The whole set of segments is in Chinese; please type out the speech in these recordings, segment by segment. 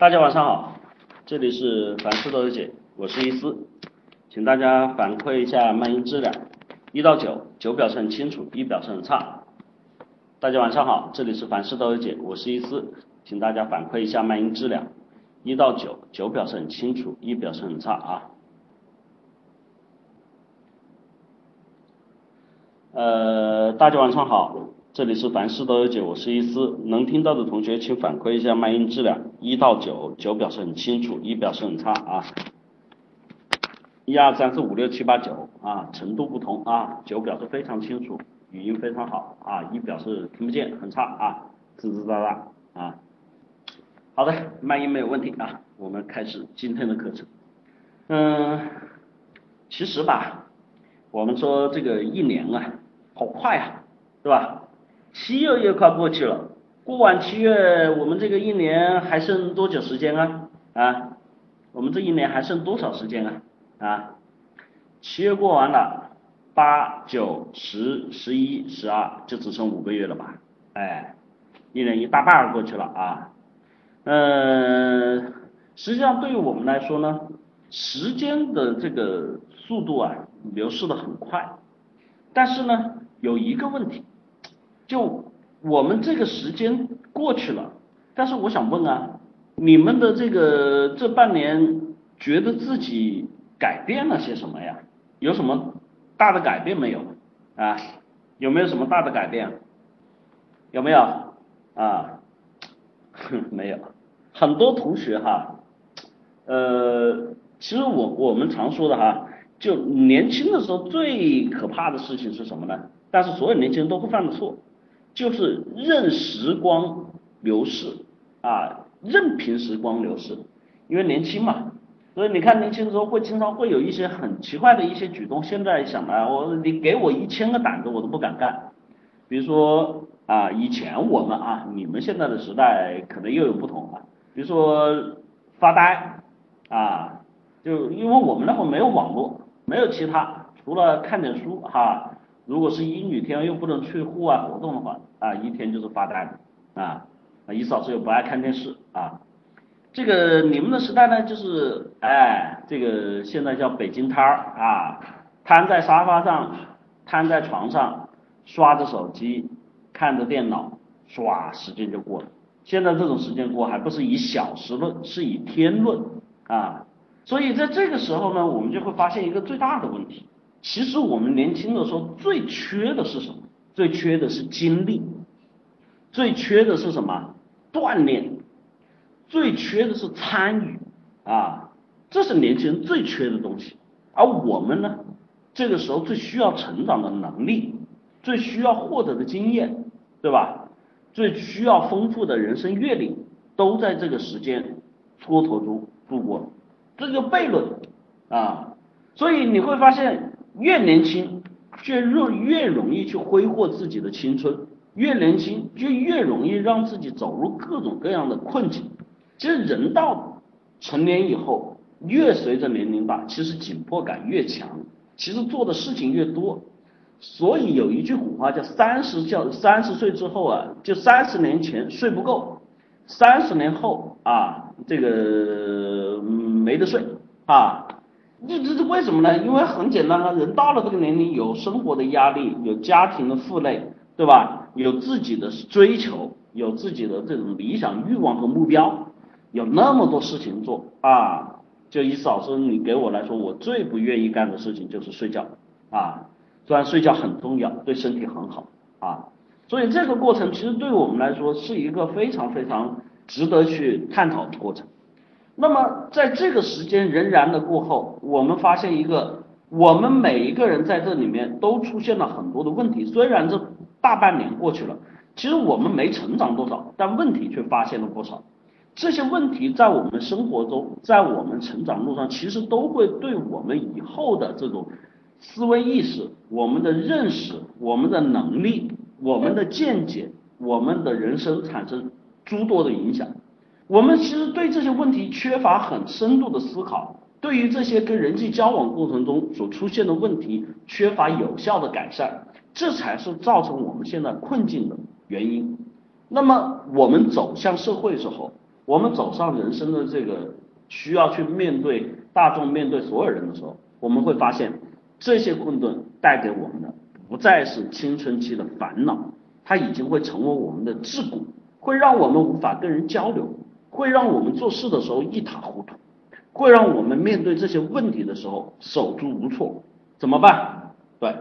大家晚上好，这里是凡事都有解，我是一思，请大家反馈一下麦音质量，一到九，九表示很清楚，一表示很差。大家晚上好，这里是凡事都有解，我是一思，请大家反馈一下麦音质量，一到九，九表示很清楚，一表示很差啊。呃，大家晚上好，这里是凡事都有解，我是一思，能听到的同学请反馈一下麦音质量，一到九，九表示很清楚，一表示很差啊。一二三四五六七八九啊，程度不同啊，九表示非常清楚，语音非常好啊，一表示听不见，很差啊，滋滋喳喳啊。好的，麦音没有问题啊，我们开始今天的课程。嗯，其实吧，我们说这个一年啊。好快啊，对吧？七月也快过去了，过完七月，我们这个一年还剩多久时间啊？啊，我们这一年还剩多少时间啊？啊，七月过完了，八九十十一十二，就只剩五个月了吧？哎，一年一大半过去了啊。嗯，实际上对于我们来说呢，时间的这个速度啊，流逝的很快，但是呢。有一个问题，就我们这个时间过去了，但是我想问啊，你们的这个这半年觉得自己改变了些什么呀？有什么大的改变没有？啊，有没有什么大的改变？有没有？啊，没有。很多同学哈，呃，其实我我们常说的哈，就年轻的时候最可怕的事情是什么呢？但是所有年轻人都会犯的错，就是任时光流逝啊，任凭时光流逝，因为年轻嘛，所以你看年轻的时候会经常会有一些很奇怪的一些举动。现在想来，我你给我一千个胆子我都不敢干。比如说啊，以前我们啊，你们现在的时代可能又有不同了。比如说发呆啊，就因为我们那会没有网络，没有其他，除了看点书哈。如果是阴雨天又不能去户外活动的话，啊，一天就是发呆啊，啊，一嫂子又不爱看电视啊，这个你们的时代呢，就是哎，这个现在叫北京摊儿啊，瘫在沙发上，瘫在床上，刷着手机，看着电脑，唰，时间就过了。现在这种时间过还不是以小时论，是以天论啊，所以在这个时候呢，我们就会发现一个最大的问题。其实我们年轻的时候最缺的是什么？最缺的是精力，最缺的是什么？锻炼，最缺的是参与啊！这是年轻人最缺的东西。而我们呢，这个时候最需要成长的能力，最需要获得的经验，对吧？最需要丰富的人生阅历，都在这个时间蹉跎中度过。这就悖论啊！所以你会发现。越年轻，就越越容易去挥霍自己的青春；越年轻，就越容易让自己走入各种各样的困境。其实人到成年以后，越随着年龄大，其实紧迫感越强，其实做的事情越多。所以有一句古话叫“三十叫三十岁之后啊，就三十年前睡不够，三十年后啊，这个没得睡啊。”这这这为什么呢？因为很简单啊，人到了这个年龄，有生活的压力，有家庭的负累，对吧？有自己的追求，有自己的这种理想、欲望和目标，有那么多事情做啊。就以老师你给我来说，我最不愿意干的事情就是睡觉啊。虽然睡觉很重要，对身体很好啊。所以这个过程其实对我们来说是一个非常非常值得去探讨的过程。那么在这个时间仍然的过后，我们发现一个，我们每一个人在这里面都出现了很多的问题。虽然这大半年过去了，其实我们没成长多少，但问题却发现了不少。这些问题在我们生活中，在我们成长路上，其实都会对我们以后的这种思维意识、我们的认识、我们的能力、我们的见解、我们的人生产生诸多的影响。我们其实对这些问题缺乏很深度的思考，对于这些跟人际交往过程中所出现的问题缺乏有效的改善，这才是造成我们现在困境的原因。那么我们走向社会之后，我们走上人生的这个需要去面对大众、面对所有人的时候，我们会发现这些困顿带给我们的不再是青春期的烦恼，它已经会成为我们的桎梏，会让我们无法跟人交流，会让我们做事的时候一塌糊涂，会让我们面对这些问题的时候手足无措，怎么办？对。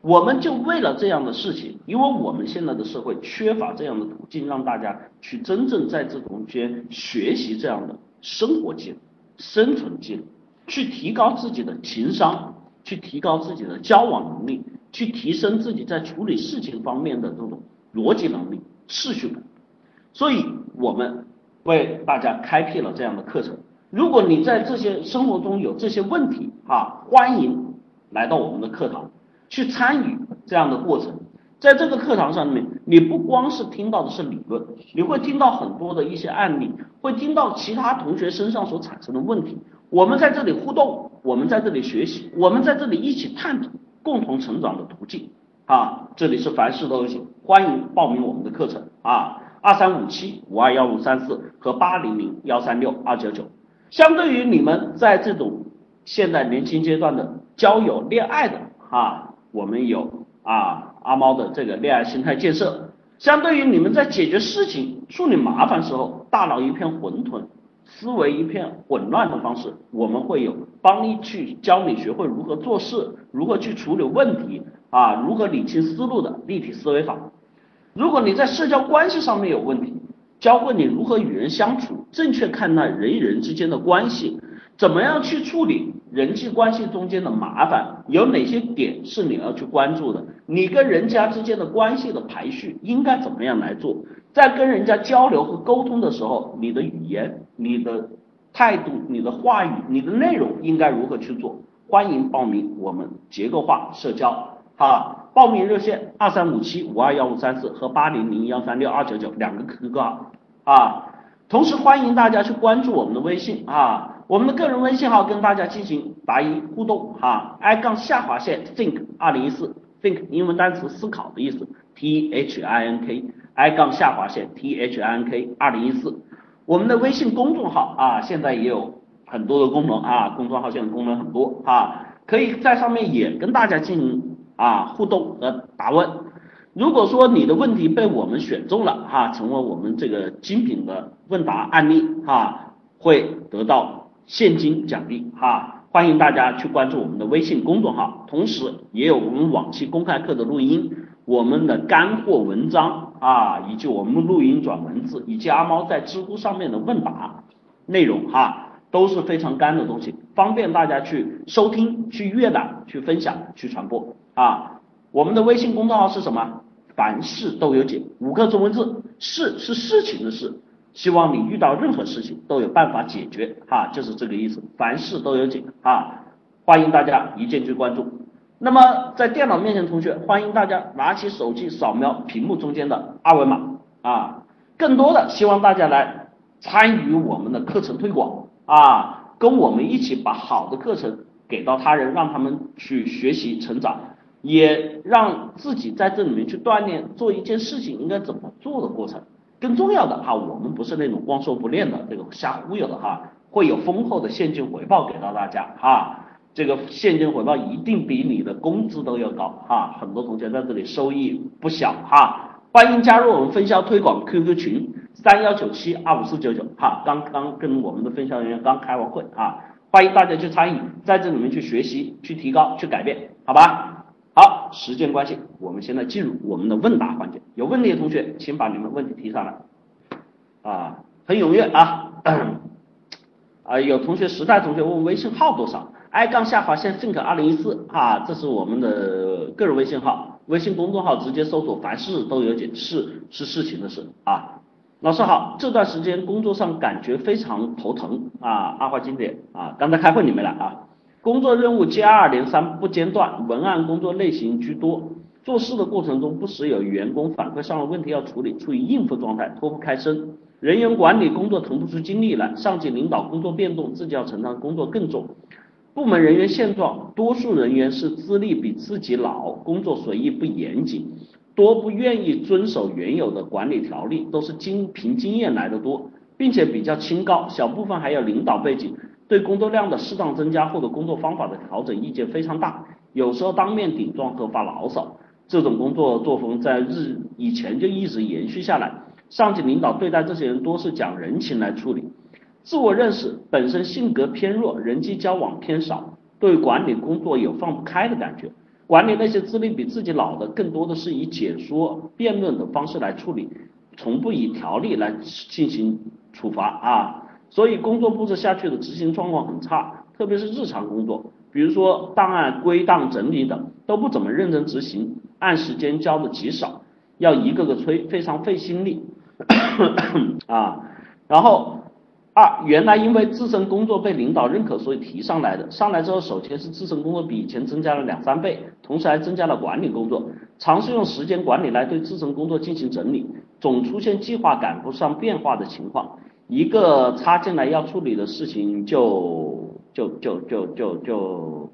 我们就为了这样的事情，因为我们现在的社会缺乏这样的途径，让大家去真正在这中间学习这样的生活技能、生存技能，去提高自己的情商，去提高自己的交往能力，去提升自己在处理事情方面的这种逻辑能力、秩序感。所以，我们为大家开辟了这样的课程。如果你在这些生活中有这些问题啊，欢迎来到我们的课堂。去参与这样的过程，在这个课堂上面，你不光是听到的是理论，你会听到很多的一些案例，会听到其他同学身上所产生的问题。我们在这里互动，我们在这里学习，我们在这里一起探讨共同成长的途径啊！这里是凡事都有，欢迎报名我们的课程啊！二三五七五二幺五三四和八零零幺三六二九九。相对于你们在这种现在年轻阶段的交友恋爱的啊。我们有啊阿猫的这个恋爱心态建设，相对于你们在解决事情、处理麻烦时候，大脑一片混沌、思维一片混乱的方式，我们会有帮你去教你学会如何做事、如何去处理问题啊，如何理清思路的立体思维法。如果你在社交关系上面有问题，教会你如何与人相处，正确看待人与人之间的关系。怎么样去处理人际关系中间的麻烦？有哪些点是你要去关注的？你跟人家之间的关系的排序应该怎么样来做？在跟人家交流和沟通的时候，你的语言、你的态度、你的话语、你的内容应该如何去做？欢迎报名我们结构化社交啊！报名热线二三五七五二幺五三四和八零零幺三六二九九两个 QQ 号啊！同时欢迎大家去关注我们的微信啊！我们的个人微信号跟大家进行答疑互动哈，i 杠下划线 think 二零一四 think 英文单词思考的意思，t h i n k i 杠下划线 t h i n k 二零一四，我们的微信公众号啊，现在也有很多的功能啊，公众号现在功能很多啊，可以在上面也跟大家进行啊互动和答问。如果说你的问题被我们选中了哈，成为我们这个精品的问答案例哈，会得到。现金奖励哈，欢迎大家去关注我们的微信公众号，同时也有我们往期公开课的录音，我们的干货文章啊，以及我们录音转文字，以及阿猫在知乎上面的问答内容哈，都是非常干的东西，方便大家去收听、去阅览、去分享、去传播啊。我们的微信公众号是什么？凡事都有解，五个中文字，事是事情的事。希望你遇到任何事情都有办法解决，哈，就是这个意思。凡事都有解，啊，欢迎大家一键去关注。那么在电脑面前，同学欢迎大家拿起手机扫描屏幕中间的二维码，啊，更多的希望大家来参与我们的课程推广，啊，跟我们一起把好的课程给到他人，让他们去学习成长，也让自己在这里面去锻炼做一件事情应该怎么做的过程。更重要的哈，我们不是那种光说不练的这个瞎忽悠的哈，会有丰厚的现金回报给到大家哈，这个现金回报一定比你的工资都要高哈，很多同学在这里收益不小哈，欢迎加入我们分销推广 QQ 群三幺九七二五四九九哈，刚刚跟我们的分销人员刚开完会啊，欢迎大家去参与，在这里面去学习、去提高、去改变，好吧？好，时间关系，我们现在进入我们的问答环节。有问题的同学，请把你们问题提上来。啊，很踊跃啊！啊，有同学时代同学问微信号多少？i 杠下划线 think 二零一四啊，这是我们的个人微信号。微信公众号直接搜索“凡事都有解”，事是事情的事啊。老师好，这段时间工作上感觉非常头疼啊。二话经典啊，刚才开会你没来啊？工作任务接二连三不间断，文案工作类型居多，做事的过程中不时有员工反馈上了问题要处理，处于应付状态，脱不开身。人员管理工作腾不出精力来，上级领导工作变动，自己要承担工作更重。部门人员现状，多数人员是资历比自己老，工作随意不严谨，多不愿意遵守原有的管理条例，都是经凭经验来的多。并且比较清高，小部分还有领导背景，对工作量的适当增加或者工作方法的调整意见非常大，有时候当面顶撞和发牢骚。这种工作作风在日以前就一直延续下来，上级领导对待这些人多是讲人情来处理，自我认识本身性格偏弱，人际交往偏少，对管理工作有放不开的感觉。管理那些资历比自己老的，更多的是以解说、辩论的方式来处理，从不以条例来进行处罚啊。所以工作布置下去的执行状况很差，特别是日常工作，比如说档案归档整理等，都不怎么认真执行，按时间交的极少，要一个个催，非常费心力 啊。然后。二，原来因为自身工作被领导认可，所以提上来的。上来之后，首先是自身工作比以前增加了两三倍，同时还增加了管理工作，尝试用时间管理来对自身工作进行整理，总出现计划赶不上变化的情况。一个插进来要处理的事情，就就就就就就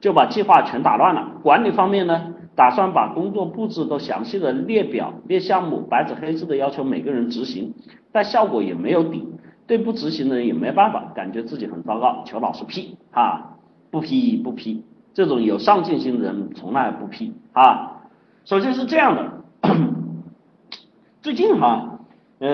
就把计划全打乱了。管理方面呢，打算把工作布置都详细的列表、列项目，白纸黑字的要求每个人执行。但效果也没有底，对不执行的人也没办法，感觉自己很糟糕，求老师批啊，不批不批，这种有上进心的人从来不批啊。首先是这样的，最近哈，呃，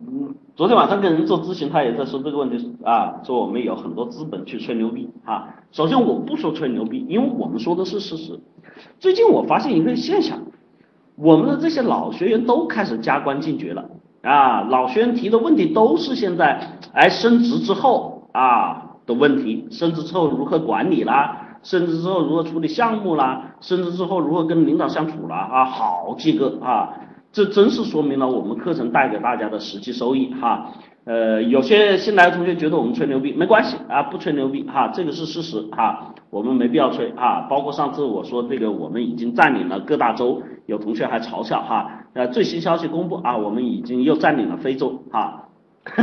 嗯昨天晚上跟人做咨询，他也在说这个问题啊，说我们有很多资本去吹牛逼啊。首先我不说吹牛逼，因为我们说的是事实。最近我发现一个现象，我们的这些老学员都开始加官进爵了。啊，老学员提的问题都是现在哎升职之后啊的问题，升职之后如何管理啦，升职之后如何处理项目啦，升职之后如何跟领导相处啦啊，好几个啊，这真是说明了我们课程带给大家的实际收益哈。呃，有些新来的同学觉得我们吹牛逼，没关系啊，不吹牛逼哈，这个是事实哈，我们没必要吹啊。包括上次我说这个，我们已经占领了各大洲，有同学还嘲笑哈。呃，最新消息公布啊，我们已经又占领了非洲哈，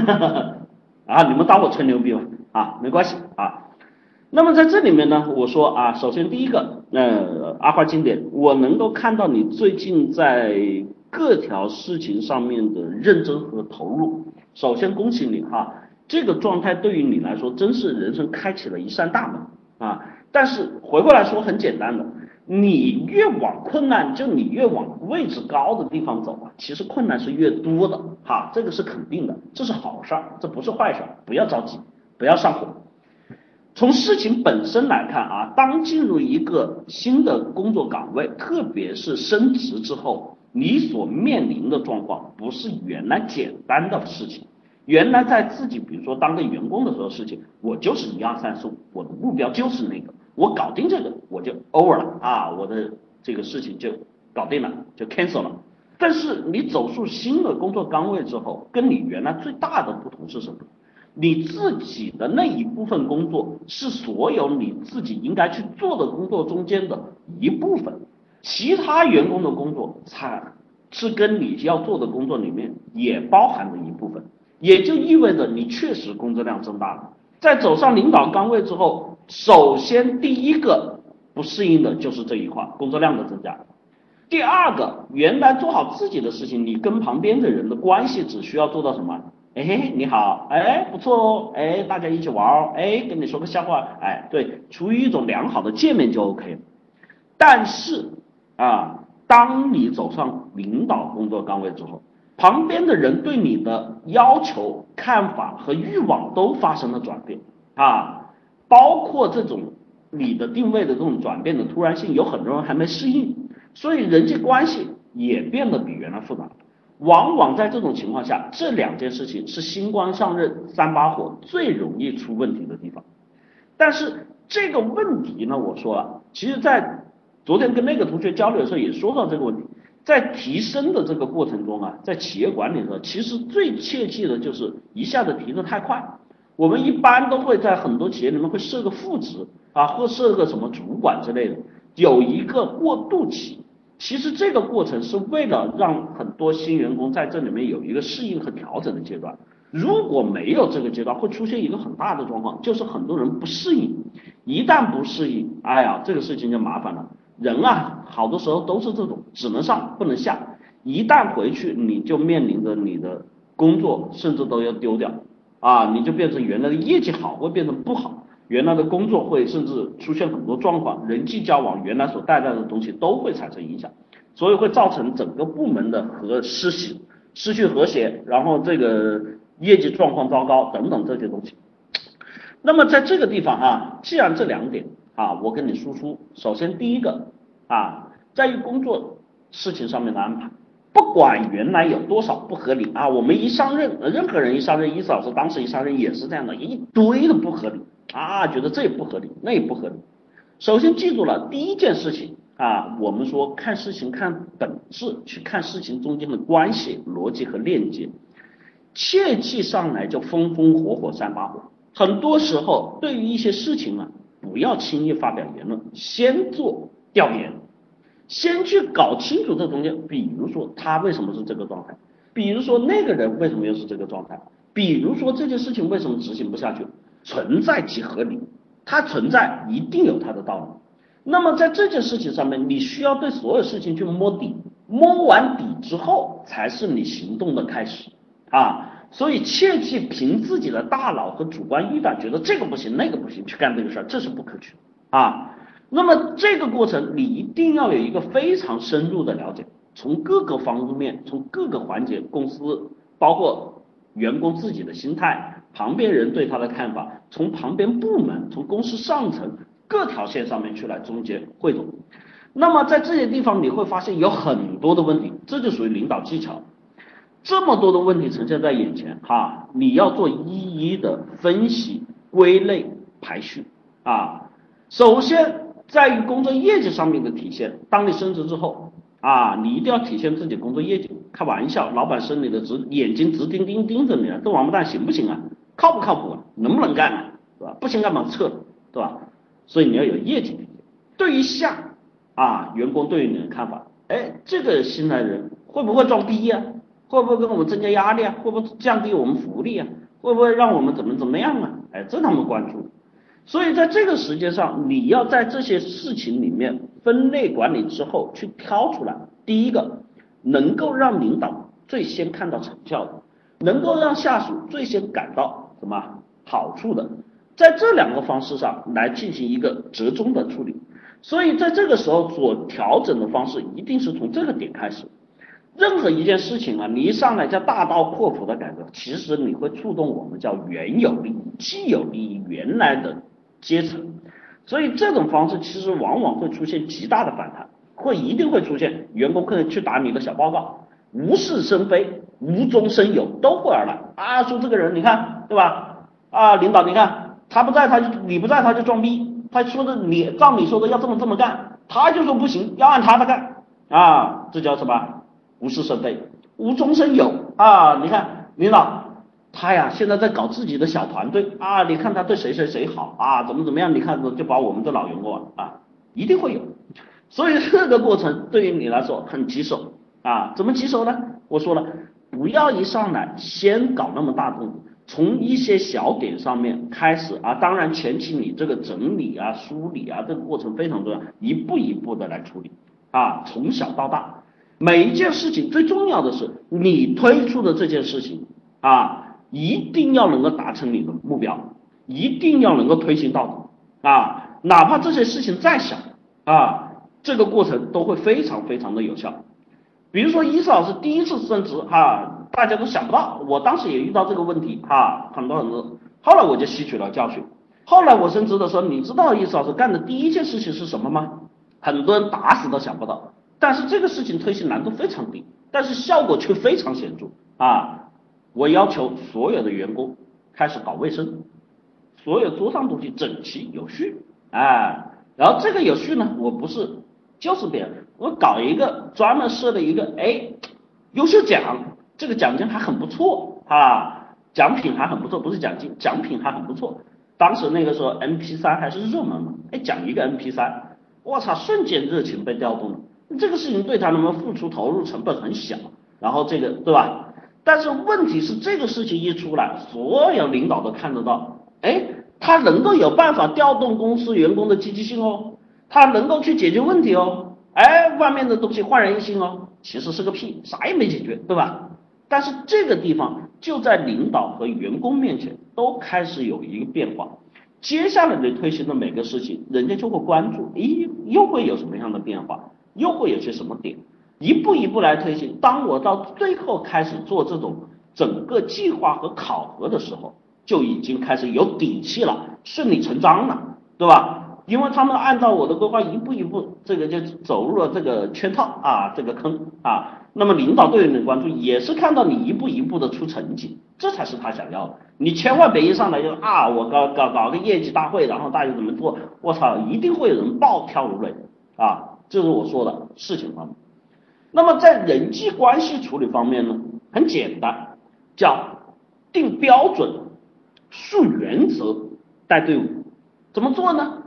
啊，你们当我吹牛逼吧啊，没关系啊。那么在这里面呢，我说啊，首先第一个，呃，阿花经典，我能够看到你最近在各条事情上面的认真和投入。首先恭喜你哈，这个状态对于你来说真是人生开启了一扇大门啊！但是回过来说很简单的，你越往困难，就你越往位置高的地方走啊，其实困难是越多的哈，这个是肯定的，这是好事儿，这不是坏事儿，不要着急，不要上火。从事情本身来看啊，当进入一个新的工作岗位，特别是升职之后。你所面临的状况不是原来简单的事情，原来在自己比如说当个员工的时候事情，我就是一二三四五，我的目标就是那个，我搞定这个我就 over 了啊，我的这个事情就搞定了，就 cancel 了。但是你走出新的工作岗位之后，跟你原来最大的不同是什么？你自己的那一部分工作是所有你自己应该去做的工作中间的一部分。其他员工的工作，才是跟你要做的工作里面也包含的一部分，也就意味着你确实工作量增大了。在走上领导岗位之后，首先第一个不适应的就是这一块工作量的增加。第二个，原来做好自己的事情，你跟旁边的人的关系只需要做到什么？哎，你好，哎，不错哦，哎，大家一起玩哦，哎，跟你说个笑话，哎，对，处于一种良好的界面就 OK 了。但是。啊，当你走上领导工作岗位之后，旁边的人对你的要求、看法和欲望都发生了转变啊，包括这种你的定位的这种转变的突然性，有很多人还没适应，所以人际关系也变得比原来复杂。往往在这种情况下，这两件事情是新官上任三把火最容易出问题的地方。但是这个问题呢，我说了，其实，在昨天跟那个同学交流的时候也说到这个问题，在提升的这个过程中啊，在企业管理的时候，其实最切记的就是一下子提的太快。我们一般都会在很多企业里面会设个副职啊，或设个什么主管之类的，有一个过渡期。其实这个过程是为了让很多新员工在这里面有一个适应和调整的阶段。如果没有这个阶段，会出现一个很大的状况，就是很多人不适应。一旦不适应，哎呀，这个事情就麻烦了。人啊，好多时候都是这种，只能上不能下。一旦回去，你就面临着你的工作甚至都要丢掉啊，你就变成原来的业绩好会变成不好，原来的工作会甚至出现很多状况，人际交往原来所带来的东西都会产生影响，所以会造成整个部门的和失序失去和谐，然后这个业绩状况糟糕等等这些东西。那么在这个地方啊，既然这两点啊，我跟你输出，首先第一个啊，在于工作事情上面的安排。不管原来有多少不合理啊，我们一上任，任何人一上任，伊思老师当时一上任也是这样的，一堆的不合理啊，觉得这也不合理，那也不合理。首先记住了第一件事情啊，我们说看事情看本质，去看事情中间的关系、逻辑和链接，切记上来就风风火火三把火。很多时候对于一些事情啊，不要轻易发表言论，先做调研。先去搞清楚这中间，比如说他为什么是这个状态，比如说那个人为什么又是这个状态，比如说这件事情为什么执行不下去，存在即合理，它存在一定有它的道理。那么在这件事情上面，你需要对所有事情去摸底，摸完底之后才是你行动的开始啊。所以切记凭自己的大脑和主观预感觉得这个不行那个不行去干这个事儿，这是不可取啊。那么这个过程，你一定要有一个非常深入的了解，从各个方面，从各个环节，公司包括员工自己的心态，旁边人对他的看法，从旁边部门，从公司上层各条线上面去来总结汇总。那么在这些地方，你会发现有很多的问题，这就属于领导技巧。这么多的问题呈现在眼前，哈，你要做一一的分析、归类、排序啊。首先。在于工作业绩上面的体现。当你升职之后啊，你一定要体现自己工作业绩。开玩笑，老板升你的职，眼睛直盯盯盯着你，这王八蛋行不行啊？靠不靠谱啊？能不能干啊？是吧？不行干嘛撤？对吧？所以你要有业绩体现。对于下啊，员工对于你的看法，哎，这个新来人会不会装逼呀？会不会给我们增加压力啊？会不会降低我们福利啊？会不会让我们怎么怎么样啊？哎，这他们关注。所以在这个时间上，你要在这些事情里面分类管理之后，去挑出来，第一个能够让领导最先看到成效的，能够让下属最先感到什么好处的，在这两个方式上来进行一个折中的处理。所以在这个时候所调整的方式，一定是从这个点开始。任何一件事情啊，你一上来叫大刀阔斧的改革，其实你会触动我们叫原有利益、既有利益、原来的。阶层，所以这种方式其实往往会出现极大的反弹，会一定会出现员工可能去打你的小报告，无事生非，无中生有，都会而来啊，说这个人你看对吧？啊，领导你看他不在他就你不在他就装逼，他说的你照你说的要这么这么干，他就说不行，要按他的干啊，这叫什么？无事生非，无中生有啊，你看领导。他呀，现在在搞自己的小团队啊，你看他对谁谁谁好啊，怎么怎么样？你看就把我们的老员工啊，一定会有。所以这个过程对于你来说很棘手啊，怎么棘手呢？我说了，不要一上来先搞那么大动作，从一些小点上面开始啊，当然前期你这个整理啊、梳理啊，这个过程非常重要，一步一步的来处理啊，从小到大，每一件事情最重要的是你推出的这件事情啊。一定要能够达成你的目标，一定要能够推行到底啊！哪怕这些事情再小啊，这个过程都会非常非常的有效。比如说伊思老师第一次升职哈，大家都想不到，我当时也遇到这个问题哈，很多很多。后来我就吸取了教训。后来我升职的时候，你知道伊思老师干的第一件事情是什么吗？很多人打死都想不到。但是这个事情推行难度非常低，但是效果却非常显著啊！我要求所有的员工开始搞卫生，所有桌上东西整齐有序，哎，然后这个有序呢，我不是就是别人，我搞一个专门设的一个，哎，优秀奖，这个奖金还很不错啊，奖品还很不错，不是奖金，奖品还很不错。当时那个时候 M P 三还是热门嘛，哎，奖一个 M P 三，我操，瞬间热情被调动了。这个事情对他们付出投入成本很小，然后这个对吧？但是问题是，这个事情一出来，所有领导都看得到，哎，他能够有办法调动公司员工的积极性哦，他能够去解决问题哦，哎，外面的东西焕然一新哦，其实是个屁，啥也没解决，对吧？但是这个地方就在领导和员工面前都开始有一个变化。接下来的推行的每个事情，人家就会关注，咦，又会有什么样的变化，又会有些什么点，一步一步来推行。当我到最后开始做这种整个计划和考核的时候，就已经开始有底气了，顺理成章了，对吧？因为他们按照我的规划一步一步，这个就走入了这个圈套啊，这个坑啊。那么领导对你的关注也是看到你一步一步的出成绩，这才是他想要的。你千万别一上来就啊，我搞搞搞个业绩大会，然后大家怎么做？我操，一定会有人暴跳如雷啊！这是我说的事情方面。那么在人际关系处理方面呢，很简单，叫定标准、树原则、带队伍。怎么做呢？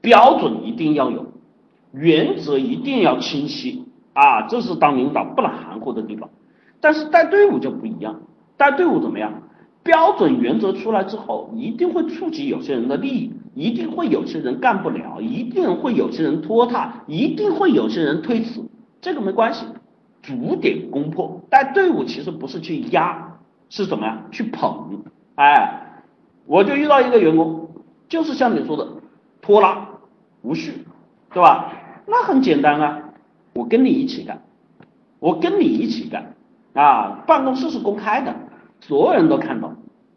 标准一定要有，原则一定要清晰啊，这是当领导不能含糊的地方。但是带队伍就不一样，带队伍怎么样？标准原则出来之后，一定会触及有些人的利益，一定会有些人干不了，一定会有些人拖沓，一定会有些人推辞，这个没关系，逐点攻破。带队伍其实不是去压，是什么呀？去捧。哎，我就遇到一个员工，就是像你说的拖拉。无序，对吧？那很简单啊，我跟你一起干，我跟你一起干啊！办公室是公开的，所有人都看到。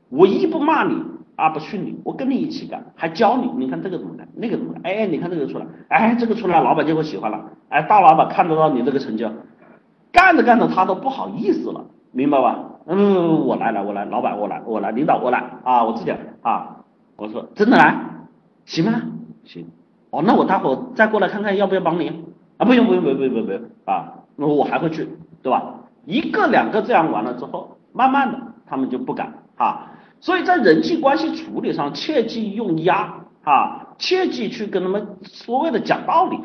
我一不骂你，二不训你，我跟你一起干，还教你。你看这个怎么干，那个怎么干？哎，你看这个出来，哎，这个出来，老板就会喜欢了。哎，大老板看得到你这个成就，干着干着他都不好意思了，明白吧？嗯，我来来，我来，老板我来，我来，领导我来啊，我自己啊，我说真的来，行吗？行。哦，那我待会再过来看看要不要帮你啊？不用不用不用不用不用啊，那我还会去，对吧？一个两个这样完了之后，慢慢的他们就不敢啊。所以在人际关系处理上，切记用压啊，切记去跟他们所谓的讲道理，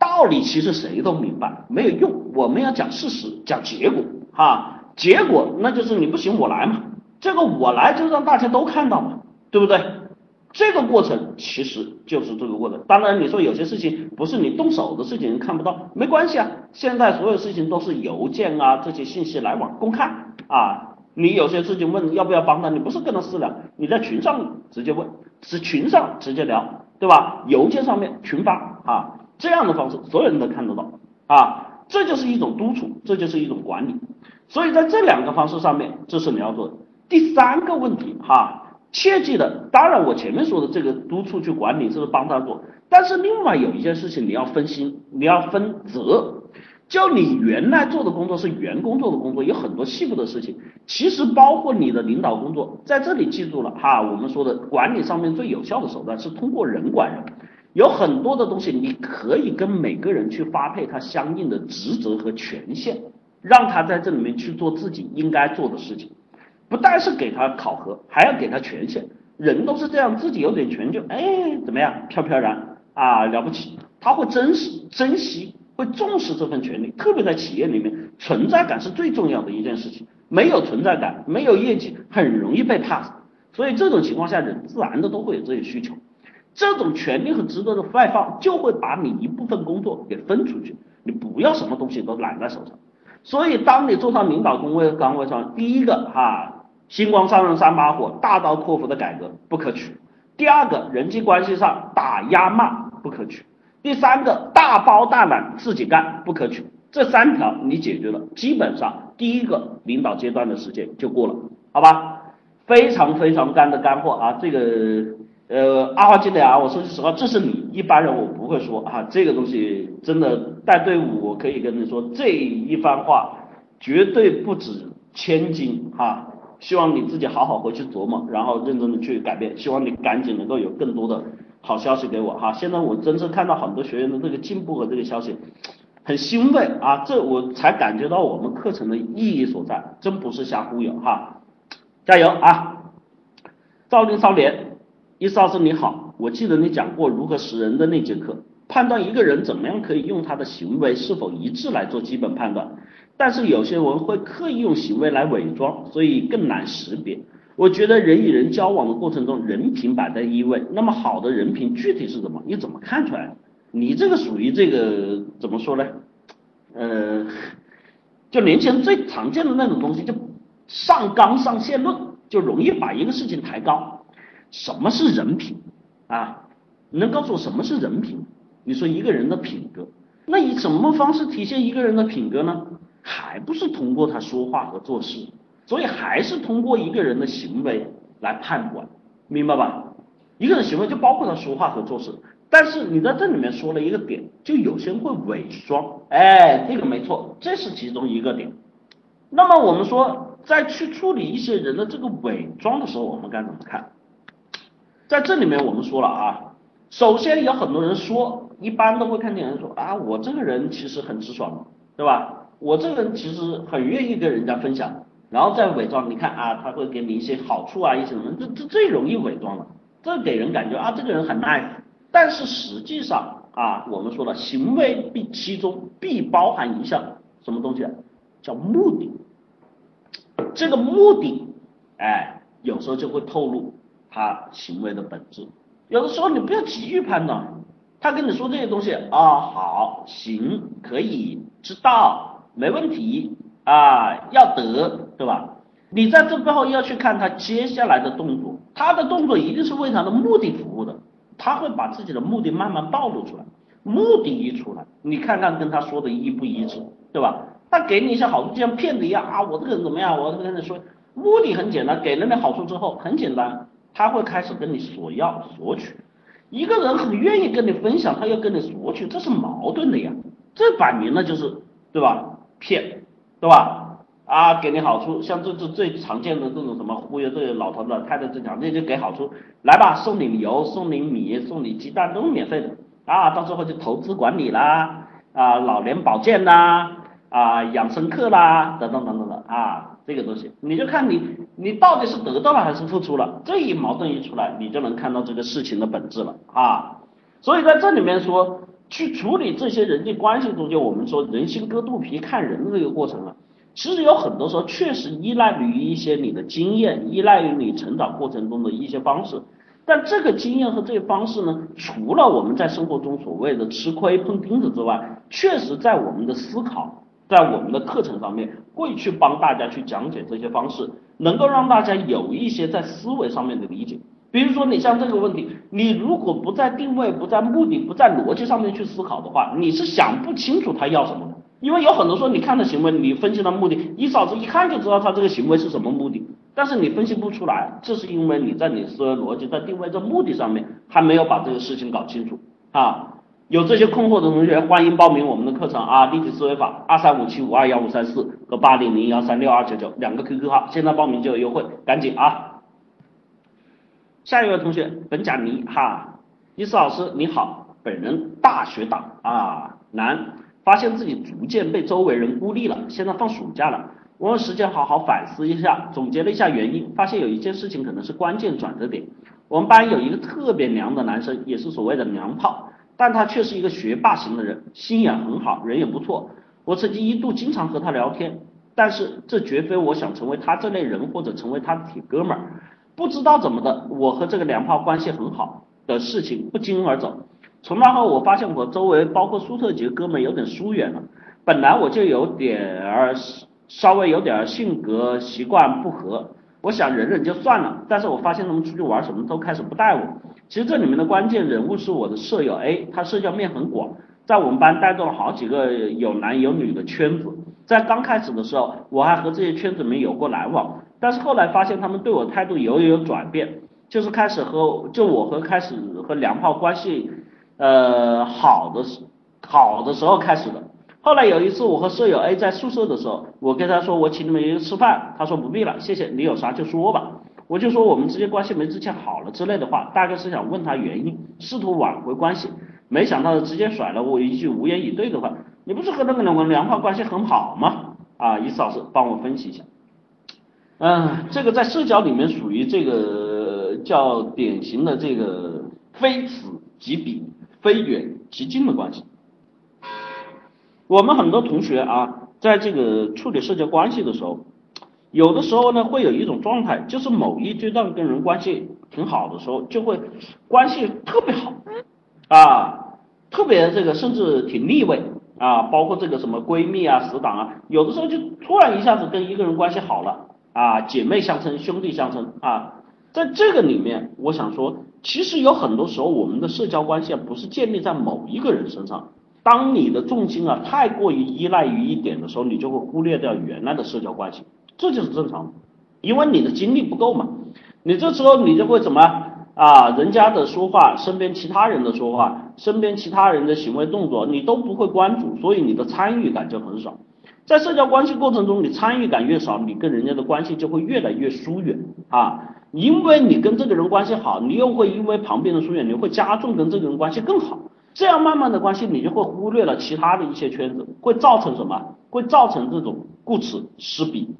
道理其实谁都明白，没有用。我们要讲事实，讲结果啊，结果那就是你不行我来嘛，这个我来就让大家都看到嘛，对不对？这个过程其实就是这个过程。当然，你说有些事情不是你动手的事情，看不到，没关系啊。现在所有事情都是邮件啊，这些信息来往公开啊。你有些事情问要不要帮他，你不是跟他私聊，你在群上直接问，是群上直接聊，对吧？邮件上面群发啊，这样的方式所有人都看得到啊。这就是一种督促，这就是一种管理。所以在这两个方式上面，这是你要做的。第三个问题哈。切记的，当然我前面说的这个督促去管理，这是帮他做。但是另外有一件事情你要分心，你要分责。就你原来做的工作是员工做的工作，有很多细部的事情，其实包括你的领导工作，在这里记住了哈。我们说的管理上面最有效的手段是通过人管人，有很多的东西你可以跟每个人去发配他相应的职责和权限，让他在这里面去做自己应该做的事情。不但是给他考核，还要给他权限。人都是这样，自己有点权就哎怎么样，飘飘然啊了不起。他会珍惜、珍惜、会重视这份权利。特别在企业里面，存在感是最重要的一件事情。没有存在感，没有业绩，很容易被 pass。所以这种情况下，人自然的都会有这些需求。这种权利和职责的外放，就会把你一部分工作给分出去。你不要什么东西都揽在手上。所以，当你坐上领导工位岗位上，第一个哈。星光三人三把火，大刀阔斧的改革不可取。第二个人际关系上打压骂不可取。第三个大包大揽自己干不可取。这三条你解决了，基本上第一个领导阶段的时间就过了，好吧？非常非常干的干货啊！这个呃，阿华记得啊，我说句实话，这是你一般人我不会说啊，这个东西真的带队伍，我可以跟你说这一番话绝对不止千金哈。希望你自己好好回去琢磨，然后认真的去改变。希望你赶紧能够有更多的好消息给我哈。现在我真是看到很多学员的这个进步和这个消息，很欣慰啊！这我才感觉到我们课程的意义所在，真不是瞎忽悠哈。加油啊！赵林少年，意思老师你好，我记得你讲过如何识人的那节课，判断一个人怎么样可以用他的行为是否一致来做基本判断。但是有些人会刻意用行为来伪装，所以更难识别。我觉得人与人交往的过程中，人品摆在一位。那么好的人品具体是什么？你怎么看出来？你这个属于这个怎么说呢？呃，就年轻人最常见的那种东西，就上纲上线论，就容易把一个事情抬高。什么是人品啊？你能告诉我什么是人品？你说一个人的品格，那以什么方式体现一个人的品格呢？还不是通过他说话和做事，所以还是通过一个人的行为来判断，明白吧？一个人行为就包括他说话和做事。但是你在这里面说了一个点，就有些人会伪装，哎，这个没错，这是其中一个点。那么我们说，在去处理一些人的这个伪装的时候，我们该怎么看？在这里面我们说了啊，首先有很多人说，一般都会看见人说啊，我这个人其实很直爽，对吧？我这个人其实很愿意跟人家分享，然后再伪装，你看啊，他会给你一些好处啊，一些什么，这这最容易伪装了，这给人感觉啊，这个人很 nice。但是实际上啊，我们说了，行为必其中必包含一项什么东西？叫目的。这个目的，哎，有时候就会透露他行为的本质。有的时候你不要急于判断，他跟你说这些东西啊，好，行，可以，知道，没问题啊，要得，对吧？你在这背后要去看他接下来的动作，他的动作一定是为他的目的服务的。他会把自己的目的慢慢暴露出来，目的一出来，你看看跟他说的一不一致，对吧？他给你一些好处，就像骗子一样啊，我这个人怎么样？我跟你说，目的很简单，给了你好处之后，很简单，他会开始跟你索要索取。一个人很愿意跟你分享，他要跟你索取，这是矛盾的呀，这摆明了就是对吧？骗，对吧？啊，给你好处，像这这最常见的这种什么忽悠这个老头老、太太最常那就给好处，来吧，送你油，送你米，送你鸡蛋，都免费的。啊，到时候就投资管理啦，啊，老年保健啦，啊，养生课啦，等等等等的。啊，这个东西，你就看你你到底是得到了还是付出了，这一矛盾一出来，你就能看到这个事情的本质了。啊，所以在这里面说，去处理这些人际关系中间，我们说人心隔肚皮看人的这个过程啊。其实有很多时候确实依赖于一些你的经验，依赖于你成长过程中的一些方式。但这个经验和这些方式呢，除了我们在生活中所谓的吃亏碰钉子之外，确实在我们的思考，在我们的课程上面会去帮大家去讲解这些方式，能够让大家有一些在思维上面的理解。比如说你像这个问题，你如果不在定位、不在目的、不在逻辑上面去思考的话，你是想不清楚他要什么。因为有很多时候，你看的行为，你分析的目的，你嫂子一看就知道他这个行为是什么目的，但是你分析不出来，这是因为你在你思维逻辑在定位这目的上面还没有把这个事情搞清楚啊。有这些困惑的同学，欢迎报名我们的课程啊，立体思维法二三五七五二幺五三四和八零零幺三六二九九两个 QQ 号，现在报名就有优惠，赶紧啊。下一位同学，本甲尼哈，伊斯老师你好，本人大学党啊，男。发现自己逐渐被周围人孤立了，现在放暑假了，我用时间好好反思一下，总结了一下原因，发现有一件事情可能是关键转折点。我们班有一个特别娘的男生，也是所谓的娘炮，但他却是一个学霸型的人，心眼很好，人也不错。我曾经一度经常和他聊天，但是这绝非我想成为他这类人或者成为他的铁哥们儿。不知道怎么的，我和这个娘炮关系很好的事情不胫而走。从那后，我发现我周围包括苏特几个哥们有点疏远了。本来我就有点儿稍微有点儿性格习惯不合，我想忍忍就算了。但是我发现他们出去玩什么都开始不带我。其实这里面的关键人物是我的舍友 A，他社交面很广，在我们班带动了好几个有男有女的圈子。在刚开始的时候，我还和这些圈子里面有过来往，但是后来发现他们对我态度有有转变，就是开始和就我和开始和梁炮关系。呃，好的时好的时候开始的。后来有一次，我和舍友 A 在宿舍的时候，我跟他说我请你们一个吃饭，他说不必了，谢谢，你有啥就说吧。我就说我们之间关系没之前好了之类的话，大概是想问他原因，试图挽回关系。没想到直接甩了我一句无言以对的话，你不是和那个两个梁炮关系很好吗？啊，一次老师帮我分析一下。嗯，这个在社交里面属于这个叫典型的这个非此即彼。非远即近的关系。我们很多同学啊，在这个处理社交关系的时候，有的时候呢，会有一种状态，就是某一阶段跟人关系挺好的时候，就会关系特别好。啊，特别这个甚至挺腻味。啊，包括这个什么闺蜜啊、死党啊，有的时候就突然一下子跟一个人关系好了。啊，姐妹相称，兄弟相称。啊，在这个里面，我想说，其实有很多时候我们的社交关系啊，不是建立在某一个人身上。当你的重心啊太过于依赖于一点的时候，你就会忽略掉原来的社交关系，这就是正常的，因为你的精力不够嘛。你这时候你就会怎么啊？人家的说话，身边其他人的说话，身边其他人的行为动作，你都不会关注，所以你的参与感就很少。在社交关系过程中，你参与感越少，你跟人家的关系就会越来越疏远啊。因为你跟这个人关系好，你又会因为旁边的疏远，你会加重跟这个人关系更好。这样慢慢的关系，你就会忽略了其他的一些圈子，会造成什么？会造成这种顾此失彼。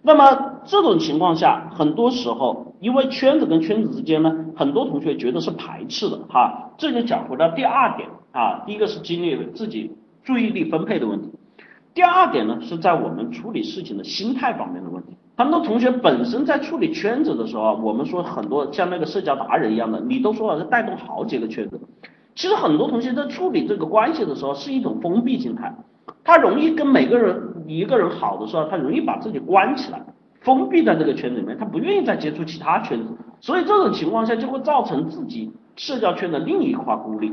那么这种情况下，很多时候，因为圈子跟圈子之间呢，很多同学觉得是排斥的哈。这就讲回到第二点啊，第一个是精力自己注意力分配的问题，第二点呢是在我们处理事情的心态方面的问题。很多同学本身在处理圈子的时候，我们说很多像那个社交达人一样的，你都说了是带动好几个圈子。其实很多同学在处理这个关系的时候是一种封闭心态，他容易跟每个人一个人好的时候，他容易把自己关起来，封闭在这个圈子里面，他不愿意再接触其他圈子，所以这种情况下就会造成自己社交圈的另一块孤立。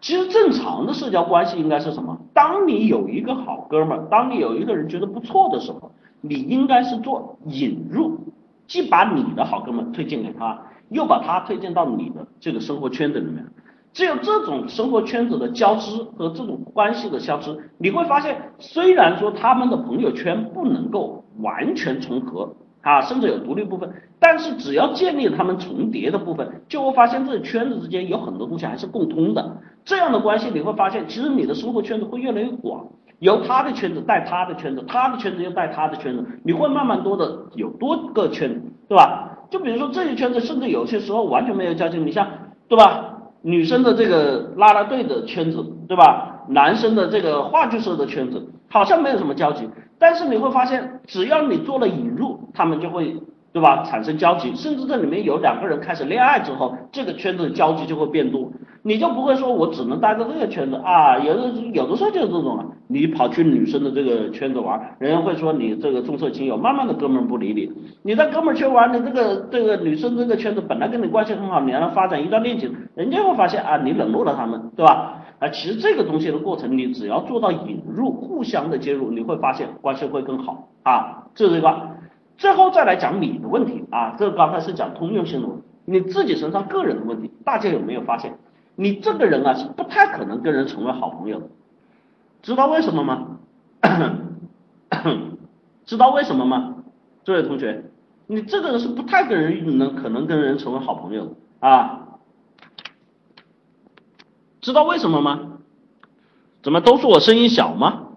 其实正常的社交关系应该是什么？当你有一个好哥们儿，当你有一个人觉得不错的时候，你应该是做引入，既把你的好哥们推荐给他，又把他推荐到你的这个生活圈子里面。只有这种生活圈子的交织和这种关系的消失，你会发现，虽然说他们的朋友圈不能够完全重合啊，甚至有独立部分，但是只要建立他们重叠的部分，就会发现这圈子之间有很多东西还是共通的。这样的关系，你会发现，其实你的生活圈子会越来越广，由他的圈子带他的圈子，他的圈子又带他的圈子，你会慢慢多的有多个圈子，对吧？就比如说这些圈子，甚至有些时候完全没有交集，你像，对吧？女生的这个啦啦队的圈子，对吧？男生的这个话剧社的圈子，好像没有什么交集。但是你会发现，只要你做了引入，他们就会，对吧？产生交集，甚至这里面有两个人开始恋爱之后，这个圈子的交集就会变多。你就不会说我只能待在这个圈子啊，有的有的时候就是这种啊，你跑去女生的这个圈子玩，人家会说你这个重色轻友，慢慢的哥们不理你。你在哥们圈玩，你这个这个女生这个圈子本来跟你关系很好，你让他发展一段恋情，人家会发现啊，你冷落了他们，对吧？啊，其实这个东西的过程，你只要做到引入，互相的接入，你会发现关系会更好啊。这是一个，最后再来讲你的问题啊，这刚才是讲通用性的问题，你自己身上个人的问题，大家有没有发现？你这个人啊是不太可能跟人成为好朋友，知道为什么吗？知道为什么吗？这位同学，你这个人是不太跟人能可能跟人成为好朋友啊？知道为什么吗？怎么都说我声音小吗？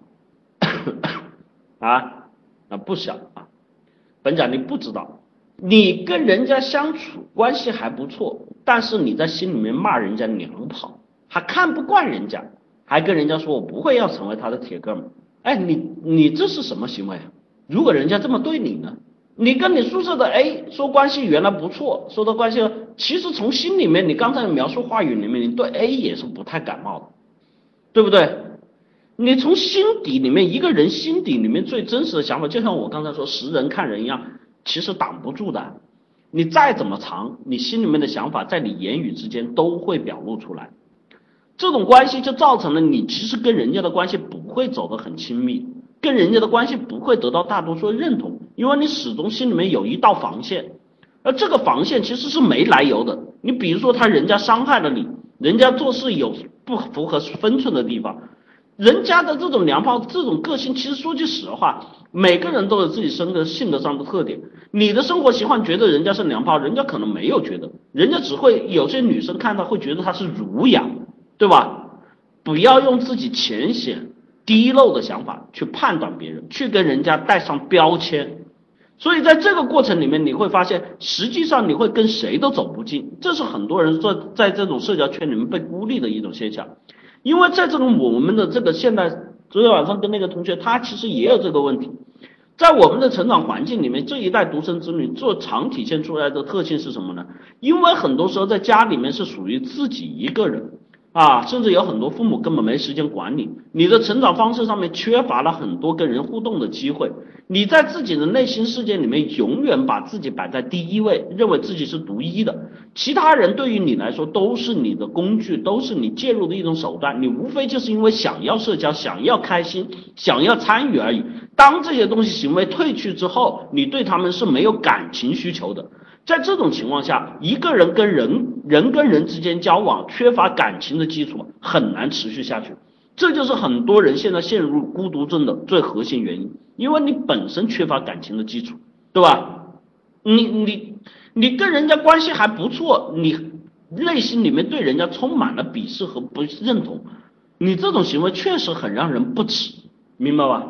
啊？那不小啊，本长你不知道，你跟人家相处关系还不错。但是你在心里面骂人家娘炮，还看不惯人家，还跟人家说我不会要成为他的铁哥们，哎，你你这是什么行为啊？如果人家这么对你呢？你跟你宿舍的 A 说关系原来不错，说的关系，其实从心里面你刚才描述话语里面，你对 A 也是不太感冒的，对不对？你从心底里面一个人心底里面最真实的想法，就像我刚才说识人看人一样，其实挡不住的。你再怎么藏，你心里面的想法在你言语之间都会表露出来，这种关系就造成了你其实跟人家的关系不会走得很亲密，跟人家的关系不会得到大多数认同，因为你始终心里面有一道防线，而这个防线其实是没来由的。你比如说他人家伤害了你，人家做事有不符合分寸的地方。人家的这种娘炮，这种个性，其实说句实话，每个人都有自己生的性格上的特点。你的生活习惯觉得人家是娘炮，人家可能没有觉得，人家只会有些女生看到会觉得他是儒雅，对吧？不要用自己浅显低漏的想法去判断别人，去跟人家带上标签。所以在这个过程里面，你会发现，实际上你会跟谁都走不近，这是很多人在在这种社交圈里面被孤立的一种现象。因为在这种我们的这个现代，昨天晚上跟那个同学，他其实也有这个问题，在我们的成长环境里面，这一代独生子女做常体现出来的特性是什么呢？因为很多时候在家里面是属于自己一个人啊，甚至有很多父母根本没时间管你，你的成长方式上面缺乏了很多跟人互动的机会，你在自己的内心世界里面永远把自己摆在第一位，认为自己是独一的，其他人对于你来说都是你的工具，都是你介入的一种手段，你无非就是因为想要社交、想要开心、想要参与而已。当这些东西行为褪去之后，你对他们是没有感情需求的。在这种情况下，一个人跟人人跟人之间交往缺乏感情的基础，很难持续下去。这就是很多人现在陷入孤独症的最核心原因，因为你本身缺乏感情的基础，对吧？你你你跟人家关系还不错，你内心里面对人家充满了鄙视和不认同，你这种行为确实很让人不齿，明白吧？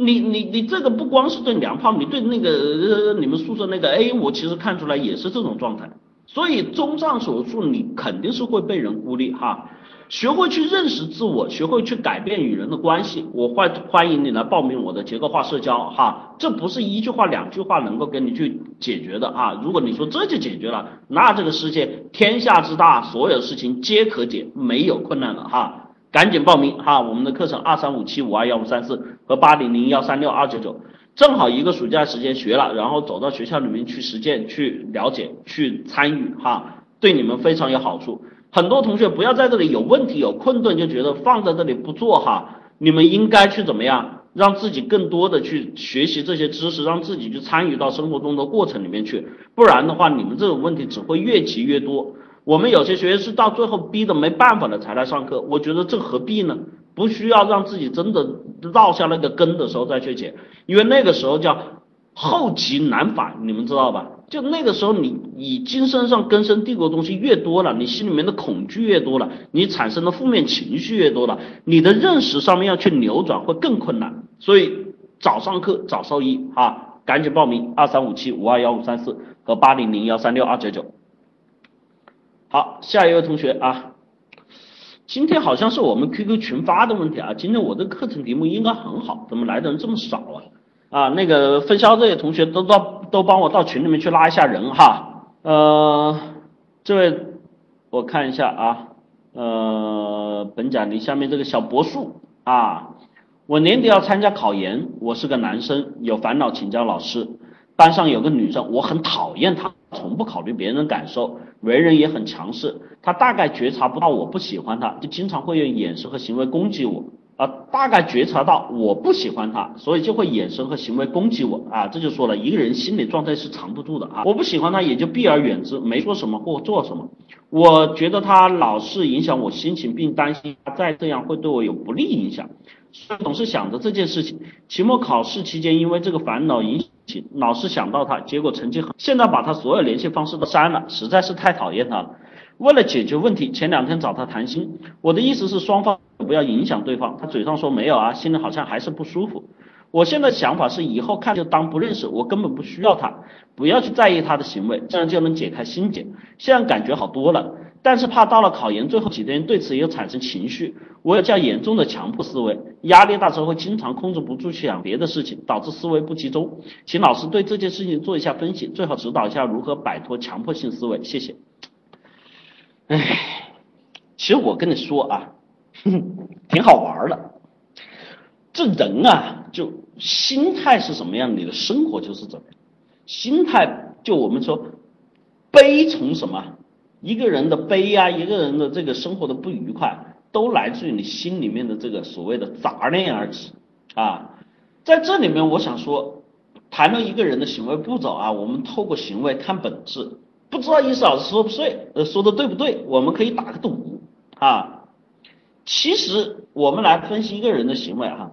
你你你这个不光是对娘炮，你对那个呃你们宿舍那个 A，我其实看出来也是这种状态。所以综上所述，你肯定是会被人孤立哈。学会去认识自我，学会去改变与人的关系。我欢欢迎你来报名我的结构化社交哈。这不是一句话两句话能够给你去解决的啊。如果你说这就解决了，那这个世界天下之大，所有事情皆可解，没有困难了哈。赶紧报名哈！我们的课程二三五七五二幺五三四和八零零幺三六二九九，正好一个暑假时间学了，然后走到学校里面去实践、去了解、去参与哈，对你们非常有好处。很多同学不要在这里有问题、有困顿就觉得放在这里不做哈，你们应该去怎么样，让自己更多的去学习这些知识，让自己去参与到生活中的过程里面去，不然的话，你们这种问题只会越积越多。我们有些学员是到最后逼得没办法了才来上课，我觉得这何必呢？不需要让自己真的落下那个根的时候再去解，因为那个时候叫后极难返，你们知道吧？就那个时候你你精神上根深蒂固的东西越多了，你心里面的恐惧越多了，你产生的负面情绪越多了，你的认识上面要去扭转会更困难。所以早上课早受益啊，赶紧报名二三五七五二幺五三四和八零零幺三六二九九。好，下一位同学啊，今天好像是我们 QQ 群发的问题啊。今天我的课程题目应该很好，怎么来的人这么少啊？啊，那个分销这些同学都到都帮我到群里面去拉一下人哈。呃，这位我看一下啊，呃，本奖励下面这个小柏树啊，我年底要参加考研，我是个男生，有烦恼请教老师。班上有个女生，我很讨厌她，从不考虑别人的感受。为人也很强势，他大概觉察不到我不喜欢他，就经常会用眼神和行为攻击我啊。大概觉察到我不喜欢他，所以就会眼神和行为攻击我啊。这就说了一个人心理状态是藏不住的啊。我不喜欢他，也就避而远之，没说什么或做什么。我觉得他老是影响我心情，并担心他再这样会对我有不利影响，所以总是想着这件事情。期末考试期间，因为这个烦恼影。老是想到他，结果成绩很。现在把他所有联系方式都删了，实在是太讨厌他了。为了解决问题，前两天找他谈心。我的意思是双方不要影响对方。他嘴上说没有啊，心里好像还是不舒服。我现在想法是以后看就当不认识，我根本不需要他，不要去在意他的行为，这样就能解开心结。现在感觉好多了。但是怕到了考研最后几天，对此又产生情绪，我有较严重的强迫思维，压力大时候会经常控制不住去想别的事情，导致思维不集中。请老师对这件事情做一下分析，最好指导一下如何摆脱强迫性思维，谢谢。唉，其实我跟你说啊，挺好玩的。这人啊，就心态是什么样，你的生活就是怎么样。心态就我们说，悲从什么？一个人的悲哀，一个人的这个生活的不愉快，都来自于你心里面的这个所谓的杂念而起啊。在这里面，我想说，谈论一个人的行为步骤啊，我们透过行为看本质。不知道意思老师说不对，呃，说的对不对？我们可以打个赌啊。其实我们来分析一个人的行为哈，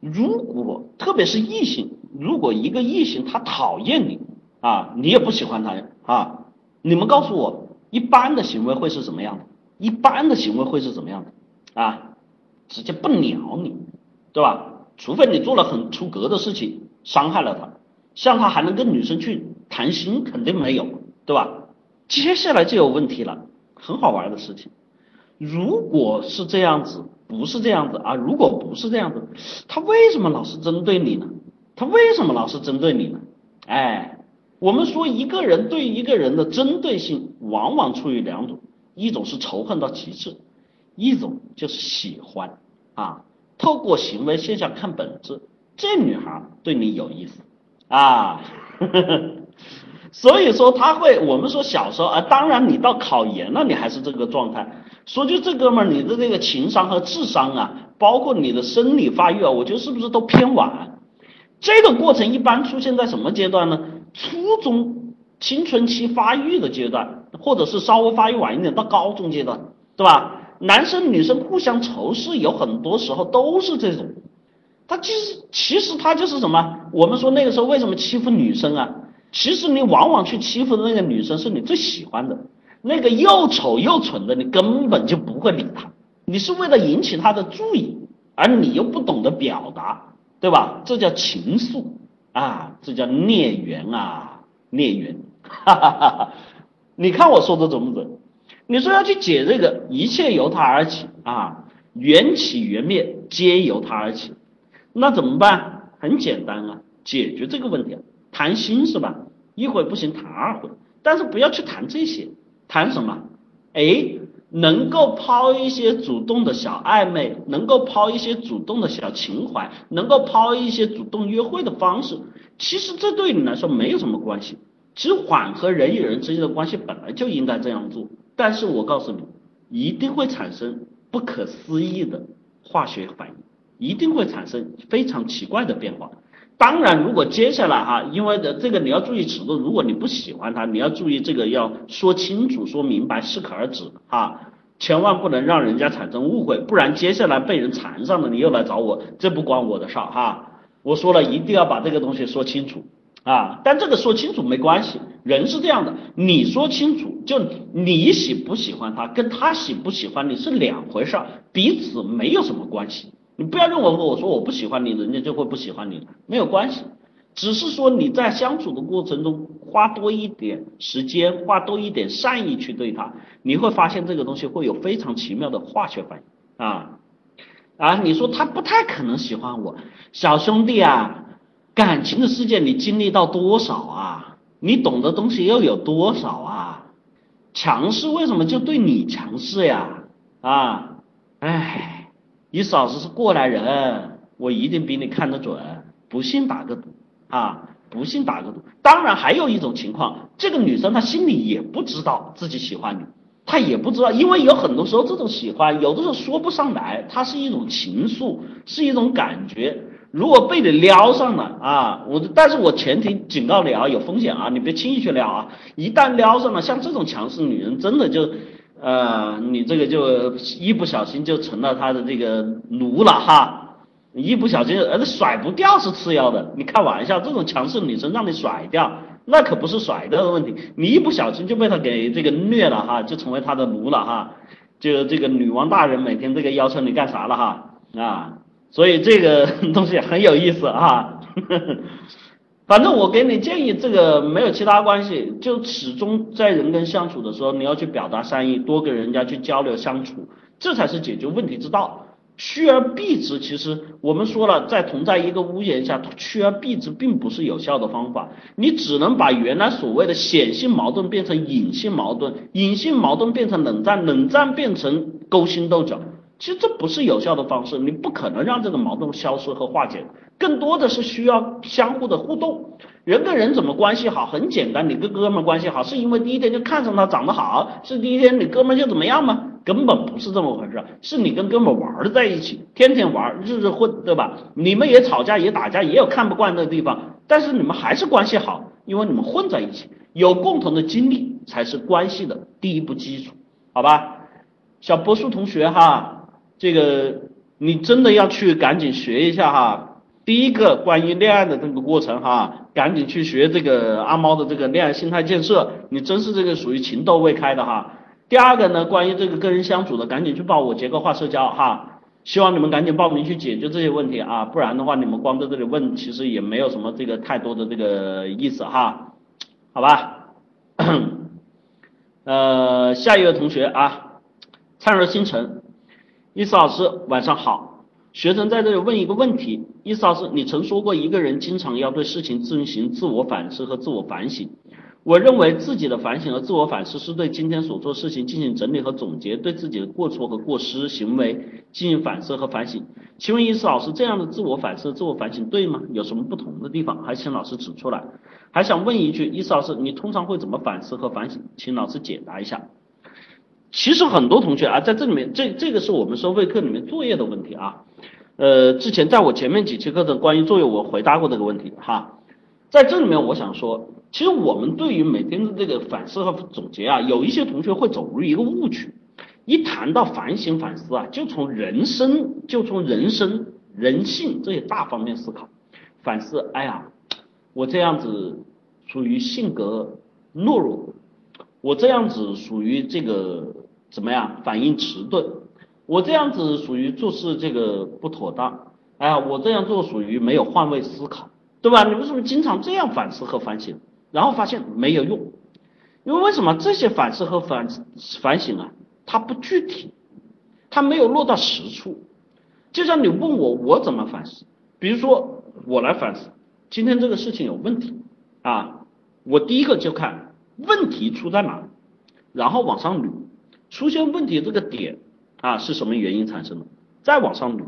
如果特别是异性，如果一个异性他讨厌你啊，你也不喜欢他啊，你们告诉我。一般的行为会是怎么样的？一般的行为会是怎么样的？啊，直接不鸟你，对吧？除非你做了很出格的事情，伤害了他，像他还能跟女生去谈心，肯定没有，对吧？接下来就有问题了，很好玩的事情。如果是这样子，不是这样子啊？如果不是这样子，他为什么老是针对你呢？他为什么老是针对你呢？哎。我们说一个人对一个人的针对性，往往出于两种，一种是仇恨到极致，一种就是喜欢啊，透过行为现象看本质，这女孩对你有意思啊，所以说他会，我们说小时候啊，当然你到考研了，你还是这个状态。说句这哥们儿，你的这个情商和智商啊，包括你的生理发育啊，我觉得是不是都偏晚？这个过程一般出现在什么阶段呢？初中青春期发育的阶段，或者是稍微发育晚一点到高中阶段，对吧？男生女生互相仇视，有很多时候都是这种。他其实其实他就是什么？我们说那个时候为什么欺负女生啊？其实你往往去欺负的那个女生是你最喜欢的。那个又丑又蠢的，你根本就不会理他，你是为了引起他的注意，而你又不懂得表达，对吧？这叫情愫啊，这叫孽缘啊，孽缘，哈哈哈哈！你看我说的准不准？你说要去解这个，一切由他而起啊，缘起缘灭皆由他而起，那怎么办？很简单啊，解决这个问题，谈心是吧？一会不行谈二会，但是不要去谈这些。谈什么？哎，能够抛一些主动的小暧昧，能够抛一些主动的小情怀，能够抛一些主动约会的方式，其实这对你来说没有什么关系。其实缓和人与人之间的关系本来就应该这样做，但是我告诉你，一定会产生不可思议的化学反应，一定会产生非常奇怪的变化。当然，如果接下来哈，因为的这个你要注意尺度，如果你不喜欢他，你要注意这个要说清楚、说明白、适可而止哈，千万不能让人家产生误会，不然接下来被人缠上了，你又来找我，这不关我的事儿哈。我说了一定要把这个东西说清楚啊，但这个说清楚没关系，人是这样的，你说清楚，就你喜不喜欢他，跟他喜不喜欢你是两回事儿，彼此没有什么关系。你不要认为我说我不喜欢你，人家就会不喜欢你，没有关系，只是说你在相处的过程中花多一点时间，花多一点善意去对他，你会发现这个东西会有非常奇妙的化学反应啊啊！你说他不太可能喜欢我，小兄弟啊，感情的世界你经历到多少啊？你懂的东西又有多少啊？强势为什么就对你强势呀？啊，唉。你嫂子是过来人，我一定比你看得准。不信打个赌啊！不信打个赌。当然还有一种情况，这个女生她心里也不知道自己喜欢你，她也不知道，因为有很多时候这种喜欢，有的时候说不上来，它是一种情愫，是一种感觉。如果被你撩上了啊，我但是我前提警告你啊，有风险啊，你别轻易去撩啊。一旦撩上了，像这种强势女人，真的就。呃，你这个就一不小心就成了他的这个奴了哈，一不小心呃甩不掉是次要的，你开玩笑，这种强势女生让你甩掉，那可不是甩掉的问题，你一不小心就被他给这个虐了哈，就成为他的奴了哈，就这个女王大人每天这个要求你干啥了哈。啊，所以这个东西很有意思哈。反正我给你建议，这个没有其他关系，就始终在人跟相处的时候，你要去表达善意，多跟人家去交流相处，这才是解决问题之道。趋而避之，其实我们说了，在同在一个屋檐下，趋而避之并不是有效的方法，你只能把原来所谓的显性矛盾变成隐性矛盾，隐性矛盾变成冷战，冷战变成勾心斗角。其实这不是有效的方式，你不可能让这个矛盾消失和化解，更多的是需要相互的互动。人跟人怎么关系好？很简单，你跟哥们关系好，是因为第一天就看上他长得好，是第一天你哥们就怎么样吗？根本不是这么回事，是你跟哥们玩在一起，天天玩，日日混，对吧？你们也吵架，也打架，也有看不惯的地方，但是你们还是关系好，因为你们混在一起，有共同的经历才是关系的第一步基础，好吧？小波叔同学哈。这个你真的要去赶紧学一下哈，第一个关于恋爱的这个过程哈，赶紧去学这个阿猫的这个恋爱心态建设，你真是这个属于情窦未开的哈。第二个呢，关于这个跟人相处的，赶紧去报我结构化社交哈，希望你们赶紧报名去解决这些问题啊，不然的话你们光在这里问，其实也没有什么这个太多的这个意思哈，好吧？呃，下一位同学啊，灿若星辰。伊思老师，晚上好。学生在这里问一个问题：伊思老师，你曾说过一个人经常要对事情进行自我反思和自我反省。我认为自己的反省和自我反思是对今天所做事情进行整理和总结，对自己的过错和过失行为进行反思和反省。请问伊思老师，这样的自我反思、自我反省对吗？有什么不同的地方？还请老师指出来。还想问一句，伊思老师，你通常会怎么反思和反省？请老师解答一下。其实很多同学啊，在这里面，这这个是我们收费课里面作业的问题啊。呃，之前在我前面几期课程关于作业，我回答过这个问题哈。在这里面，我想说。其实我们对于每天的这个反思和总结啊，有一些同学会走入一个误区，一谈到反省反思啊，就从人生就从人生人性这些大方面思考反思。哎呀，我这样子属于性格懦弱，我这样子属于这个怎么样反应迟钝，我这样子属于做事这个不妥当，哎呀，我这样做属于没有换位思考，对吧？你为什么经常这样反思和反省？然后发现没有用，因为为什么这些反思和反反省啊，它不具体，它没有落到实处。就像你问我我怎么反思，比如说我来反思，今天这个事情有问题啊，我第一个就看问题出在哪，然后往上捋，出现问题这个点啊是什么原因产生的，再往上捋，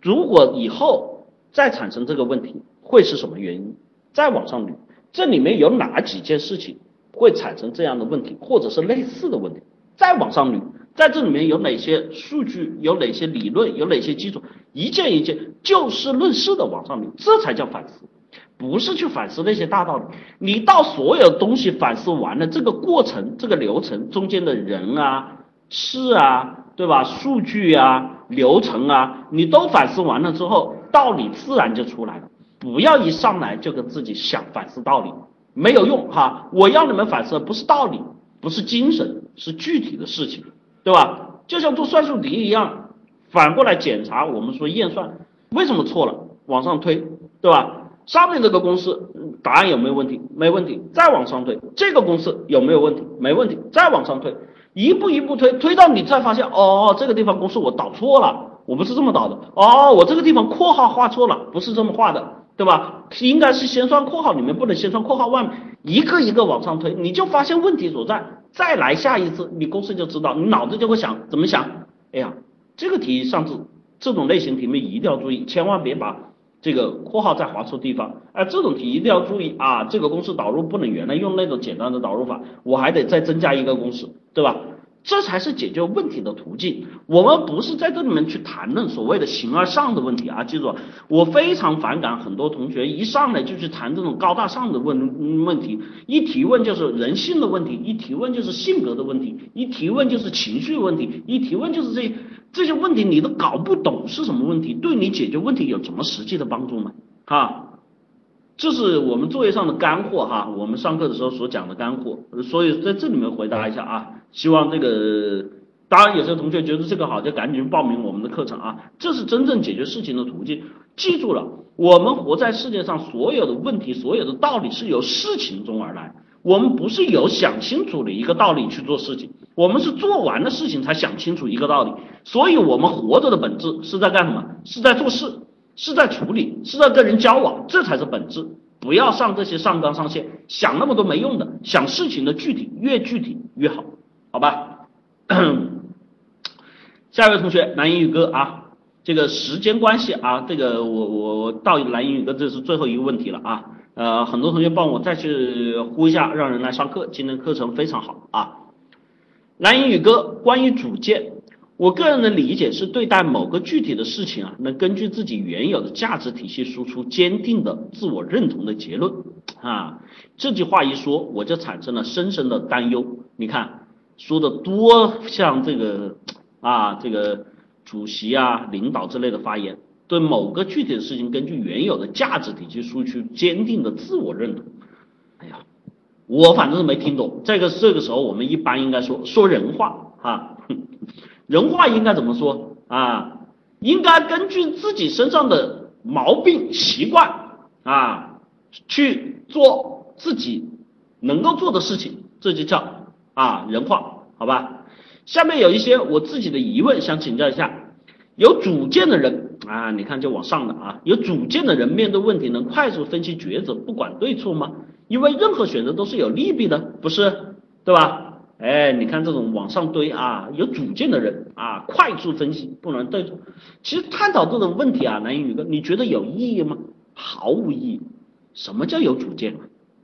如果以后再产生这个问题会是什么原因，再往上捋。这里面有哪几件事情会产生这样的问题，或者是类似的问题？再往上捋，在这里面有哪些数据，有哪些理论，有哪些基础？一件一件就事论事的往上捋，这才叫反思，不是去反思那些大道理。你到所有东西反思完了，这个过程、这个流程中间的人啊、事啊，对吧？数据啊、流程啊，你都反思完了之后，道理自然就出来了。不要一上来就跟自己想反思道理，没有用哈！我要你们反思的不是道理，不是精神，是具体的事情，对吧？就像做算术题一样，反过来检查我们说验算为什么错了，往上推，对吧？上面这个公式答案有没有问题？没问题，再往上推，这个公式有没有问题？没问题，再往上推，一步一步推，推到你再发现，哦，这个地方公式我导错了，我不是这么导的，哦，我这个地方括号画错了，不是这么画的。对吧？应该是先算括号里面，不能先算括号外面，一个一个往上推，你就发现问题所在。再来下一次，你公式就知道，你脑子就会想怎么想。哎呀，这个题上次这种类型题目一定要注意，千万别把这个括号再划错地方。哎，这种题一定要注意啊，这个公式导入不能原来用那种简单的导入法，我还得再增加一个公式，对吧？这才是解决问题的途径。我们不是在这里面去谈论所谓的形而上的问题啊！记住，我非常反感很多同学一上来就去谈这种高大上的问问题，一提问就是人性的问题，一提问就是性格的问题，一提问就是情绪问题，一提问就是这这些问题你都搞不懂是什么问题，对你解决问题有什么实际的帮助吗？哈。这是我们作业上的干货哈，我们上课的时候所讲的干货，所以在这里面回答一下啊，希望这个，当然有些同学觉得这个好，就赶紧报名我们的课程啊，这是真正解决事情的途径。记住了，我们活在世界上，所有的问题，所有的道理是由事情中而来，我们不是有想清楚的一个道理去做事情，我们是做完了事情才想清楚一个道理，所以我们活着的本质是在干什么？是在做事。是在处理，是在跟人交往，这才是本质。不要上这些上纲上线，想那么多没用的。想事情的具体，越具体越好，好吧？下一位同学，蓝英语哥啊，这个时间关系啊，这个我我我到蓝英语哥，这是最后一个问题了啊。呃，很多同学帮我再去呼一下，让人来上课。今天课程非常好啊。蓝英语哥，关于组建。我个人的理解是，对待某个具体的事情啊，能根据自己原有的价值体系输出坚定的自我认同的结论啊。这句话一说，我就产生了深深的担忧。你看，说的多像这个啊，这个主席啊、领导之类的发言，对某个具体的事情，根据原有的价值体系输出坚定的自我认同。哎呀，我反正是没听懂。这个这个时候，我们一般应该说说人话啊。人话应该怎么说啊？应该根据自己身上的毛病习惯啊，去做自己能够做的事情，这就叫啊人话，好吧？下面有一些我自己的疑问想请教一下，有主见的人啊，你看就往上的啊，有主见的人面对问题能快速分析抉择，不管对错吗？因为任何选择都是有利弊的，不是，对吧？哎，你看这种往上堆啊，有主见的人啊，快速分析不能对错。其实探讨这种问题啊，南云宇哥，你觉得有意义吗？毫无意义。什么叫有主见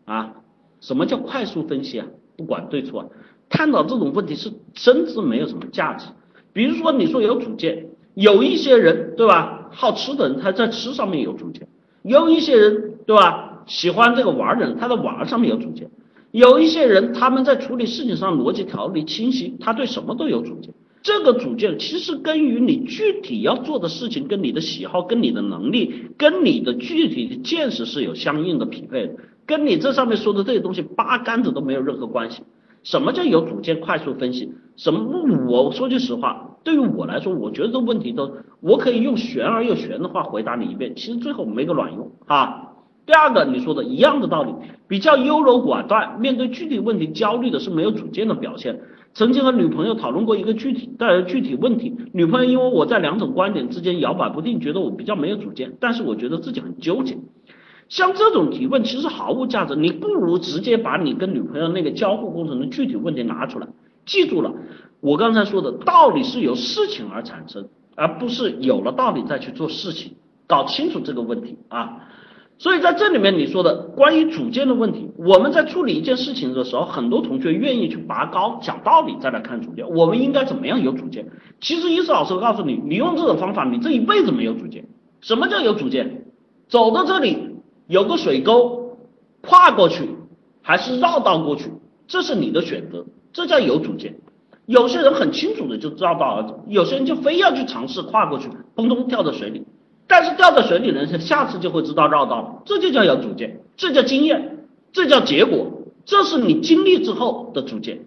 啊？啊，什么叫快速分析啊？不管对错，啊探讨这种问题是真是没有什么价值。比如说你说有主见，有一些人对吧？好吃的人他在吃上面有主见，有一些人对吧？喜欢这个玩的人他在玩上面有主见。有一些人，他们在处理事情上逻辑条理清晰，他对什么都有主见。这个主见其实跟于你具体要做的事情、跟你的喜好、跟你的能力、跟你的具体的见识是有相应的匹配的，跟你这上面说的这些东西八竿子都没有任何关系。什么叫有主见、快速分析？什么？我说句实话，对于我来说，我觉得这问题都，我可以用玄而又玄的话回答你一遍，其实最后没个卵用啊。第二个，你说的一样的道理，比较优柔寡断，面对具体问题焦虑的是没有主见的表现。曾经和女朋友讨论过一个具体的具体问题，女朋友因为我在两种观点之间摇摆不定，觉得我比较没有主见，但是我觉得自己很纠结。像这种提问其实毫无价值，你不如直接把你跟女朋友那个交互过程的具体问题拿出来。记住了，我刚才说的道理是由事情而产生，而不是有了道理再去做事情。搞清楚这个问题啊。所以在这里面你说的关于主见的问题，我们在处理一件事情的时候，很多同学愿意去拔高讲道理再来看主见。我们应该怎么样有主见？其实伊思老师告诉你，你用这种方法，你这一辈子没有主见。什么叫有主见？走到这里有个水沟，跨过去还是绕道过去，这是你的选择，这叫有主见。有些人很清楚的就绕道而走，有些人就非要去尝试跨过去，砰砰跳到水里。但是掉在水里的人，下次就会知道绕道了，这就叫有主见，这叫经验，这叫结果，这是你经历之后的主见。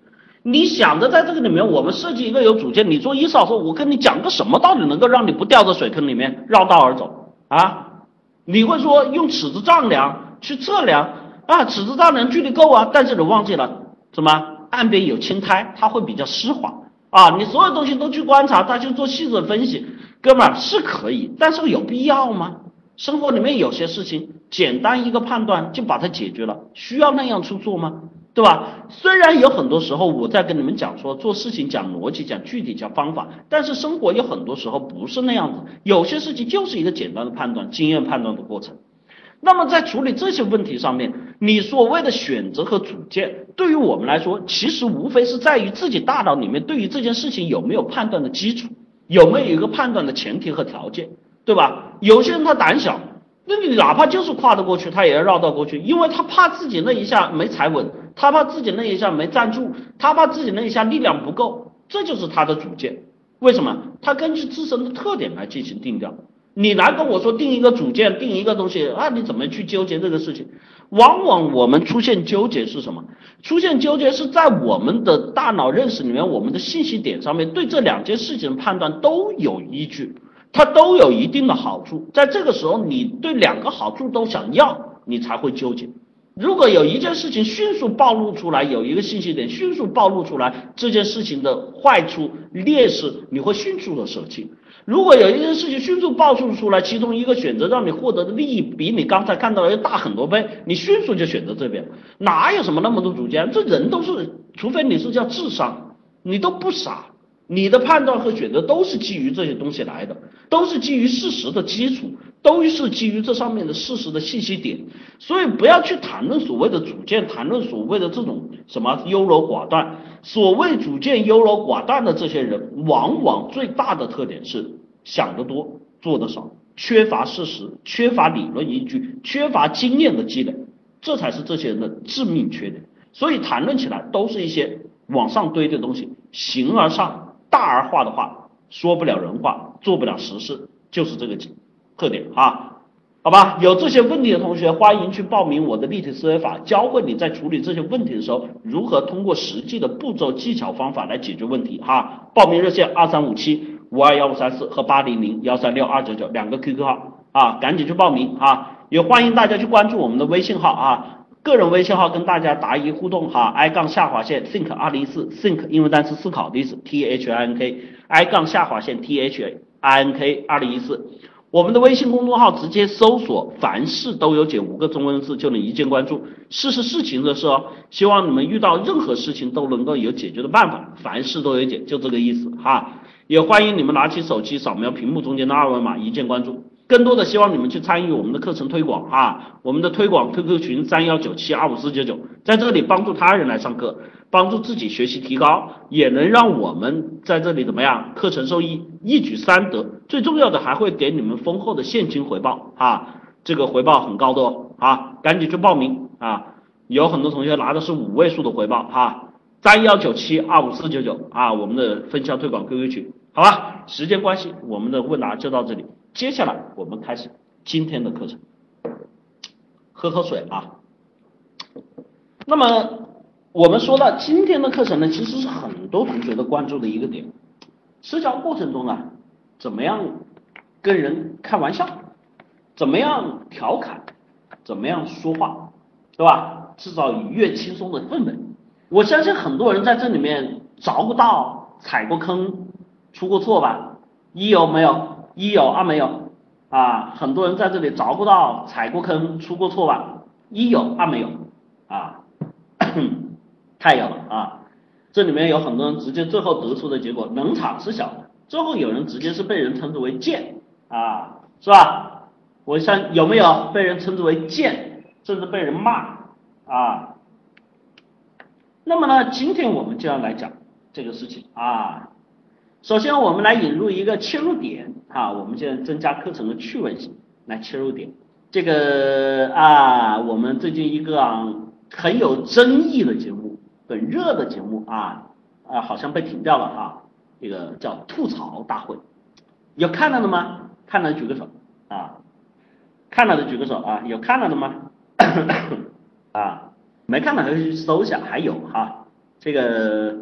你想着在这个里面，我们设计一个有主见，你做一少说，我跟你讲个什么道理能够让你不掉到水坑里面绕道而走啊？你会说用尺子丈量去测量啊，尺子丈量距离够啊，但是你忘记了什么？岸边有青苔，它会比较湿滑啊。你所有东西都去观察，它去做细致分析。哥们儿是可以，但是有必要吗？生活里面有些事情，简单一个判断就把它解决了，需要那样去做吗？对吧？虽然有很多时候我在跟你们讲说做事情讲逻辑、讲具体、讲方法，但是生活有很多时候不是那样子，有些事情就是一个简单的判断、经验判断的过程。那么在处理这些问题上面，你所谓的选择和主见，对于我们来说，其实无非是在于自己大脑里面对于这件事情有没有判断的基础。有没有一个判断的前提和条件，对吧？有些人他胆小，那你哪怕就是跨得过去，他也要绕道过去，因为他怕自己那一下没踩稳，他怕自己那一下没站住，他怕自己那一下力量不够，这就是他的主见。为什么？他根据自身的特点来进行定调。你来跟我说定一个主见，定一个东西啊？你怎么去纠结这个事情？往往我们出现纠结是什么？出现纠结是在我们的大脑认识里面，我们的信息点上面对这两件事情的判断都有依据，它都有一定的好处。在这个时候，你对两个好处都想要，你才会纠结。如果有一件事情迅速暴露出来，有一个信息点迅速暴露出来，这件事情的坏处、劣势，你会迅速的舍弃。如果有一件事情迅速爆出出来，其中一个选择让你获得的利益比你刚才看到的要大很多倍，你迅速就选择这边，哪有什么那么多主见？这人都是，除非你是叫智商，你都不傻，你的判断和选择都是基于这些东西来的，都是基于事实的基础，都是基于这上面的事实的信息点，所以不要去谈论所谓的主见，谈论所谓的这种什么优柔寡断。所谓主见优柔寡断的这些人，往往最大的特点是想得多，做得少，缺乏事实，缺乏理论依据，缺乏经验的积累，这才是这些人的致命缺点。所以谈论起来都是一些往上堆的东西，形而上，大而化的话，说不了人话，做不了实事，就是这个特点啊。好吧，有这些问题的同学，欢迎去报名我的立体思维法，教会你在处理这些问题的时候，如何通过实际的步骤、技巧、方法来解决问题。哈，报名热线二三五七五二幺五三四和八零零幺三六二九九两个 QQ 号啊，赶紧去报名啊！也欢迎大家去关注我们的微信号啊，个人微信号跟大家答疑互动哈，i 杠下划线 think 二零一四 think 英文单词思考的意思，t h i n k i 杠下划线 t h i n k 二零一四。我们的微信公众号直接搜索“凡事都有解”五个中文字就能一键关注。事是事情的事哦，希望你们遇到任何事情都能够有解决的办法，凡事都有解，就这个意思哈。也欢迎你们拿起手机扫描屏幕中间的二维码，一键关注。更多的希望你们去参与我们的课程推广啊，我们的推广 QQ 群三幺九七二五四九九，在这里帮助他人来上课，帮助自己学习提高，也能让我们在这里怎么样？课程收益一举三得，最重要的还会给你们丰厚的现金回报啊，这个回报很高的哦啊，赶紧去报名啊，有很多同学拿的是五位数的回报哈，三幺九七二五四九九啊，我们的分销推广 QQ 群，好吧，时间关系，我们的问答就到这里。接下来我们开始今天的课程，喝口水啊。那么我们说到今天的课程呢，其实是很多同学都关注的一个点，社交过程中啊，怎么样跟人开玩笑，怎么样调侃，怎么样说话，对吧？制造愉悦轻松的氛围。我相信很多人在这里面着过道、踩过坑、出过错吧？一有没有？一有二没有啊，很多人在这里着不到，踩过坑，出过错吧？一有二没有啊，太有了啊！这里面有很多人直接最后得出的结果，冷场是小的，最后有人直接是被人称之为贱啊，是吧？我想有没有被人称之为贱，甚至被人骂啊？那么呢，今天我们就要来讲这个事情啊。首先，我们来引入一个切入点啊，我们现在增加课程的趣味性，来切入点。这个啊，我们最近一个很有争议的节目，很热的节目啊啊，好像被停掉了啊。这个叫吐槽大会，有看到的吗？看了举个手啊，看到的举个手啊，有看到的吗？啊，没看的可以去搜一下，还有哈，这个。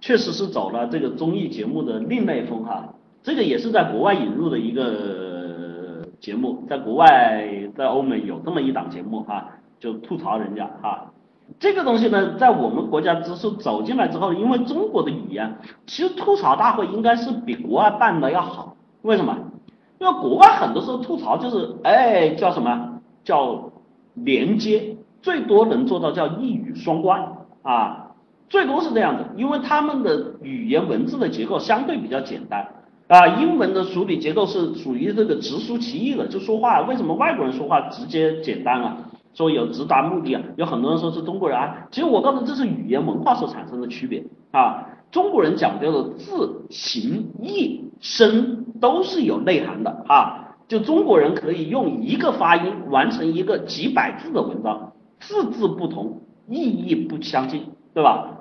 确实是走了这个综艺节目的另类风哈，这个也是在国外引入的一个节目，在国外在欧美有这么一档节目哈，就吐槽人家哈，这个东西呢，在我们国家只是走进来之后，因为中国的语言，其实吐槽大会应该是比国外办的要好，为什么？因为国外很多时候吐槽就是哎叫什么叫连接，最多能做到叫一语双关啊。最多是这样的，因为他们的语言文字的结构相对比较简单啊，英文的处理结构是属于这个直抒其意的，就说话为什么外国人说话直接简单啊？说有直达目的啊？有很多人说是中国人啊，其实我告诉这是语言文化所产生的区别啊。中国人讲究的字、形、意、声都是有内涵的啊，就中国人可以用一个发音完成一个几百字的文章，字字不同，意义不相近，对吧？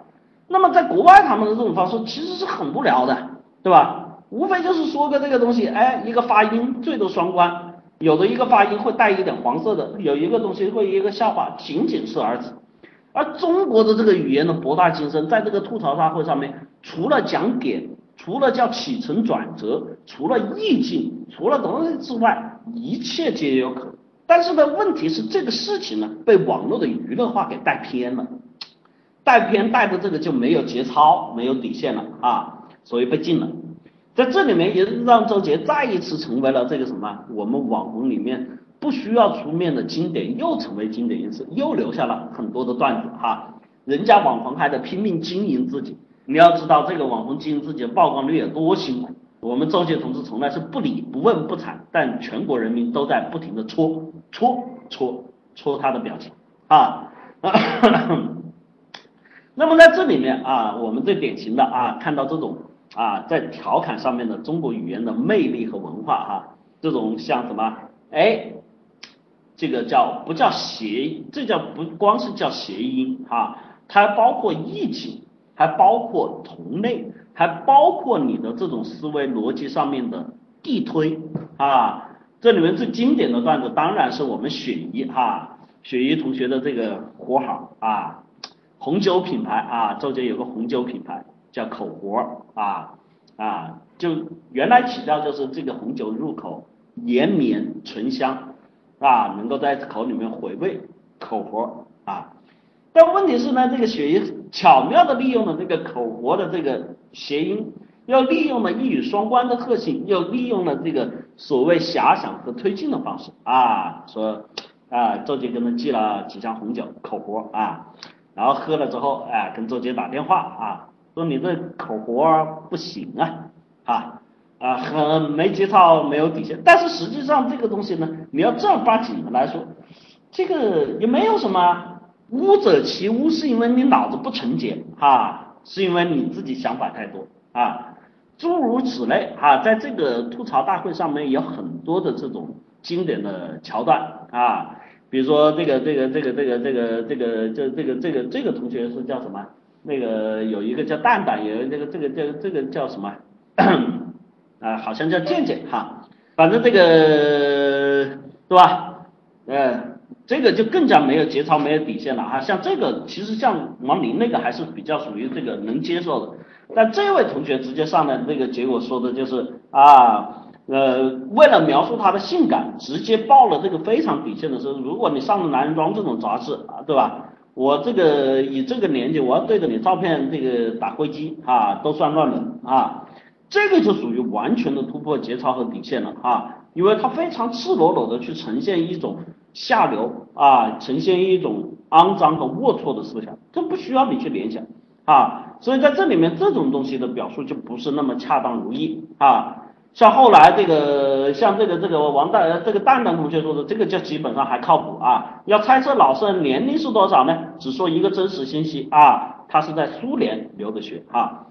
那么在国外，他们的这种方式其实是很无聊的，对吧？无非就是说个这个东西，哎，一个发音最多双关，有的一个发音会带一点黄色的，有一个东西会一个笑话，仅仅是而已。而中国的这个语言的博大精深，在这个吐槽大会上面，除了讲点，除了叫起承转折，除了意境，除了东西之外，一切皆有可能。但是呢，问题是这个事情呢，被网络的娱乐化给带偏了。带偏带的这个就没有节操，没有底线了啊，所以被禁了。在这里面也让周杰再一次成为了这个什么，我们网红里面不需要出面的经典，又成为经典一次，又留下了很多的段子哈。人家网红还得拼命经营自己，你要知道这个网红经营自己的曝光率有多辛苦。我们周杰同志从来是不理不问不睬，但全国人民都在不停的戳戳戳戳他的表情啊。那么在这里面啊，我们最典型的啊，看到这种啊，在调侃上面的中国语言的魅力和文化哈，这种像什么？哎，这个叫不叫谐？这叫不光是叫谐音哈，它还包括意境，还包括同类，还包括你的这种思维逻辑上面的递推啊。这里面最经典的段子当然是我们雪姨哈，雪姨同学的这个活好啊。红酒品牌啊，周杰有个红酒品牌叫口活啊啊，就原来起调就是这个红酒入口延绵醇香啊，能够在口里面回味口活啊。但问题是呢，这个雪姨巧妙的利用了这个口活的这个谐音，又利用了一语双关的特性，又利用了这个所谓遐想和推进的方式啊，说啊，周杰给他寄了几箱红酒，口活啊，然后喝了之后，哎，跟周杰打电话啊，说你这口活不行啊，啊啊，很没节操，没有底线。但是实际上这个东西呢，你要正儿八经的来说，这个也没有什么，污者其污，是因为你脑子不纯洁啊，是因为你自己想法太多啊，诸如此类啊，在这个吐槽大会上面有很多的这种经典的桥段啊，比如说这个这个这个这个这个这个这这个这个这个同学是叫什么？那个有一个叫蛋蛋，有这个这个这这个叫什么？啊，好像叫健健哈，反正这个对吧？呃，这个就更加没有节操，没有底线了哈。像这个，其实像王林那个还是比较属于这个能接受的，但这位同学直接上来那个结果说的就是啊，呃，为了描述他的性感，直接报了这个非常底线的是，如果你上了男人装这种杂志啊，对吧？我这个以这个年纪，我要对着你照片这个打飞机啊，都算乱伦啊。这个就属于完全的突破节操和底线了啊，因为它非常赤裸裸的去呈现一种下流啊，呈现一种肮脏和龌龊的思想，这不需要你去联想啊，所以在这里面这种东西的表述就不是那么恰当如意啊。像后来这个像这个这个王大这个蛋蛋同学说的，这个就基本上还靠谱啊。要猜测老师的年龄是多少呢？只说一个真实信息啊，他是在苏联留的学啊。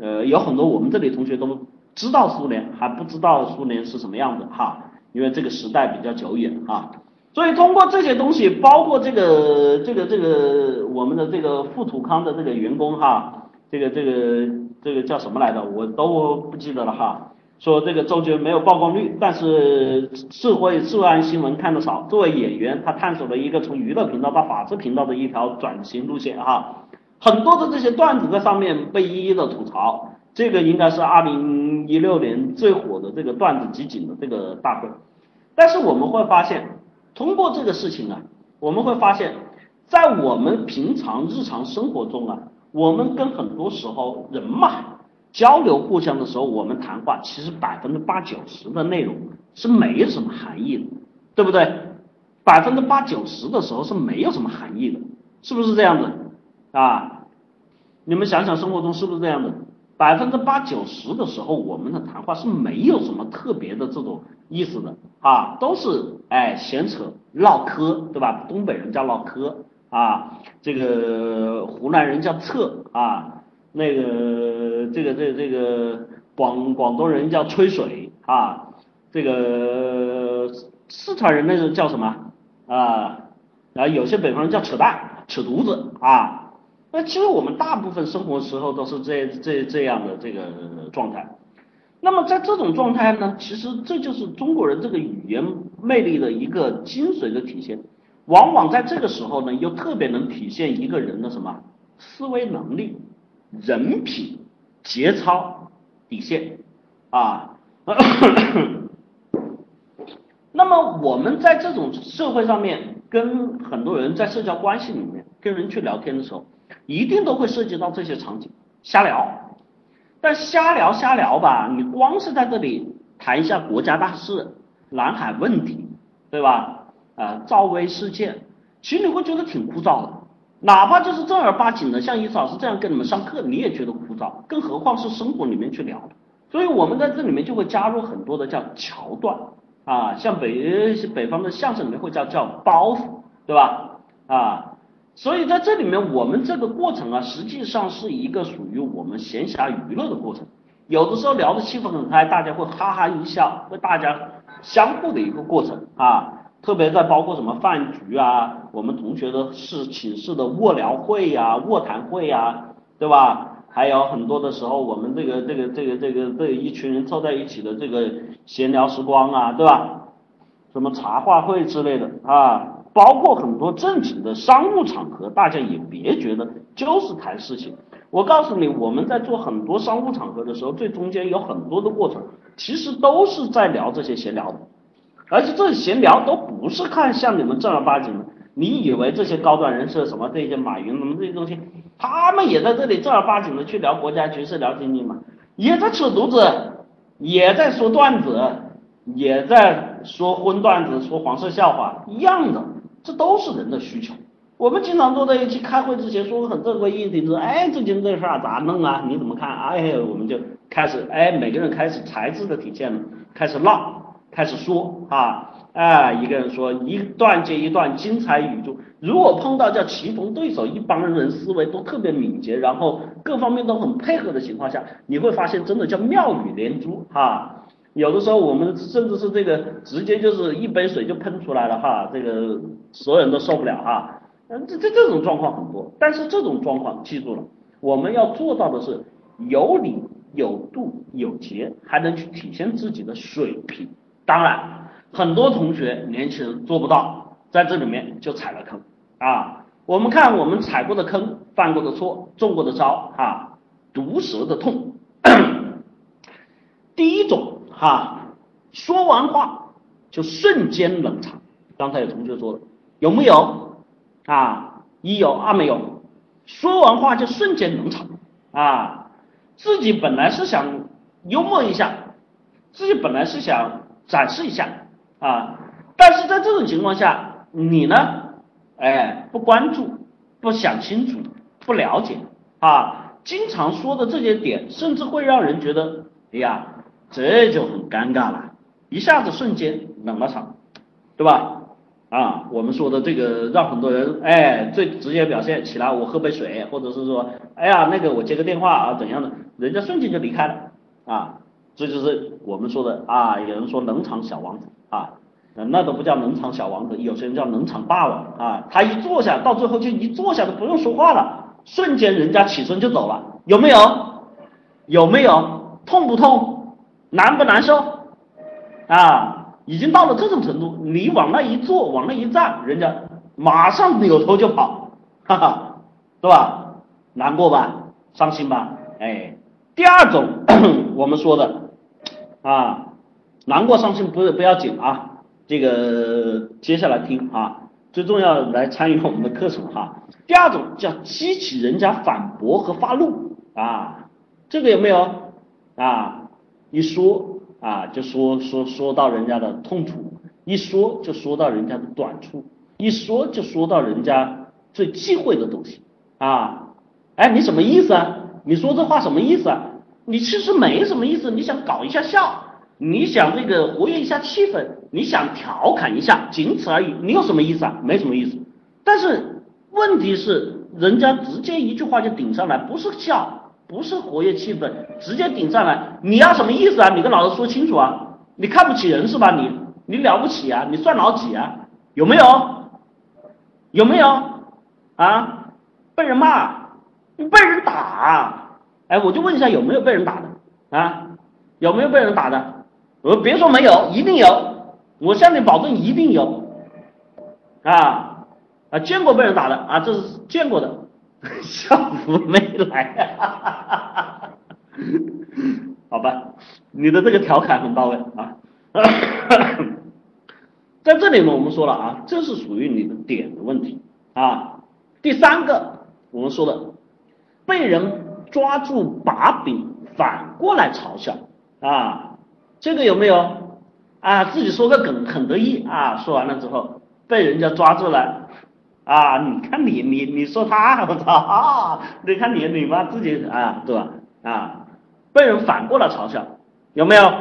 呃，有很多我们这里同学都知道苏联，还不知道苏联是什么样子哈，因为这个时代比较久远啊，所以通过这些东西，包括这个这个这个我们的这个富土康的这个员工哈，这个这个这个叫什么来着，我都不记得了哈，说这个周杰没有曝光率，但是社会涉案新闻看的少，作为演员，他探索了一个从娱乐频道到法制频道的一条转型路线哈。很多的这些段子在上面被一一的吐槽，这个应该是二零一六年最火的这个段子集锦的这个大会。但是我们会发现，通过这个事情啊，我们会发现，在我们平常日常生活中啊，我们跟很多时候人嘛交流互相的时候，我们谈话其实百分之八九十的内容是没有什么含义的，对不对？百分之八九十的时候是没有什么含义的，是不是这样子？啊，你们想想生活中是不是这样的？百分之八九十的时候，我们的谈话是没有什么特别的这种意思的啊，都是哎闲扯唠嗑，对吧？东北人叫唠嗑啊，这个湖南人叫测啊，那个这个这个这个广广东人叫吹水啊，这个四川人那个叫什么啊？然后有些北方人叫扯淡、扯犊子啊。那其实我们大部分生活时候都是这这这样的这个状态，那么在这种状态呢，其实这就是中国人这个语言魅力的一个精髓的体现，往往在这个时候呢，又特别能体现一个人的什么思维能力、人品、节操、底线啊。那么我们在这种社会上面，跟很多人在社交关系里面跟人去聊天的时候。一定都会涉及到这些场景，瞎聊，但瞎聊瞎聊吧，你光是在这里谈一下国家大事、南海问题，对吧？啊，赵薇事件，其实你会觉得挺枯燥的，哪怕就是正儿八经的，像伊老师这样跟你们上课，你也觉得枯燥，更何况是生活里面去聊。所以我们在这里面就会加入很多的叫桥段啊，像北北方的相声里面会叫叫包袱，对吧？啊。所以在这里面，我们这个过程啊，实际上是一个属于我们闲暇娱乐的过程。有的时候聊的气氛很嗨，大家会哈哈一笑，会大家相互的一个过程啊。特别在包括什么饭局啊，我们同学的室寝室的卧聊会呀、卧谈会呀，对吧？还有很多的时候，我们这个这个这个这个这一群人凑在一起的这个闲聊时光啊，对吧？什么茶话会之类的啊。包括很多正经的商务场合，大家也别觉得就是谈事情。我告诉你，我们在做很多商务场合的时候，最中间有很多的过程，其实都是在聊这些闲聊的，而且这闲聊都不是看像你们正儿八经的。你以为这些高端人士什么这些马云什么这些东西，他们也在这里正儿八经的去聊国家局势、聊经济吗？也在扯犊子，也在说段子，也在说荤段子，说黄色笑话，一样的，这都是人的需求。我们经常坐在一起开会之前说很正规议题，说哎最近这事儿咋弄啊？你怎么看？哎，我们就开始哎每个人开始才智的体现了，开始唠，开始说啊，哎一个人说一段接一段精彩语注。如果碰到叫棋逢对手，一帮人思维都特别敏捷，然后各方面都很配合的情况下，你会发现真的叫妙语连珠哈。有的时候我们甚至是这个直接就是一杯水就喷出来了哈，这个所有人都受不了哈。嗯，这这这种状况很多，但是这种状况记住了，我们要做到的是有理有度有节，还能去体现自己的水平。当然，很多同学年轻人做不到，在这里面就踩了坑。啊，我们看我们踩过的坑、犯过的错、中过的招，哈，毒舌的痛。第一种哈，说完话就瞬间冷场。刚才有同学说了，有没有？啊，一有，二没有。说完话就瞬间冷场啊，自己本来是想幽默一下，自己本来是想展示一下啊，但是在这种情况下，你呢？哎，不关注，不想清楚，不了解啊，经常说的这些点，甚至会让人觉得，哎呀，这就很尴尬了，一下子瞬间冷了场，对吧？啊，我们说的这个让很多人，哎，最直接表现起来，我喝杯水，或者是说，哎呀，那个我接个电话啊，怎样的，人家瞬间就离开了啊，这就是我们说的啊，有人说冷场小王子啊。那都不叫冷场小王子，有些人叫冷场霸王啊！他一坐下，到最后就一坐下都不用说话了，瞬间人家起身就走了，有没有？有没有？痛不痛？难不难受？啊，已经到了这种程度，你往那一坐，往那一站，人家马上扭头就跑，哈哈，对吧？难过吧？伤心吧？哎，第二种 我们说的啊，难过伤心不是不要紧啊。这个接下来听啊，最重要来参与我们的课程哈。第二种叫激起人家反驳和发怒啊，这个有没有啊？一说啊就说说说到人家的痛处，一说就说到人家的短处，一说就说到人家最忌讳的东西啊。哎，你什么意思啊？你说这话什么意思啊？你其实没什么意思，你想搞一下笑。你想这个活跃一下气氛，你想调侃一下，仅此而已。你有什么意思啊？没什么意思。但是问题是，人家直接一句话就顶上来，不是笑，不是活跃气氛，直接顶上来。你要什么意思啊？你跟老师说清楚啊！你看不起人是吧？你你了不起啊？你算老几啊？有没有？有没有？啊？被人骂，被人打？哎，我就问一下，有没有被人打的？啊？有没有被人打的？我别说没有，一定有，我向你保证一定有，啊啊，见过被人打的啊，这是见过的，校服没来，好吧，你的这个调侃很到位啊，在这里呢，我们说了啊，这是属于你的点的问题啊。第三个，我们说的被人抓住把柄，反过来嘲笑啊。这个有没有啊？自己说个梗很得意啊，说完了之后被人家抓住了啊！你看你你你说他，我操啊！你看你你妈自己啊，对吧？啊，被人反过来嘲笑，有没有？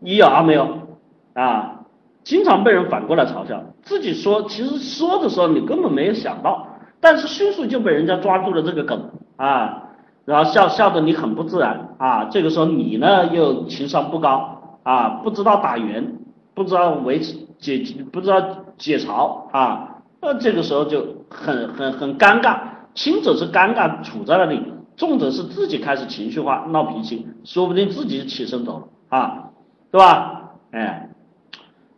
你有啊没有啊？经常被人反过来嘲笑，自己说其实说的时候你根本没有想到，但是迅速就被人家抓住了这个梗啊，然后笑笑的你很不自然啊，这个时候你呢又情商不高。啊，不知道打圆，不知道维持解，不知道解嘲啊，那这个时候就很很很尴尬，轻者是尴尬处在那里，重者是自己开始情绪化闹脾气，说不定自己起身走了啊，对吧？哎，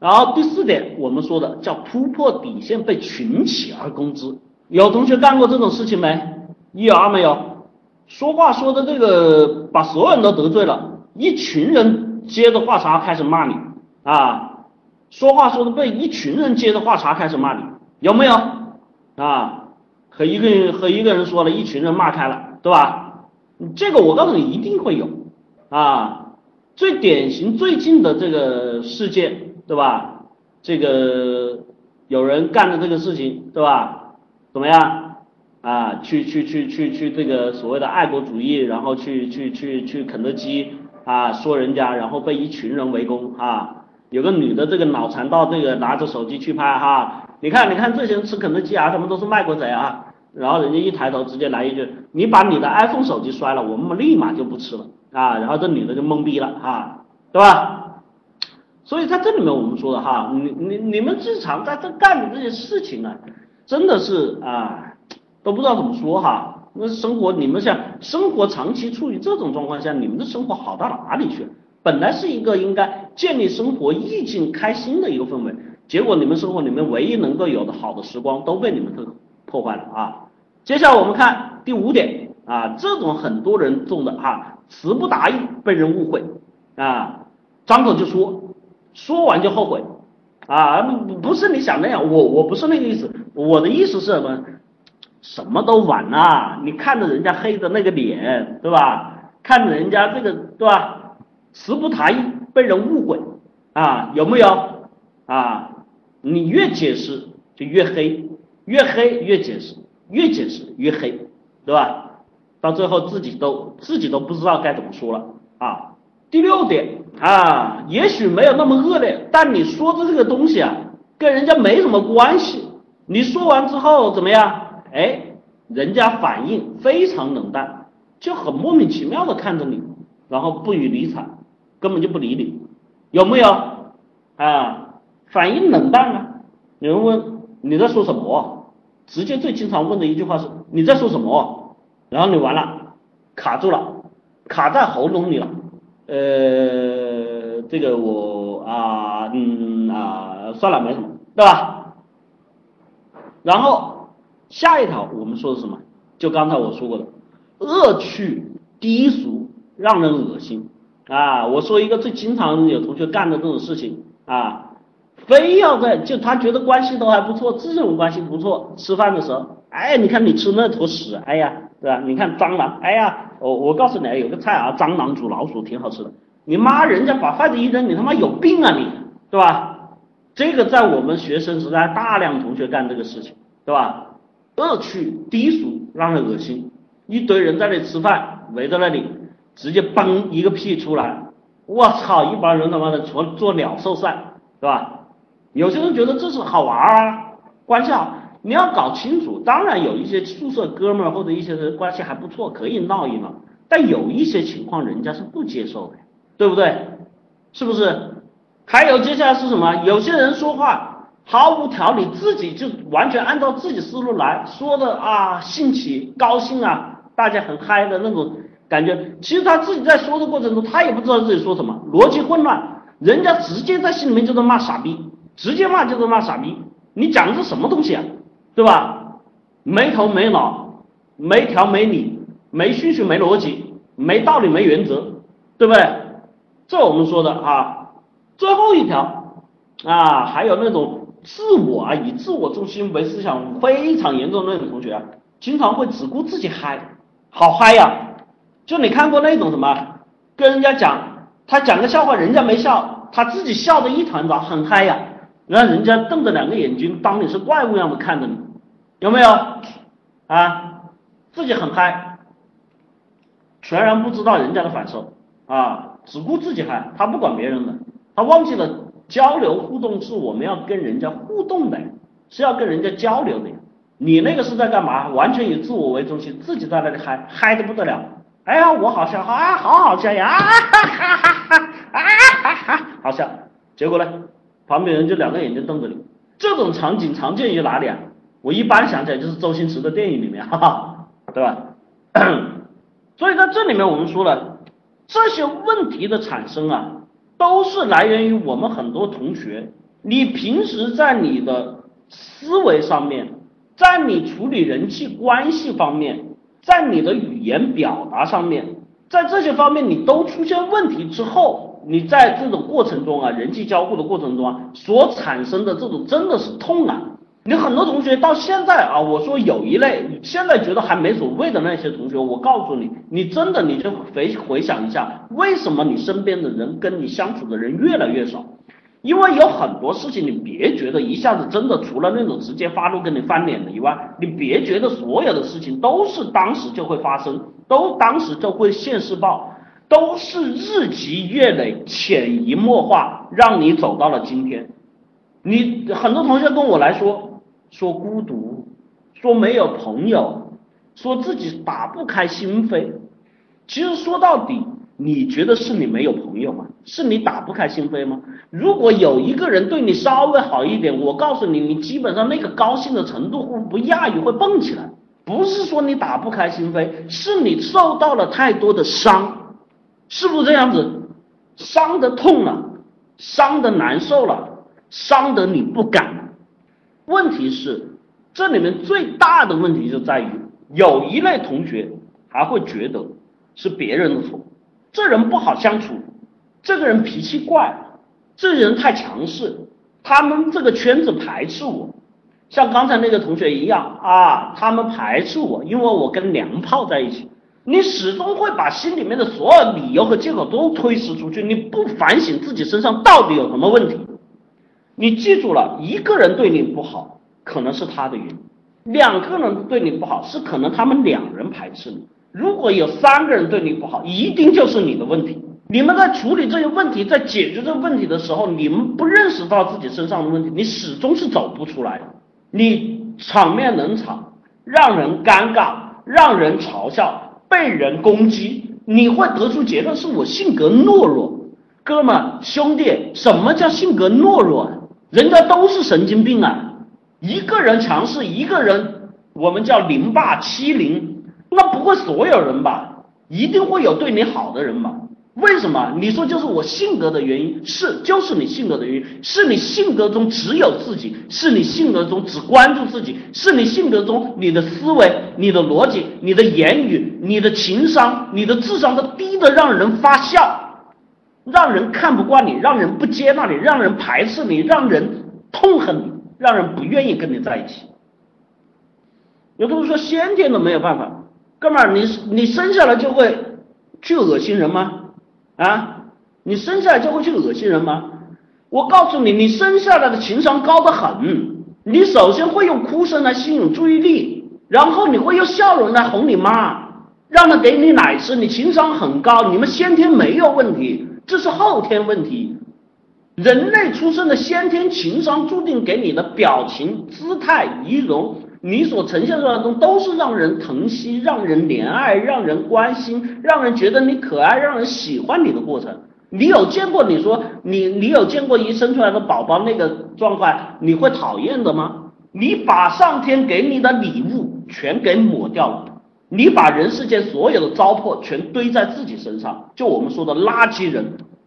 然后第四点我们说的叫突破底线被群起而攻之，有同学干过这种事情没？一有二没有？说话说的这个把所有人都得罪了，一群人。接着话茬开始骂你啊，说话说的被一群人接着话茬开始骂你，有没有啊？和一个人和一个人说了一群人骂开了，对吧？这个我告诉你一定会有啊，最典型最近的这个事件，对吧？这个有人干的这个事情，对吧？怎么样？啊，去去去去去这个所谓的爱国主义，然后去去去去肯德基啊，说人家，然后被一群人围攻啊。有个女的这个脑残到这个拿着手机去拍哈，你看你看这些人吃肯德基啊，他们都是卖国贼啊。然后人家一抬头直接来一句，你把你的 iPhone 手机摔了，我们立马就不吃了啊。然后这女的就懵逼了哈，对吧？所以在这里面我们说的哈，你你你们日常在这干的这些事情啊，真的是啊，都不知道怎么说哈。那生活你们想生活长期处于这种状况下，你们的生活好到哪里去？本来是一个应该建立生活意境、开心的一个氛围，结果你们生活里面唯一能够有的好的时光都被你们破破坏了啊！接下来我们看第五点啊，这种很多人中的哈，词不达意被人误会啊，张口就说，说完就后悔啊，不是你想那样，我我不是那个意思，我的意思是什么？什么都晚啊，你看着人家黑的那个脸，对吧？看着人家这个，对吧？词不达意，被人误会啊，有没有啊？你越解释就越黑，越黑越解释，越解释越黑，对吧？到最后自己都自己都不知道该怎么说了啊。第六点啊，也许没有那么恶劣，但你说的这个东西啊，跟人家没什么关系。你说完之后怎么样？哎，人家反应非常冷淡，就很莫名其妙的看着你，然后不予理睬。根本就不理你，有没有啊？反应冷淡啊？有人问你在说什么？直接最经常问的一句话是你在说什么？然后你完了，卡住了，卡在喉咙里了。呃，这个我啊，嗯啊，算了，没什么，对吧？然后下一条我们说的什么？就刚才我说过的，恶趣低俗，让人恶心。啊，我说一个最经常有同学干的这种事情啊，非要在就他觉得关系都还不错，这种关系不错，吃饭的时候，哎，你看你吃那坨屎，哎呀，对吧？你看蟑螂，哎呀，我我告诉你，有个菜啊，蟑螂煮老鼠挺好吃的。你妈，人家把筷子一扔，你他妈有病啊你，对吧？这个在我们学生时代，大量同学干这个事情，对吧？恶趣低俗，让人恶心，一堆人在那里吃饭，围在那里。直接嘣一个屁出来，我操！一帮人他妈的做做鸟兽散，是吧？有些人觉得这是好玩啊，关系好，你要搞清楚。当然有一些宿舍哥们儿或者一些人关系还不错，可以闹一闹。但有一些情况人家是不接受的，对不对？是不是？还有接下来是什么？有些人说话毫无条理，自己就完全按照自己思路来说的啊，兴起高兴啊，大家很嗨的那种。感觉其实他自己在说的过程中，他也不知道自己说什么，逻辑混乱。人家直接在心里面就在骂傻逼，直接骂就是骂傻逼。你讲的是什么东西啊？对吧？没头没脑，没条没理，没顺序没逻辑，没道理没原则，对不对？这我们说的啊。最后一条啊，还有那种自我啊，以自我中心为思想非常严重的那种同学啊，经常会只顾自己嗨，好嗨呀！就你看过那种什么，跟人家讲，他讲个笑话，人家没笑，他自己笑的一团糟，很嗨呀，然后人家瞪着两个眼睛，当你是怪物一样的看着你，有没有？啊，自己很嗨，全然不知道人家的感受啊，只顾自己嗨，他不管别人的，他忘记了交流互动是我们要跟人家互动的，是要跟人家交流的，你那个是在干嘛？完全以自我为中心，自己在那里嗨，嗨的不得了。哎呀，我好笑啊，好好笑呀，啊哈哈哈哈，啊哈哈，好笑。结果呢，旁边人就两个眼睛瞪着你。这种场景常见于哪里啊？我一般想起来就是周星驰的电影里面，哈哈，对吧？所以在这里面我们说了，这些问题的产生啊，都是来源于我们很多同学，你平时在你的思维上面，在你处理人际关系方面。在你的语言表达上面，在这些方面你都出现问题之后，你在这种过程中啊，人际交互的过程中啊，所产生的这种真的是痛啊，你很多同学到现在啊，我说有一类现在觉得还没所谓的那些同学，我告诉你，你真的你就回回想一下，为什么你身边的人跟你相处的人越来越少？因为有很多事情，你别觉得一下子真的除了那种直接发怒跟你翻脸的以外，你别觉得所有的事情都是当时就会发生，都当时就会现世报，都是日积月累、潜移默化，让你走到了今天。你很多同学跟我来说，说孤独，说没有朋友，说自己打不开心扉。其实说到底，你觉得是你没有朋友吗？是你打不开心扉吗？如果有一个人对你稍微好一点，我告诉你，你基本上那个高兴的程度会不亚于会蹦起来。不是说你打不开心扉，是你受到了太多的伤，是不是这样子？伤的痛了，伤的难受了，伤得你不敢。问题是，这里面最大的问题就在于，有一类同学还会觉得是别人的错，这人不好相处，这个人脾气怪。这人太强势，他们这个圈子排斥我，像刚才那个同学一样啊，他们排斥我，因为我跟娘炮在一起。你始终会把心里面的所有理由和借口都推迟出去，你不反省自己身上到底有什么问题。你记住了，一个人对你不好，可能是他的原因；两个人对你不好，是可能他们两人排斥你；如果有三个人对你不好，一定就是你的问题。你们在处理这些问题，在解决这个问题的时候，你们不认识到自己身上的问题，你始终是走不出来的。你场面冷场，让人尴尬，让人嘲笑，被人攻击，你会得出结论是我性格懦弱。哥们兄弟，什么叫性格懦弱？人家都是神经病啊！一个人强势，一个人我们叫凌霸欺凌，那不会所有人吧？一定会有对你好的人吧？为什么？你说就是我性格的原因，是就是你性格的原因，是你性格中只有自己，是你性格中只关注自己，是你性格中你的思维、你的逻辑、你的言语、你的情商、你的智商都低的让人发笑，让人看不惯你，让人不接纳你，让人排斥你，让人痛恨你，让人不愿意跟你在一起。有的人说先天的没有办法，哥们儿，你你生下来就会去恶心人吗？啊，你生下来就会去恶心人吗？我告诉你，你生下来的情商高得很。你首先会用哭声来吸引注意力，然后你会用笑容来哄你妈，让她给你奶吃。你情商很高，你们先天没有问题，这是后天问题。人类出生的先天情商注定给你的表情、姿态、仪容。你所呈现出来的东西都是让人疼惜、让人怜爱、让人关心、让人觉得你可爱、让人喜欢你的过程。你有见过你说你你有见过一生出来的宝宝那个状况，你会讨厌的吗？你把上天给你的礼物全给抹掉了，你把人世间所有的糟粕全堆在自己身上，就我们说的垃圾人，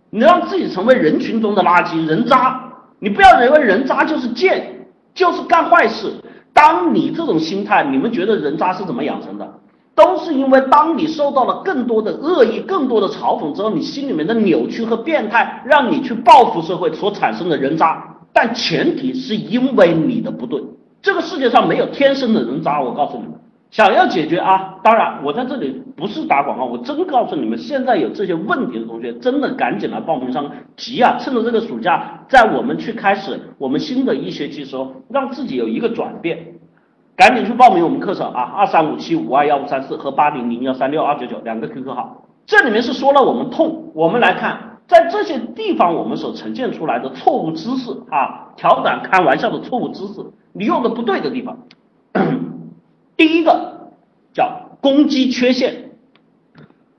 你让自己成为人群中的垃圾人渣。你不要认为人渣就是贱，就是干坏事。当你这种心态，你们觉得人渣是怎么养成的？都是因为当你受到了更多的恶意、更多的嘲讽之后，你心里面的扭曲和变态，让你去报复社会所产生的人渣。但前提是因为你的不对，这个世界上没有天生的人渣，我告诉你们。想要解决啊，当然我在这里不是打广告，我真告诉你们，现在有这些问题的同学，真的赶紧来报名上，急啊！趁着这个暑假，在我们去开始我们新的一学期时候，让自己有一个转变，赶紧去报名我们课程啊！二三五七五二幺五三四和八零零幺三六二九九两个 QQ 号，这里面是说了我们痛，我们来看在这些地方我们所呈现出来的错误知识啊，调侃开玩笑的错误知识，你用的不对的地方。第一个叫攻击缺陷，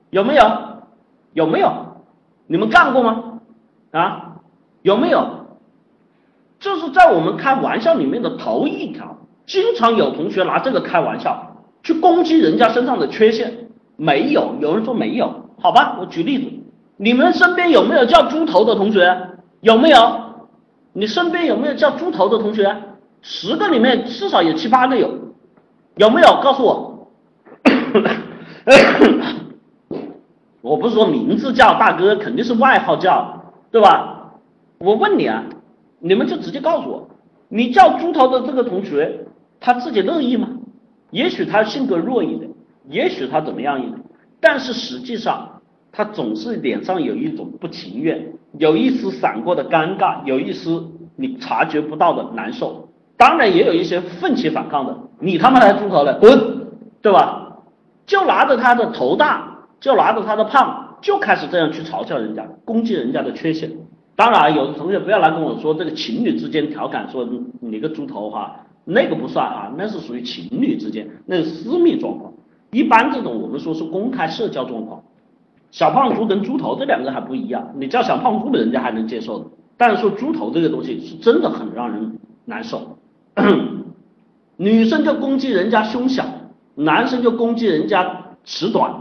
有没有？有没有？你们干过吗？啊，有没有？这是在我们开玩笑里面的头一条，经常有同学拿这个开玩笑，去攻击人家身上的缺陷。没有，有人说没有，好吧，我举例子，你们身边有没有叫猪头的同学？有没有？你身边有没有叫猪头的同学？十个里面至少有七八个有。有没有告诉我？我不是说名字叫大哥，肯定是外号叫，对吧？我问你啊，你们就直接告诉我，你叫猪头的这个同学，他自己乐意吗？也许他性格弱一点，也许他怎么样一点，但是实际上他总是脸上有一种不情愿，有一丝闪过的尴尬，有一丝你察觉不到的难受。当然也有一些奋起反抗的，你他妈来猪头了，滚，对吧？就拿着他的头大，就拿着他的胖，就开始这样去嘲笑人家，攻击人家的缺陷。当然，有的同学不要来跟我说这个情侣之间调侃说你个猪头哈，那个不算啊，那是属于情侣之间，那是私密状况。一般这种我们说是公开社交状况。小胖猪跟猪头这两个还不一样，你叫小胖猪的人家还能接受的，但是说猪头这个东西是真的很让人难受。女生就攻击人家胸小，男生就攻击人家尺短，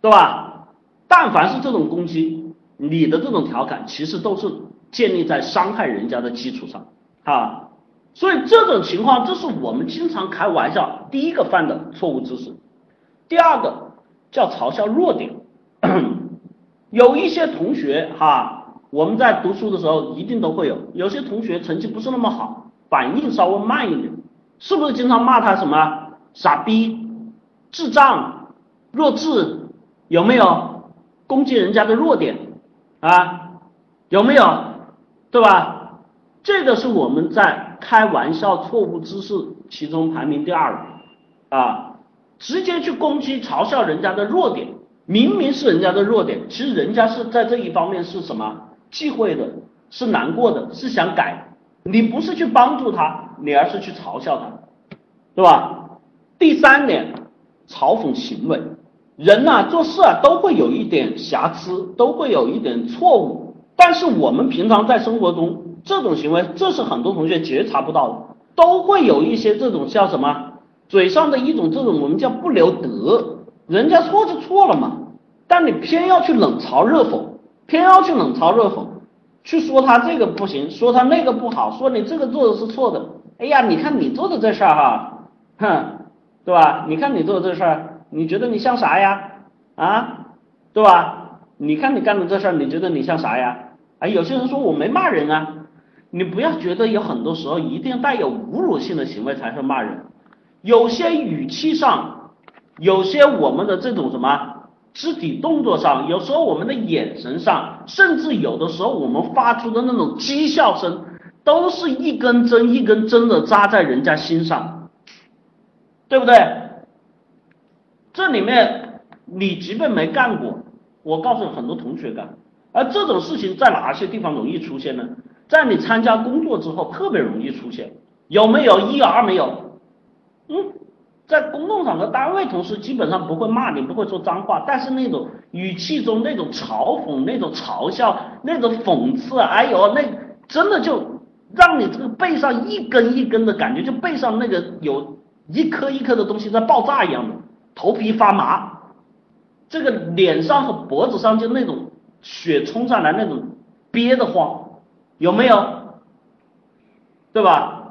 对吧？但凡是这种攻击，你的这种调侃，其实都是建立在伤害人家的基础上啊。所以这种情况，这是我们经常开玩笑第一个犯的错误知识。第二个叫嘲笑弱点，有一些同学哈，我们在读书的时候一定都会有，有些同学成绩不是那么好。反应稍微慢一点，是不是经常骂他什么傻逼、智障、弱智？有没有攻击人家的弱点啊？有没有？对吧？这个是我们在开玩笑错误姿势其中排名第二啊，直接去攻击嘲笑人家的弱点，明明是人家的弱点，其实人家是在这一方面是什么忌讳的，是难过的，是想改。你不是去帮助他，你而是去嘲笑他，对吧？第三点，嘲讽行为，人呐做事啊都会有一点瑕疵，都会有一点错误，但是我们平常在生活中这种行为，这是很多同学觉察不到的，都会有一些这种叫什么，嘴上的一种这种我们叫不留德，人家错就错了嘛，但你偏要去冷嘲热讽，偏要去冷嘲热讽。去说他这个不行，说他那个不好，说你这个做的是错的。哎呀，你看你做的这事儿哈，哼，对吧？你看你做的这事儿，你觉得你像啥呀？啊，对吧？你看你干的这事儿，你觉得你像啥呀？啊，有些人说我没骂人啊，你不要觉得有很多时候一定带有侮辱性的行为才是骂人，有些语气上，有些我们的这种什么？肢体动作上，有时候我们的眼神上，甚至有的时候我们发出的那种讥笑声，都是一根针一根针的扎在人家心上，对不对？这里面你即便没干过，我告诉很多同学干，而这种事情在哪些地方容易出现呢？在你参加工作之后特别容易出现，有没有？一二没有？嗯。在公共场合，单位同事基本上不会骂你，不会说脏话，但是那种语气中那种嘲讽、那种嘲笑、那种讽刺，哎呦，那真的就让你这个背上一根一根的感觉，就背上那个有一颗一颗的东西在爆炸一样的，头皮发麻，这个脸上和脖子上就那种血冲上来那种憋得慌，有没有？对吧？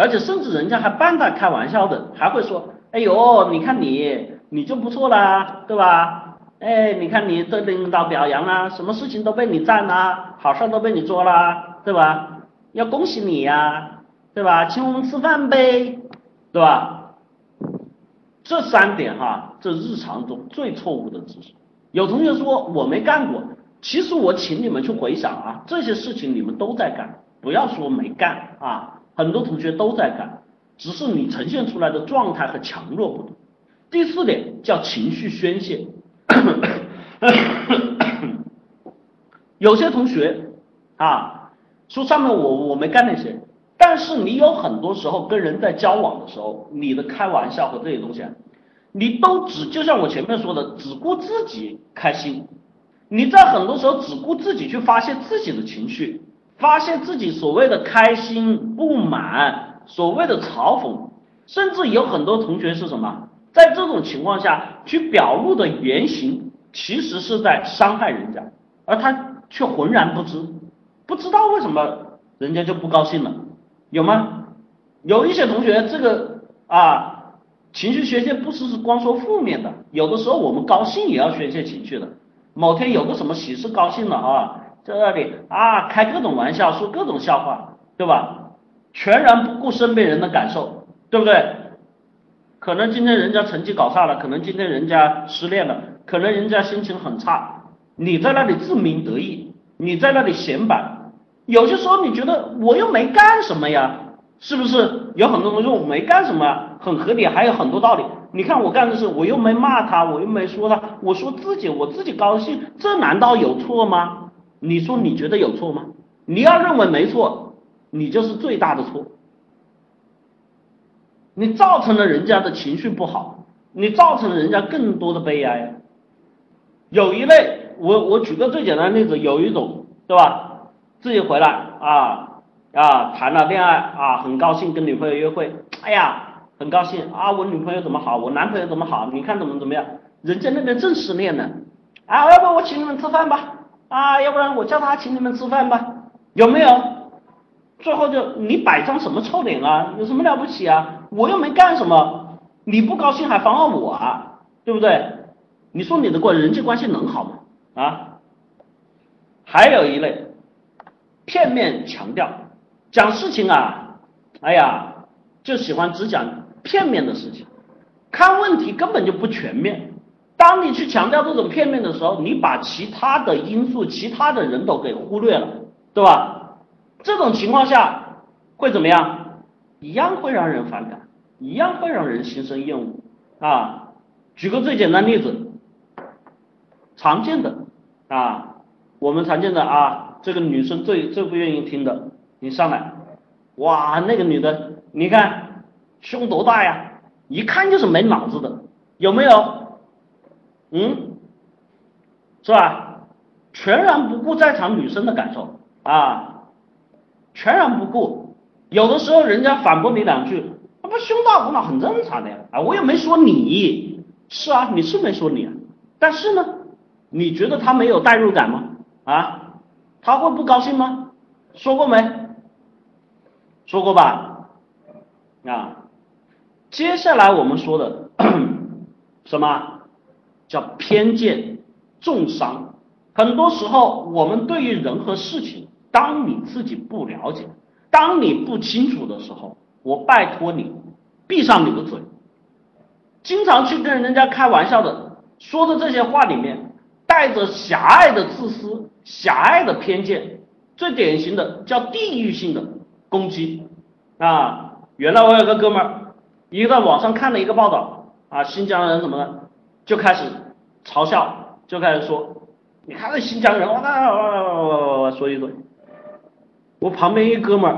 而且甚至人家还半带开玩笑的，还会说：“哎呦，你看你，你就不错啦，对吧？哎，你看你对领导表扬啦，什么事情都被你占啦，好事都被你做啦，对吧？要恭喜你呀，对吧？请我们吃饭呗，对吧？这三点哈，这日常中最错误的知识。有同学说我没干过，其实我请你们去回想啊，这些事情你们都在干，不要说没干啊。”很多同学都在干，只是你呈现出来的状态和强弱不同。第四点叫情绪宣泄，有些同学啊说上面我我没干那些，但是你有很多时候跟人在交往的时候，你的开玩笑和这些东西，你都只就像我前面说的，只顾自己开心，你在很多时候只顾自己去发泄自己的情绪。发现自己所谓的开心、不满，所谓的嘲讽，甚至有很多同学是什么？在这种情况下去表露的原型，其实是在伤害人家，而他却浑然不知，不知道为什么人家就不高兴了，有吗？有一些同学这个啊，情绪宣泄不是是光说负面的，有的时候我们高兴也要宣泄情绪的，某天有个什么喜事高兴了啊。这里啊，开各种玩笑，说各种笑话，对吧？全然不顾身边人的感受，对不对？可能今天人家成绩搞差了，可能今天人家失恋了，可能人家心情很差，你在那里自鸣得意，你在那里显摆，有些时候你觉得我又没干什么呀，是不是？有很多东西我没干什么，很合理，还有很多道理。你看我干的事，我又没骂他，我又没说他，我说自己，我自己高兴，这难道有错吗？你说你觉得有错吗？你要认为没错，你就是最大的错。你造成了人家的情绪不好，你造成了人家更多的悲哀。有一类，我我举个最简单的例子，有一种，对吧？自己回来啊啊，谈了恋爱啊，很高兴跟女朋友约会，哎呀，很高兴啊，我女朋友怎么好，我男朋友怎么好，你看怎么怎么样？人家那边正失恋呢，啊，要不我请你们吃饭吧？啊，要不然我叫他请你们吃饭吧？有没有？最后就你摆张什么臭脸啊？有什么了不起啊？我又没干什么，你不高兴还妨碍我啊？对不对？你说你的关人际关系能好吗？啊？还有一类片面强调，讲事情啊，哎呀，就喜欢只讲片面的事情，看问题根本就不全面。当你去强调这种片面的时候，你把其他的因素、其他的人都给忽略了，对吧？这种情况下会怎么样？一样会让人反感，一样会让人心生厌恶啊！举个最简单例子，常见的啊，我们常见的啊，这个女生最最不愿意听的，你上来，哇，那个女的，你看胸多大呀？一看就是没脑子的，有没有？嗯，是吧？全然不顾在场女生的感受啊！全然不顾，有的时候人家反驳你两句，那不胸大无脑很正常的呀，啊，我也没说你，是啊，你是没说你啊，但是呢，你觉得他没有代入感吗？啊，他会不高兴吗？说过没？说过吧？啊，接下来我们说的 什么叫偏见重伤？很多时候我们对于人和事情。当你自己不了解，当你不清楚的时候，我拜托你闭上你的嘴。经常去跟人家开玩笑的，说的这些话里面带着狭隘的自私、狭隘的偏见，最典型的叫地域性的攻击啊！原来我有个哥们儿，一个在网上看了一个报道啊，新疆人什么的，就开始嘲笑，就开始说，你看这新疆人，哇哇哇哇哇，说一堆。我旁边一哥们儿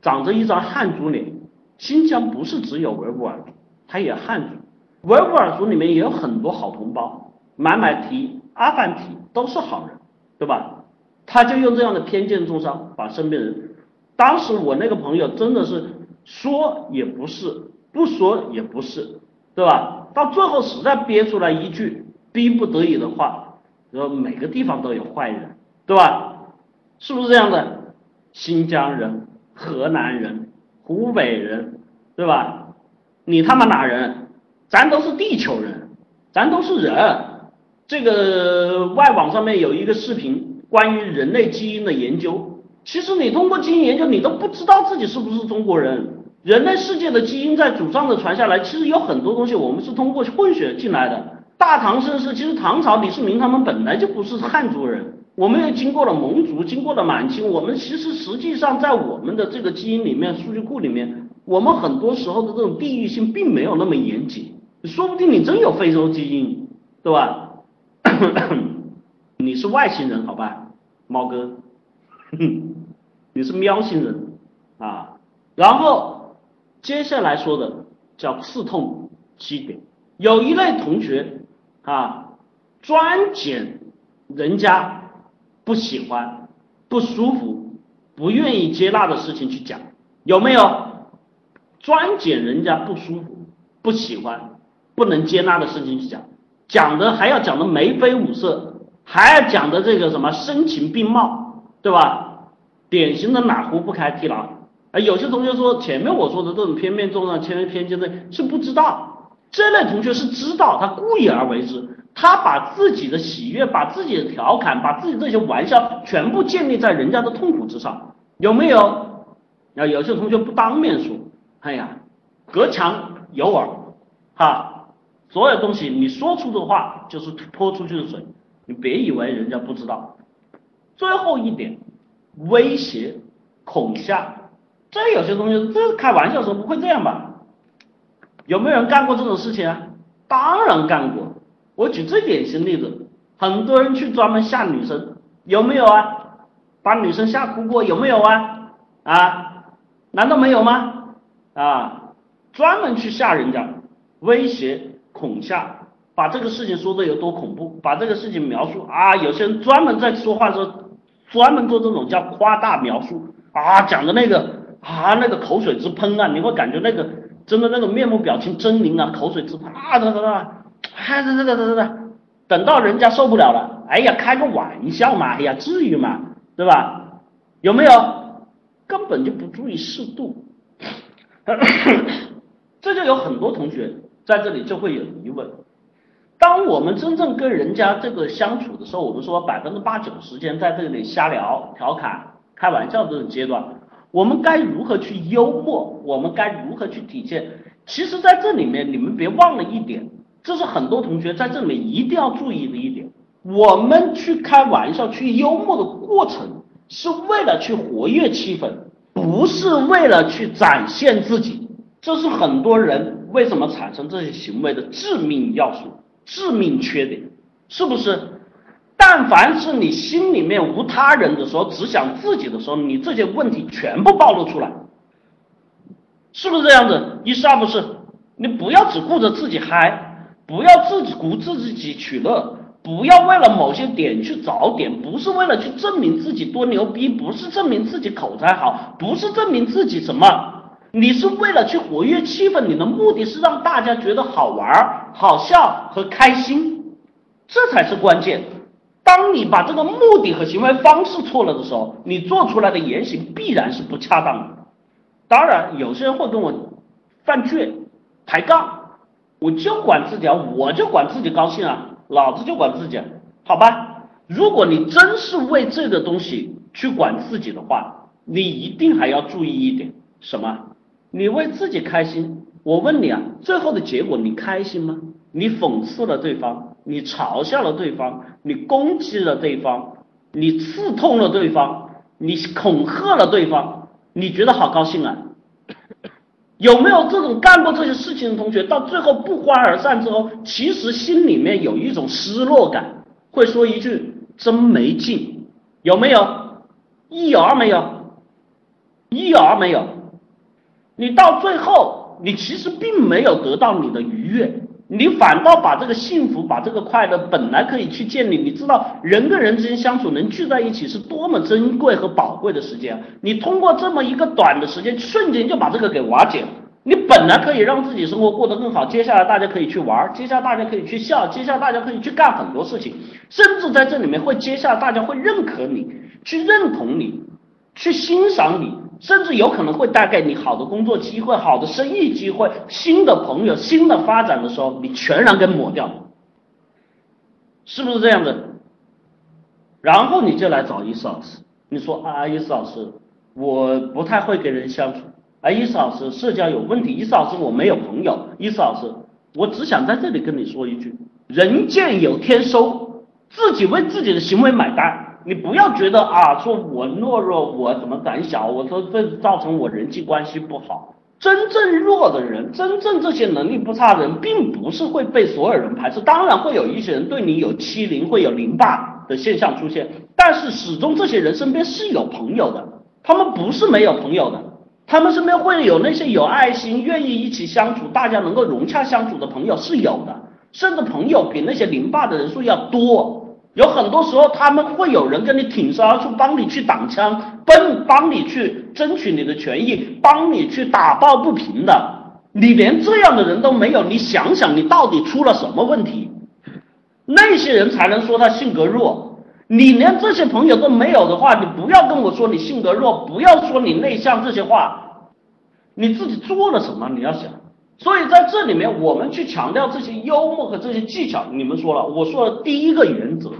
长着一张汉族脸，新疆不是只有维吾尔族，他也汉族，维吾尔族里面也有很多好同胞，买买提、阿凡提都是好人，对吧？他就用这样的偏见重伤，把身边人，当时我那个朋友真的是说也不是，不说也不是，对吧？到最后实在憋出来一句逼不得已的话，说每个地方都有坏人，对吧？是不是这样的？新疆人、河南人、湖北人，对吧？你他妈哪人？咱都是地球人，咱都是人。这个外网上面有一个视频，关于人类基因的研究。其实你通过基因研究，你都不知道自己是不是中国人。人类世界的基因在祖上的传下来，其实有很多东西我们是通过混血进来的。大唐盛世，其实唐朝李世民他们本来就不是汉族人。我们也经过了蒙族，经过了满清，我们其实实际上在我们的这个基因里面、数据库里面，我们很多时候的这种地域性并没有那么严谨，说不定你真有非洲基因，对吧？你是外星人，好吧，猫哥，你是喵星人啊。然后接下来说的叫刺痛基点，有一类同学啊，专捡人家。不喜欢、不舒服、不愿意接纳的事情去讲，有没有？专捡人家不舒服、不喜欢、不能接纳的事情去讲，讲的还要讲的眉飞五色，还要讲的这个什么声情并茂，对吧？典型的哪壶不开提哪壶。啊，有些同学说前面我说的这种片面重上、偏偏见的，是不知道，这类同学是知道，他故意而为之。他把自己的喜悦、把自己的调侃、把自己这些玩笑全部建立在人家的痛苦之上，有没有？啊，有些同学不当面说，哎呀，隔墙有耳，哈，所有东西你说出的话就是泼出去的水，你别以为人家不知道。最后一点，威胁、恐吓，这有些东西，这开玩笑时候不会这样吧？有没有人干过这种事情啊？当然干过。我举最典型例子，很多人去专门吓女生，有没有啊？把女生吓哭过，有没有啊？啊，难道没有吗？啊，专门去吓人家，威胁、恐吓，把这个事情说的有多恐怖，把这个事情描述啊，有些人专门在说话的时候，专门做这种叫夸大描述啊，讲的那个啊，那个口水直喷啊，你会感觉那个。真的那个面目表情狰狞啊，口水直喷啊，哒哒哒，嗨哒哒哒哒哒，等到人家受不了了，哎呀，开个玩笑嘛，哎呀，至于吗？对吧？有没有？根本就不注意适度，这就有很多同学在这里就会有疑问。当我们真正跟人家这个相处的时候，我们说百分之八九时间在这里瞎聊、调侃、开玩笑这种阶段。我们该如何去幽默？我们该如何去体现？其实，在这里面，你们别忘了一点，这是很多同学在这里面一定要注意的一点。我们去开玩笑、去幽默的过程，是为了去活跃气氛，不是为了去展现自己。这是很多人为什么产生这些行为的致命要素、致命缺点，是不是？但凡是你心里面无他人的时候，只想自己的时候，你这些问题全部暴露出来，是不是这样子？一是二不是？你不要只顾着自己嗨，不要自己顾自己取乐，不要为了某些点去找点，不是为了去证明自己多牛逼，不是证明自己口才好，不是证明自己什么，你是为了去活跃气氛，你的目的是让大家觉得好玩、好笑和开心，这才是关键。当你把这个目的和行为方式错了的时候，你做出来的言行必然是不恰当的。当然，有些人会跟我犯倔、抬杠，我就管自己啊，我就管自己高兴啊，老子就管自己，好吧？如果你真是为这个东西去管自己的话，你一定还要注意一点，什么？你为自己开心，我问你啊，最后的结果你开心吗？你讽刺了对方。你嘲笑了对方，你攻击了对方，你刺痛了对方，你恐吓了对方，你觉得好高兴啊？有没有这种干过这些事情的同学，到最后不欢而散之后，其实心里面有一种失落感，会说一句真没劲，有没有？一有二没有？一有二没有？你到最后，你其实并没有得到你的愉悦。你反倒把这个幸福，把这个快乐本来可以去建立。你知道人跟人之间相处能聚在一起是多么珍贵和宝贵的时间。你通过这么一个短的时间，瞬间就把这个给瓦解了。你本来可以让自己生活过得更好，接下来大家可以去玩，接下来大家可以去笑，接下来大家可以去干很多事情，甚至在这里面会接下来大家会认可你，去认同你，去欣赏你。甚至有可能会带给你好的工作机会、好的生意机会、新的朋友、新的发展的时候，你全然给抹掉，是不是这样子？然后你就来找伊斯老师，你说啊，伊斯老师，我不太会跟人相处，啊，伊斯老师社交有问题，伊斯老师我没有朋友，伊斯老师，我只想在这里跟你说一句：人见有天收，自己为自己的行为买单。你不要觉得啊，说我懦弱，我怎么胆小，我说这造成我人际关系不好。真正弱的人，真正这些能力不差的人，并不是会被所有人排斥。当然会有一些人对你有欺凌，会有凌霸的现象出现，但是始终这些人身边是有朋友的，他们不是没有朋友的，他们身边会有那些有爱心、愿意一起相处、大家能够融洽相处的朋友是有的，甚至朋友比那些凌霸的人数要多。有很多时候，他们会有人跟你挺身而出，帮你去挡枪，帮帮你去争取你的权益，帮你去打抱不平的。你连这样的人都没有，你想想，你到底出了什么问题？那些人才能说他性格弱。你连这些朋友都没有的话，你不要跟我说你性格弱，不要说你内向这些话，你自己做了什么？你要想。所以在这里面，我们去强调这些幽默和这些技巧。你们说了，我说的第一个原则，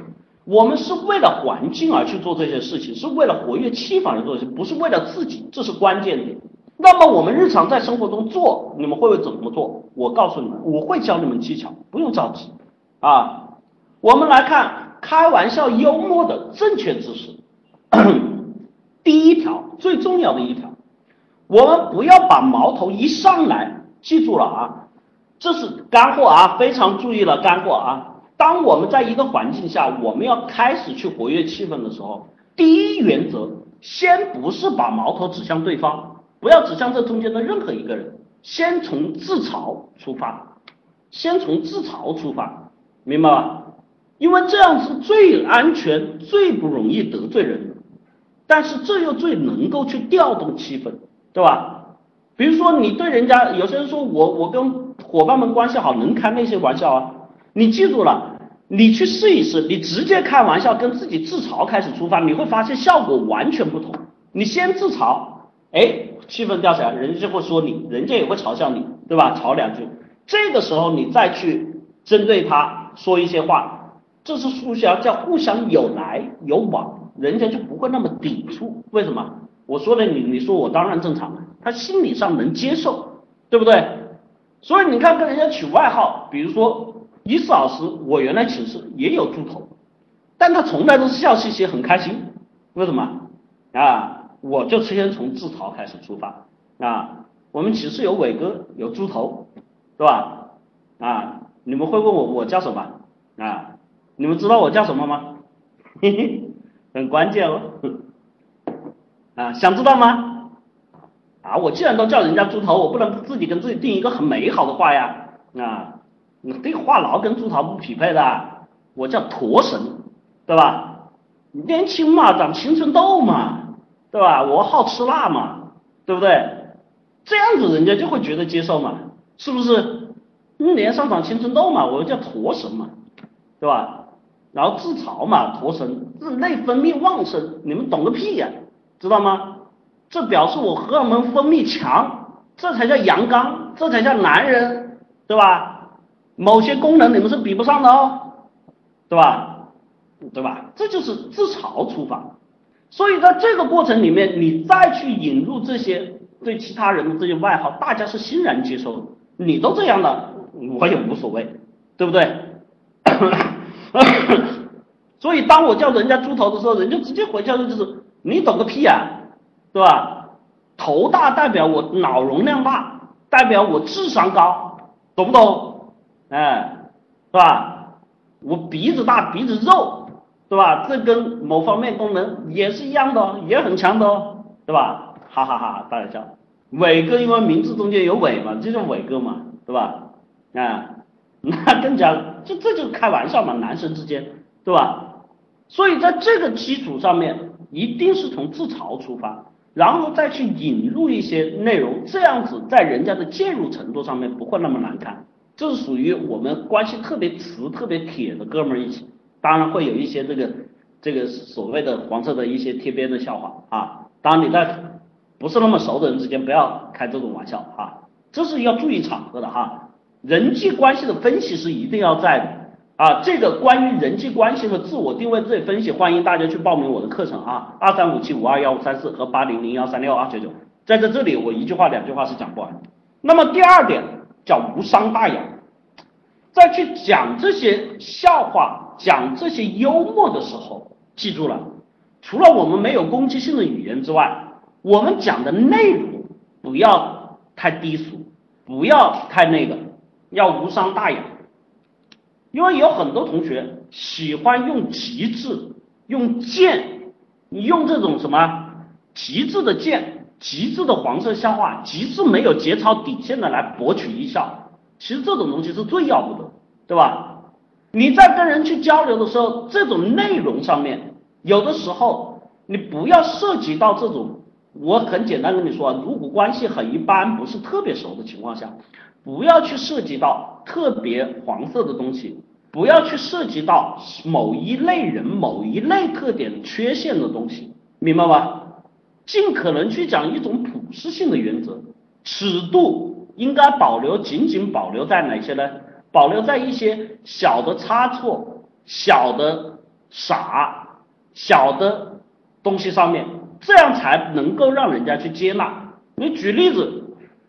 我们是为了环境而去做这些事情，是为了活跃气氛而做事，不是为了自己，这是关键点。那么我们日常在生活中做，你们会怎么做？我告诉你们，我会教你们技巧，不用着急啊。我们来看开玩笑幽默的正确姿势。第一条最重要的一条，我们不要把矛头一上来，记住了啊，这是干货啊，非常注意了干货啊。当我们在一个环境下，我们要开始去活跃气氛的时候，第一原则，先不是把矛头指向对方，不要指向这中间的任何一个人，先从自嘲出发，先从自嘲出发，明白吧？因为这样是最安全、最不容易得罪人的，但是这又最能够去调动气氛，对吧？比如说你对人家，有些人说我我跟伙伴们关系好，能开那些玩笑啊，你记住了。你去试一试，你直接开玩笑跟自己自嘲开始出发，你会发现效果完全不同。你先自嘲，哎，气氛掉下来，人家就会说你，人家也会嘲笑你，对吧？吵两句，这个时候你再去针对他说一些话，这是互相叫互相有来有往，人家就不会那么抵触。为什么？我说的你，你说我当然正常了，他心理上能接受，对不对？所以你看跟人家取外号，比如说。伊斯老师，我原来寝室也有猪头，但他从来都是笑嘻嘻，很开心。为什么？啊，我就先从自嘲开始出发。啊，我们寝室有伟哥，有猪头，是吧？啊，你们会问我我叫什么？啊，你们知道我叫什么吗？嘿嘿，很关键哦。啊，想知道吗？啊，我既然都叫人家猪头，我不能自己跟自己定一个很美好的话呀。啊。你这话痨跟猪头不匹配的，我叫驼神，对吧？年轻嘛，长青春痘嘛，对吧？我好吃辣嘛，对不对？这样子人家就会觉得接受嘛，是不是？脸上长青春痘嘛，我叫驼神嘛，对吧？然后自嘲嘛，驼神，内分泌旺盛，你们懂个屁呀，知道吗？这表示我荷尔蒙分泌强，这才叫阳刚，这才叫男人，对吧？某些功能你们是比不上的哦，对吧？对吧？这就是自嘲出发，所以在这个过程里面，你再去引入这些对其他人的这些外号，大家是欣然接受的。你都这样了，我也无所谓，对不对？所以当我叫人家猪头的时候，人家直接回叫的就是你懂个屁啊，对吧？头大代表我脑容量大，代表我智商高，懂不懂？哎，是吧？我鼻子大，鼻子肉，对吧？这跟某方面功能也是一样的，也很强的哦，对吧？哈哈哈，大家笑。伟哥因为名字中间有伟嘛，这叫伟哥嘛，对吧？啊，那更加，这这就开玩笑嘛，男生之间，对吧？所以在这个基础上面，一定是从自嘲出发，然后再去引入一些内容，这样子在人家的介入程度上面不会那么难看。这是属于我们关系特别瓷、特别铁的哥们儿一起，当然会有一些这个这个所谓的黄色的一些贴边的笑话啊。当然你在不是那么熟的人之间不要开这种玩笑啊，这是要注意场合的哈。人际关系的分析是一定要在啊。这个关于人际关系和自我定位这些分析，欢迎大家去报名我的课程啊，二三五七五二幺五三四和八零零幺三六二九九，在这这里我一句话两句话是讲不完。那么第二点叫无伤大雅。在去讲这些笑话、讲这些幽默的时候，记住了，除了我们没有攻击性的语言之外，我们讲的内容不要太低俗，不要太那个，要无伤大雅。因为有很多同学喜欢用极致、用贱、用这种什么极致的贱、极致的黄色笑话、极致没有节操底线的来博取一笑。其实这种东西是最要不得，对吧？你在跟人去交流的时候，这种内容上面，有的时候你不要涉及到这种。我很简单跟你说，如果关系很一般，不是特别熟的情况下，不要去涉及到特别黄色的东西，不要去涉及到某一类人、某一类特点缺陷的东西，明白吧？尽可能去讲一种普适性的原则，尺度。应该保留，仅仅保留在哪些呢？保留在一些小的差错、小的傻、小的东西上面，这样才能够让人家去接纳。你举例子，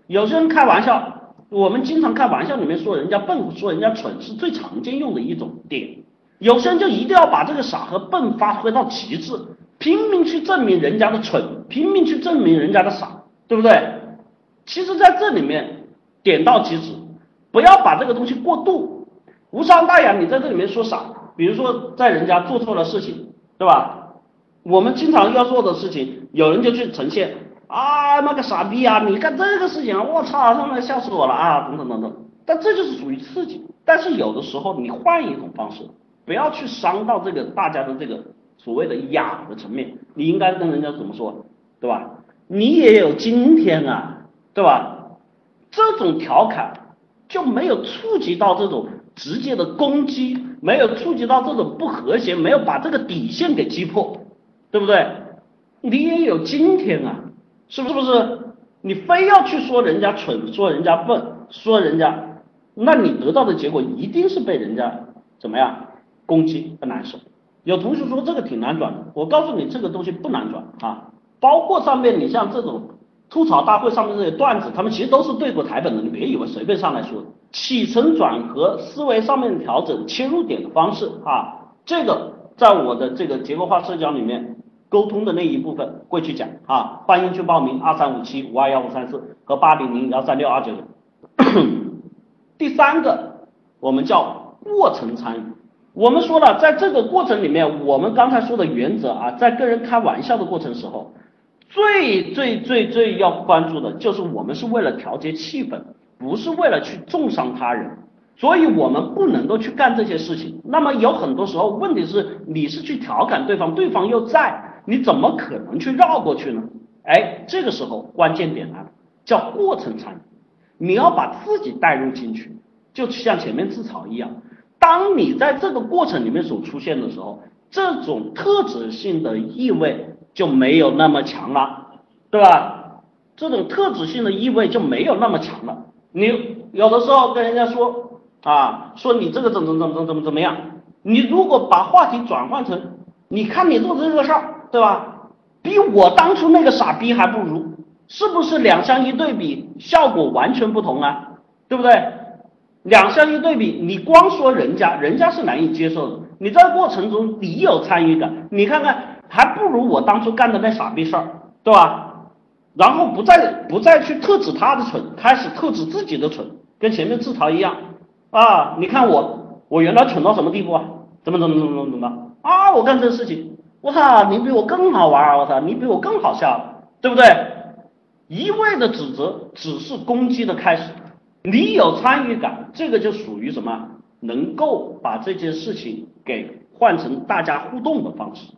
有些人开玩笑，我们经常开玩笑里面说人家笨，说人家蠢，是最常见用的一种点。有些人就一定要把这个傻和笨发挥到极致，拼命去证明人家的蠢，拼命去证明人家的傻，对不对？其实，在这里面点到即止，不要把这个东西过度。无伤大雅，你在这里面说傻，比如说在人家做错了事情，对吧？我们经常要做的事情，有人就去呈现啊，那个傻逼啊，你干这个事情，我操，他妈笑死我了啊，等等等等。但这就是属于刺激。但是有的时候你换一种方式，不要去伤到这个大家的这个所谓的雅的层面，你应该跟人家怎么说，对吧？你也有今天啊，对吧？这种调侃就没有触及到这种。直接的攻击没有触及到这种不和谐，没有把这个底线给击破，对不对？你也有今天啊，是不是？你非要去说人家蠢，说人家笨，说人家，那你得到的结果一定是被人家怎么样攻击和难受。有同学说这个挺难转的，我告诉你这个东西不难转啊，包括上面你像这种吐槽大会上面这些段子，他们其实都是对过台本的，你别以为随便上来说。起承转合思维上面的调整切入点的方式啊，这个在我的这个结构化社交里面沟通的那一部分会去讲啊，欢迎去报名二三五七五二幺五三四和八零零幺三六二九九。第三个我们叫过程参与，我们说了在这个过程里面，我们刚才说的原则啊，在跟人开玩笑的过程时候，最最最最要关注的就是我们是为了调节气氛。不是为了去重伤他人，所以我们不能够去干这些事情。那么有很多时候，问题是你是去调侃对方，对方又在，你怎么可能去绕过去呢？哎，这个时候关键点来了，叫过程参与。你要把自己带入进去，就像前面自嘲一样。当你在这个过程里面所出现的时候，这种特质性的意味就没有那么强了，对吧？这种特质性的意味就没有那么强了。你有的时候跟人家说啊，说你这个怎么怎么怎怎怎么怎么样？你如果把话题转换成，你看你做的这个事儿，对吧？比我当初那个傻逼还不如，是不是两相一对比，效果完全不同啊？对不对？两相一对比，你光说人家，人家是难以接受的。你在过程中你有参与感，你看看还不如我当初干的那傻逼事儿，对吧？然后不再不再去特指他的蠢，开始特指自己的蠢，跟前面自嘲一样啊！你看我，我原来蠢到什么地步啊？怎么怎么怎么怎么怎么啊？我干这个事情，我操，你比我更好玩啊，我操，你比我更好笑，对不对？一味的指责只是攻击的开始，你有参与感，这个就属于什么？能够把这件事情给换成大家互动的方式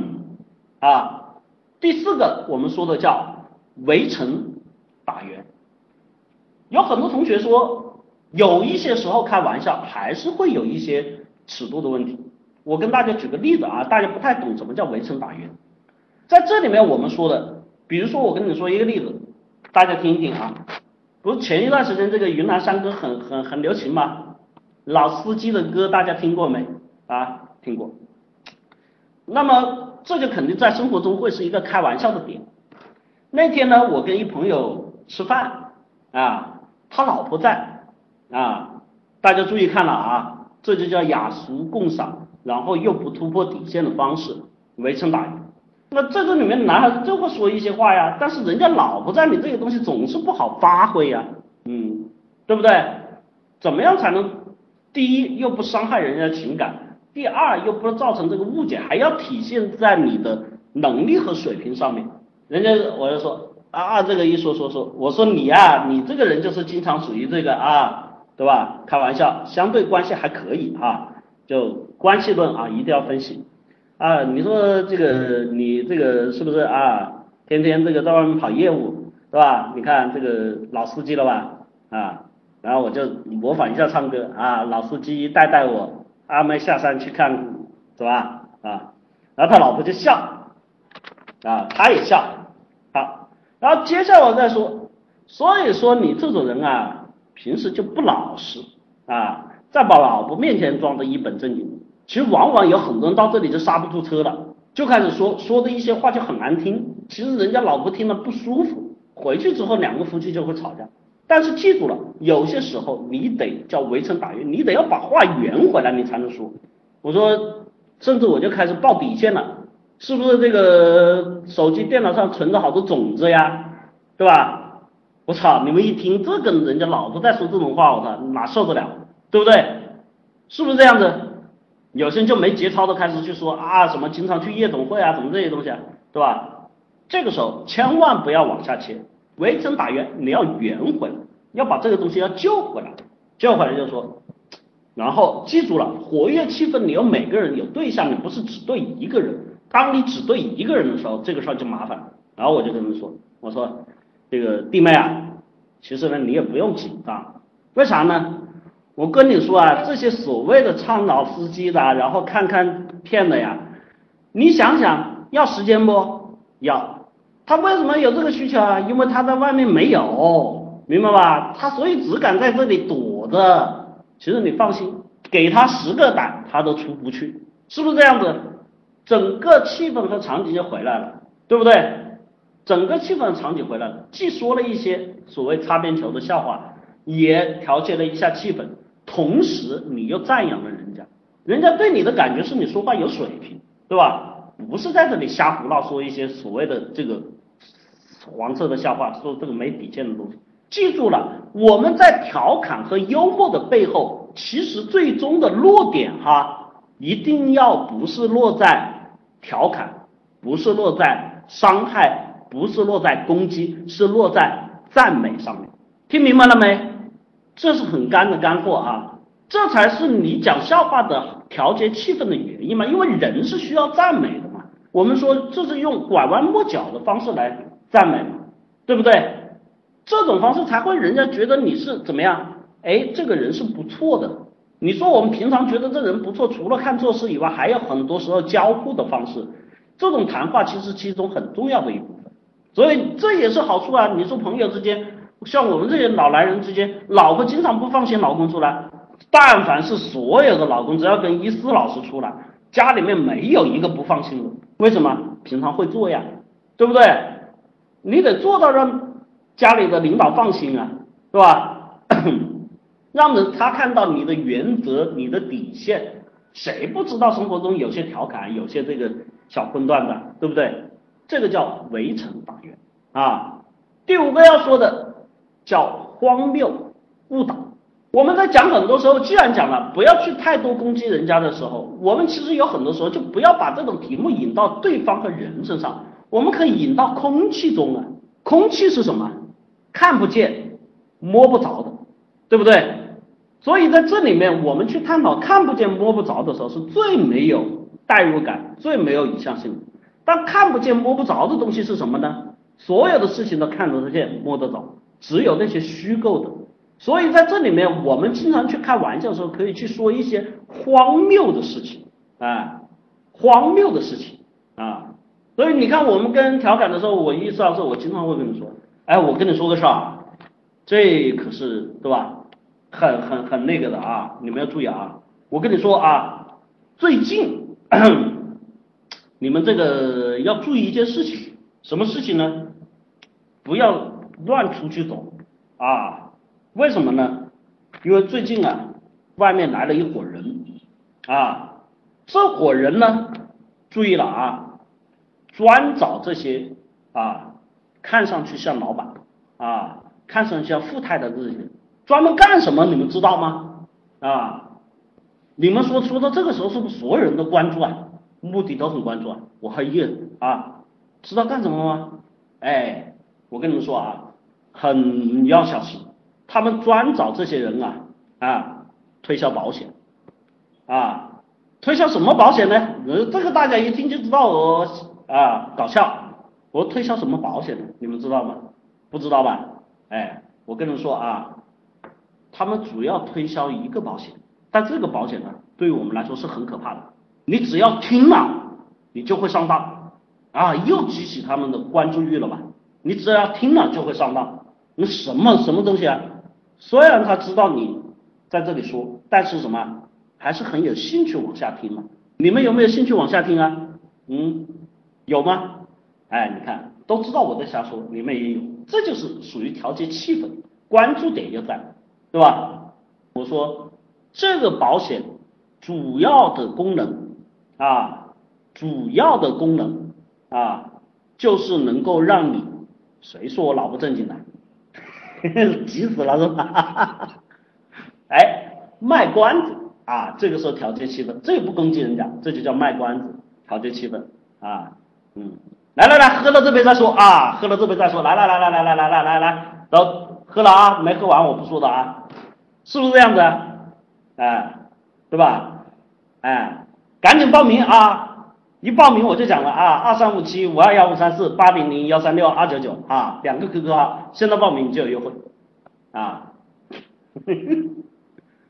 啊。第四个，我们说的叫围城打援。有很多同学说，有一些时候开玩笑还是会有一些尺度的问题。我跟大家举个例子啊，大家不太懂什么叫围城打援。在这里面我们说的，比如说我跟你说一个例子，大家听一听啊。不是前一段时间这个云南山歌很很很流行吗？老司机的歌大家听过没？啊，听过。那么。这就肯定在生活中会是一个开玩笑的点。那天呢，我跟一朋友吃饭啊，他老婆在啊，大家注意看了啊，这就叫雅俗共赏，然后又不突破底线的方式，围城打援。那这个里面男孩子就会说一些话呀，但是人家老婆在，你这个东西总是不好发挥呀，嗯，对不对？怎么样才能第一又不伤害人家的情感？第二，又不造成这个误解，还要体现在你的能力和水平上面。人家我就说啊，这个一说说说，我说你呀，你这个人就是经常属于这个啊，对吧？开玩笑，相对关系还可以啊，就关系论啊，一定要分析啊。你说这个你这个是不是啊？天天这个在外面跑业务，对吧？你看这个老司机了吧啊？然后我就模仿一下唱歌啊，老司机带带我。阿妹下山去看，是吧？啊，然后他老婆就笑，啊，他也笑，好，然后接下来我再说，所以说你这种人啊，平时就不老实啊，在把老婆面前装的一本正经，其实往往有很多人到这里就刹不住车了，就开始说说的一些话就很难听，其实人家老婆听了不舒服，回去之后两个夫妻就会吵架。但是记住了，有些时候你得叫围城打援，你得要把话圆回来，你才能说。我说，甚至我就开始报底线了，是不是这个手机、电脑上存着好多种子呀，对吧？我操，你们一听这跟人家老婆在说这种话，我操，哪受得了，对不对？是不是这样子？有些人就没节操的开始去说啊，什么经常去夜总会啊，什么这些东西，啊，对吧？这个时候千万不要往下切。围城打援，你要圆回来，要把这个东西要救回来，救回来就说，然后记住了，活跃气氛，你要每个人有对象，你不是只对一个人。当你只对一个人的时候，这个事儿就麻烦了。然后我就跟他们说，我说这个弟妹啊，其实呢你也不用紧张，为啥呢？我跟你说啊，这些所谓的倡导司机的，然后看看片的呀，你想想要时间不？要。他为什么有这个需求啊？因为他在外面没有，明白吧？他所以只敢在这里躲着。其实你放心，给他十个胆，他都出不去，是不是这样子？整个气氛和场景就回来了，对不对？整个气氛场景回来了，既说了一些所谓擦边球的笑话，也调节了一下气氛，同时你又赞扬了人家，人家对你的感觉是你说话有水平，对吧？不是在这里瞎胡闹，说一些所谓的这个黄色的笑话，说这个没底线的东西。记住了，我们在调侃和幽默的背后，其实最终的落点哈，一定要不是落在调侃，不是落在伤害，不是落在攻击，是落在赞美上面。听明白了没？这是很干的干货啊，这才是你讲笑话的调节气氛的原因嘛，因为人是需要赞美的嘛。我们说这是用拐弯抹角的方式来赞美嘛，对不对？这种方式才会人家觉得你是怎么样？哎，这个人是不错的。你说我们平常觉得这人不错，除了看做事以外，还有很多时候交互的方式。这种谈话其实其中很重要的一部分。所以这也是好处啊。你说朋友之间，像我们这些老男人之间，老婆经常不放心老公出来，但凡是所有的老公，只要跟一思老师出来，家里面没有一个不放心的。为什么平常会做呀？对不对？你得做到让家里的领导放心啊，是吧？让人他看到你的原则、你的底线，谁不知道生活中有些调侃、有些这个小荤段的，对不对？这个叫围城打援啊。第五个要说的叫荒谬误导。我们在讲很多时候，既然讲了不要去太多攻击人家的时候，我们其实有很多时候就不要把这种题目引到对方和人身上，我们可以引到空气中啊。空气是什么？看不见、摸不着的，对不对？所以在这里面，我们去探讨看不见、摸不着的时候，是最没有代入感、最没有影像性的。但看不见、摸不着的东西是什么呢？所有的事情都看得见、摸得着，只有那些虚构的。所以在这里面，我们经常去开玩笑的时候，可以去说一些荒谬的事情啊，荒谬的事情啊。所以你看，我们跟调侃的时候，我意识到说，我经常会跟你说，哎，我跟你说个事儿，这可是对吧？很很很那个的啊，你们要注意啊。我跟你说啊，最近 你们这个要注意一件事情，什么事情呢？不要乱出去走啊。为什么呢？因为最近啊，外面来了一伙人啊，这伙人呢，注意了啊，专找这些啊，看上去像老板啊，看上去像富太太这些人，专门干什么？你们知道吗？啊，你们说说到这个时候，是不是所有人都关注啊？目的都很关注啊？我还一啊，知道干什么吗？哎，我跟你们说啊，很要小心。他们专找这些人啊啊推销保险啊推销什么保险呢？呃，这个大家一听就知道我啊搞笑。我推销什么保险呢？你们知道吗？不知道吧？哎，我跟你们说啊，他们主要推销一个保险，但这个保险呢，对于我们来说是很可怕的。你只要听了，你就会上当啊！又激起他们的关注欲了吧？你只要听了就会上当。你什么什么东西啊？虽然他知道你在这里说，但是什么还是很有兴趣往下听嘛？你们有没有兴趣往下听啊？嗯，有吗？哎，你看都知道我在瞎说，你们也有，这就是属于调节气氛，关注点就在，对吧？我说这个保险主要的功能啊，主要的功能啊，就是能够让你，谁说我老不正经的？急死了是吧？哎，卖关子。啊，这个时候调节气氛，这不攻击人家，这就叫卖关子，调节气氛啊，嗯，来来来，喝了这杯再说啊，喝了这杯再说，来来来来来来来来来来，都喝了啊，没喝完我不说的啊，是不是这样子？哎，对吧？哎，赶紧报名啊，一报名我就讲了啊，二三五七五二幺五三四八零零幺三六二九九啊，两个 QQ 号，现在报名就有优惠啊。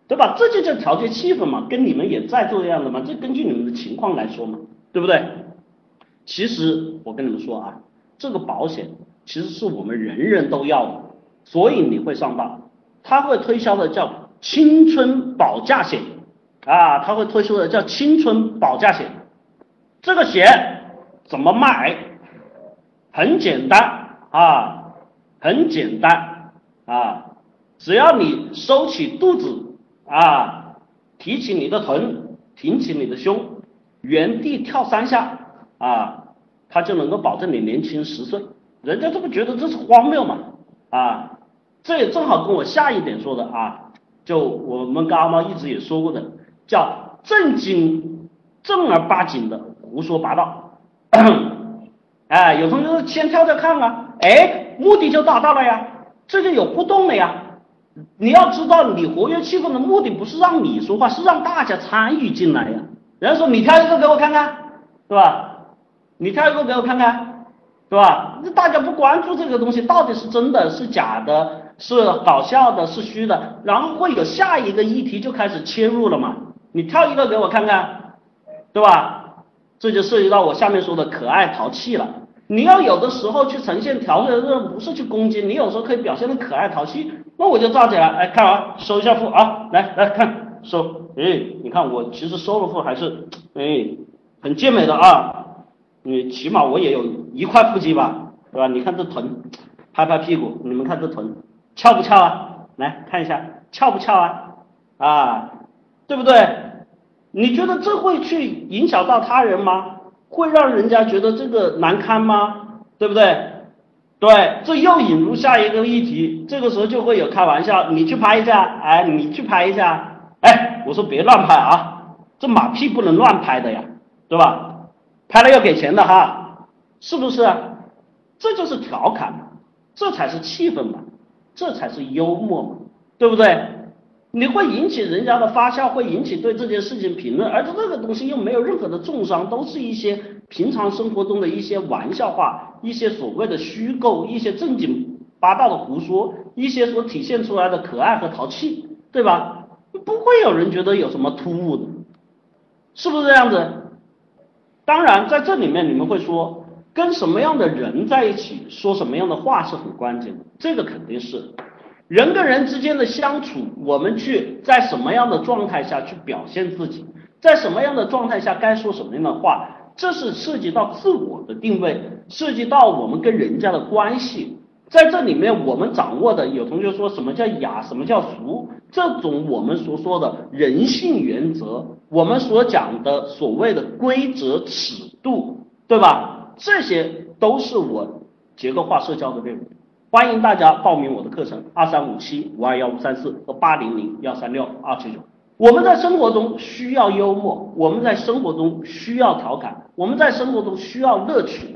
对吧？这就叫调节气氛嘛，跟你们也在做这样的嘛，这根据你们的情况来说嘛，对不对？其实我跟你们说啊，这个保险其实是我们人人都要的，所以你会上当。他会推销的叫青春保价险啊，他会推出的叫青春保价险。这个鞋怎么买？很简单啊，很简单啊，只要你收起肚子。啊，提起你的臀，挺起你的胸，原地跳三下，啊，他就能够保证你年轻十岁。人家这不觉得这是荒谬吗？啊，这也正好跟我下一点说的啊，就我们跟阿猫一直也说过的，叫正经正儿八经的胡说八道。哎，有同学说先跳跳看啊，哎，目的就达到了呀，这就有互动了呀。你要知道，你活跃气氛的目的不是让你说话，是让大家参与进来呀。人家说你跳一个给我看看，是吧？你跳一个给我看看，是吧？那大家不关注这个东西到底是真的是假的，是搞笑的，是虚的，然后会有下一个议题就开始切入了嘛？你跳一个给我看看，对吧？这就涉及到我下面说的可爱淘气了。你要有的时候去呈现调节的，不是去攻击，你有时候可以表现的可爱淘气。那我就站起来，哎，看啊，收一下腹啊，来来看收，哎，你看我其实收了腹还是，哎，很健美的啊，你起码我也有一块腹肌吧，对吧？你看这臀，拍拍屁股，你们看这臀翘不翘啊？来看一下翘不翘啊？啊，对不对？你觉得这会去影响到他人吗？会让人家觉得这个难堪吗？对不对？对，这又引入下一个议题，这个时候就会有开玩笑，你去拍一下，哎，你去拍一下，哎，我说别乱拍啊，这马屁不能乱拍的呀，对吧？拍了要给钱的哈，是不是？这就是调侃，这才是气氛嘛，这才是幽默嘛，对不对？你会引起人家的发笑，会引起对这件事情评论，而且这个东西又没有任何的重伤，都是一些平常生活中的一些玩笑话，一些所谓的虚构，一些正经八道的胡说，一些所体现出来的可爱和淘气，对吧？不会有人觉得有什么突兀的，是不是这样子？当然，在这里面你们会说，跟什么样的人在一起，说什么样的话是很关键的，这个肯定是。人跟人之间的相处，我们去在什么样的状态下去表现自己，在什么样的状态下该说什么样的话，这是涉及到自我的定位，涉及到我们跟人家的关系。在这里面，我们掌握的有同学说什么叫雅，什么叫俗，这种我们所说的人性原则，我们所讲的所谓的规则尺度，对吧？这些都是我结构化社交的内容。欢迎大家报名我的课程，二三五七五二幺五三四和八零零幺三六二七九。我们在生活中需要幽默，我们在生活中需要调侃，我们在生活中需要乐趣。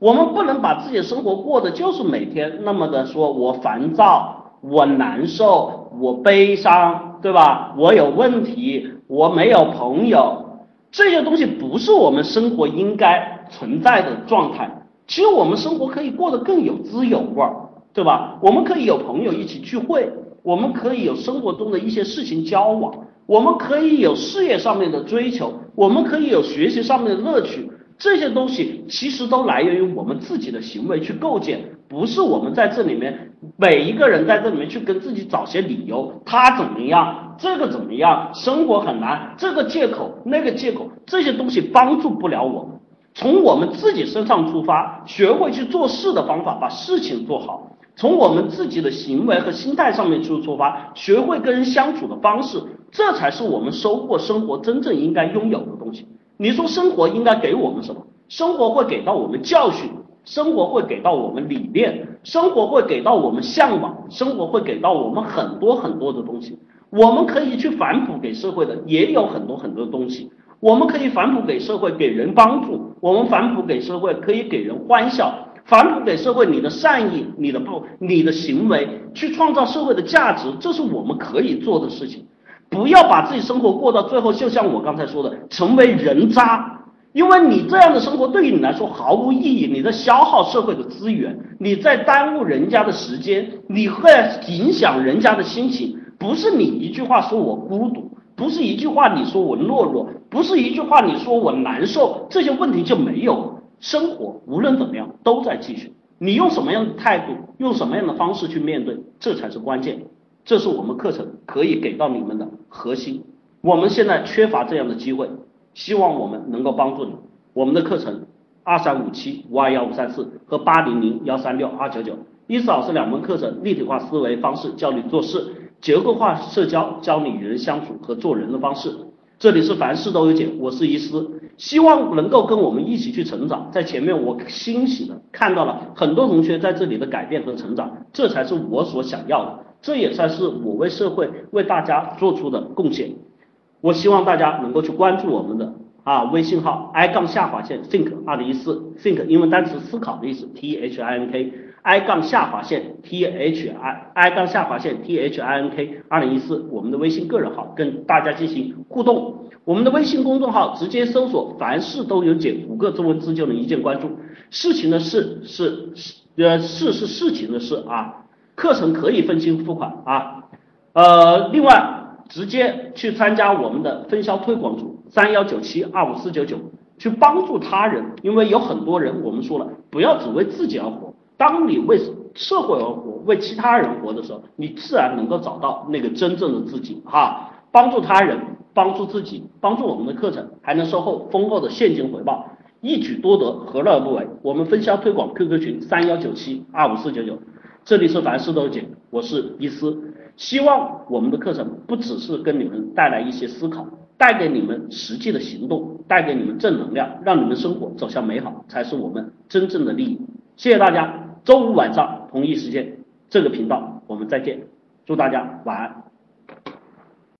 我们不能把自己的生活过得就是每天那么的说，我烦躁，我难受，我悲伤，对吧？我有问题，我没有朋友，这些东西不是我们生活应该存在的状态。其实我们生活可以过得更有滋有味儿。对吧？我们可以有朋友一起聚会，我们可以有生活中的一些事情交往，我们可以有事业上面的追求，我们可以有学习上面的乐趣。这些东西其实都来源于我们自己的行为去构建，不是我们在这里面每一个人在这里面去跟自己找些理由，他怎么样，这个怎么样，生活很难，这个借口那个借口，这些东西帮助不了我们。从我们自己身上出发，学会去做事的方法，把事情做好。从我们自己的行为和心态上面去出发，学会跟人相处的方式，这才是我们收获生活真正应该拥有的东西。你说生活应该给我们什么？生活会给到我们教训，生活会给到我们理念，生活会给到我们向往，生活会给到我们很多很多的东西。我们可以去反哺给社会的也有很多很多的东西。我们可以反哺给社会，给人帮助；我们反哺给社会，可以给人欢笑。反哺给社会你的善意，你的不，你的行为，去创造社会的价值，这是我们可以做的事情。不要把自己生活过到最后，就像我刚才说的，成为人渣。因为你这样的生活对于你来说毫无意义，你在消耗社会的资源，你在耽误人家的时间，你会影响人家的心情。不是你一句话说我孤独。不是一句话你说我懦弱，不是一句话你说我难受，这些问题就没有。生活无论怎么样都在继续，你用什么样的态度，用什么样的方式去面对，这才是关键。这是我们课程可以给到你们的核心。我们现在缺乏这样的机会，希望我们能够帮助你。我们的课程二三五七五二幺五三四和八零零幺三六二九九，伊思老师两门课程立体化思维方式教你做事。结构化社交教你与人相处和做人的方式。这里是凡事都有解，我是伊思，希望能够跟我们一起去成长。在前面我欣喜的看到了很多同学在这里的改变和成长，这才是我所想要的，这也算是我为社会为大家做出的贡献。我希望大家能够去关注我们的啊微信号 i 杠下划线 think 二零一四 think 英文单词思考的意思 t h i n k。i 杠下划线 t h i i 杠下划线 t h i n k 二零一四，我们的微信个人号跟大家进行互动。我们的微信公众号直接搜索“凡事都有解”五个中文字就能一键关注。事情的事是呃事是事情的事啊。课程可以分期付款啊。呃，另外直接去参加我们的分销推广组三幺九七二五四九九，去帮助他人，因为有很多人我们说了，不要只为自己而活。当你为社会而活，为其他人活的时候，你自然能够找到那个真正的自己哈。帮助他人，帮助自己，帮助我们的课程，还能收获丰厚的现金回报，一举多得，何乐而不为？我们分销推广 QQ 群三幺九七二五四九九，这里是凡事都解，我是伊思，希望我们的课程不只是跟你们带来一些思考，带给你们实际的行动，带给你们正能量，让你们生活走向美好，才是我们真正的利益。谢谢大家。周五晚上同一时间，这个频道我们再见，祝大家晚安。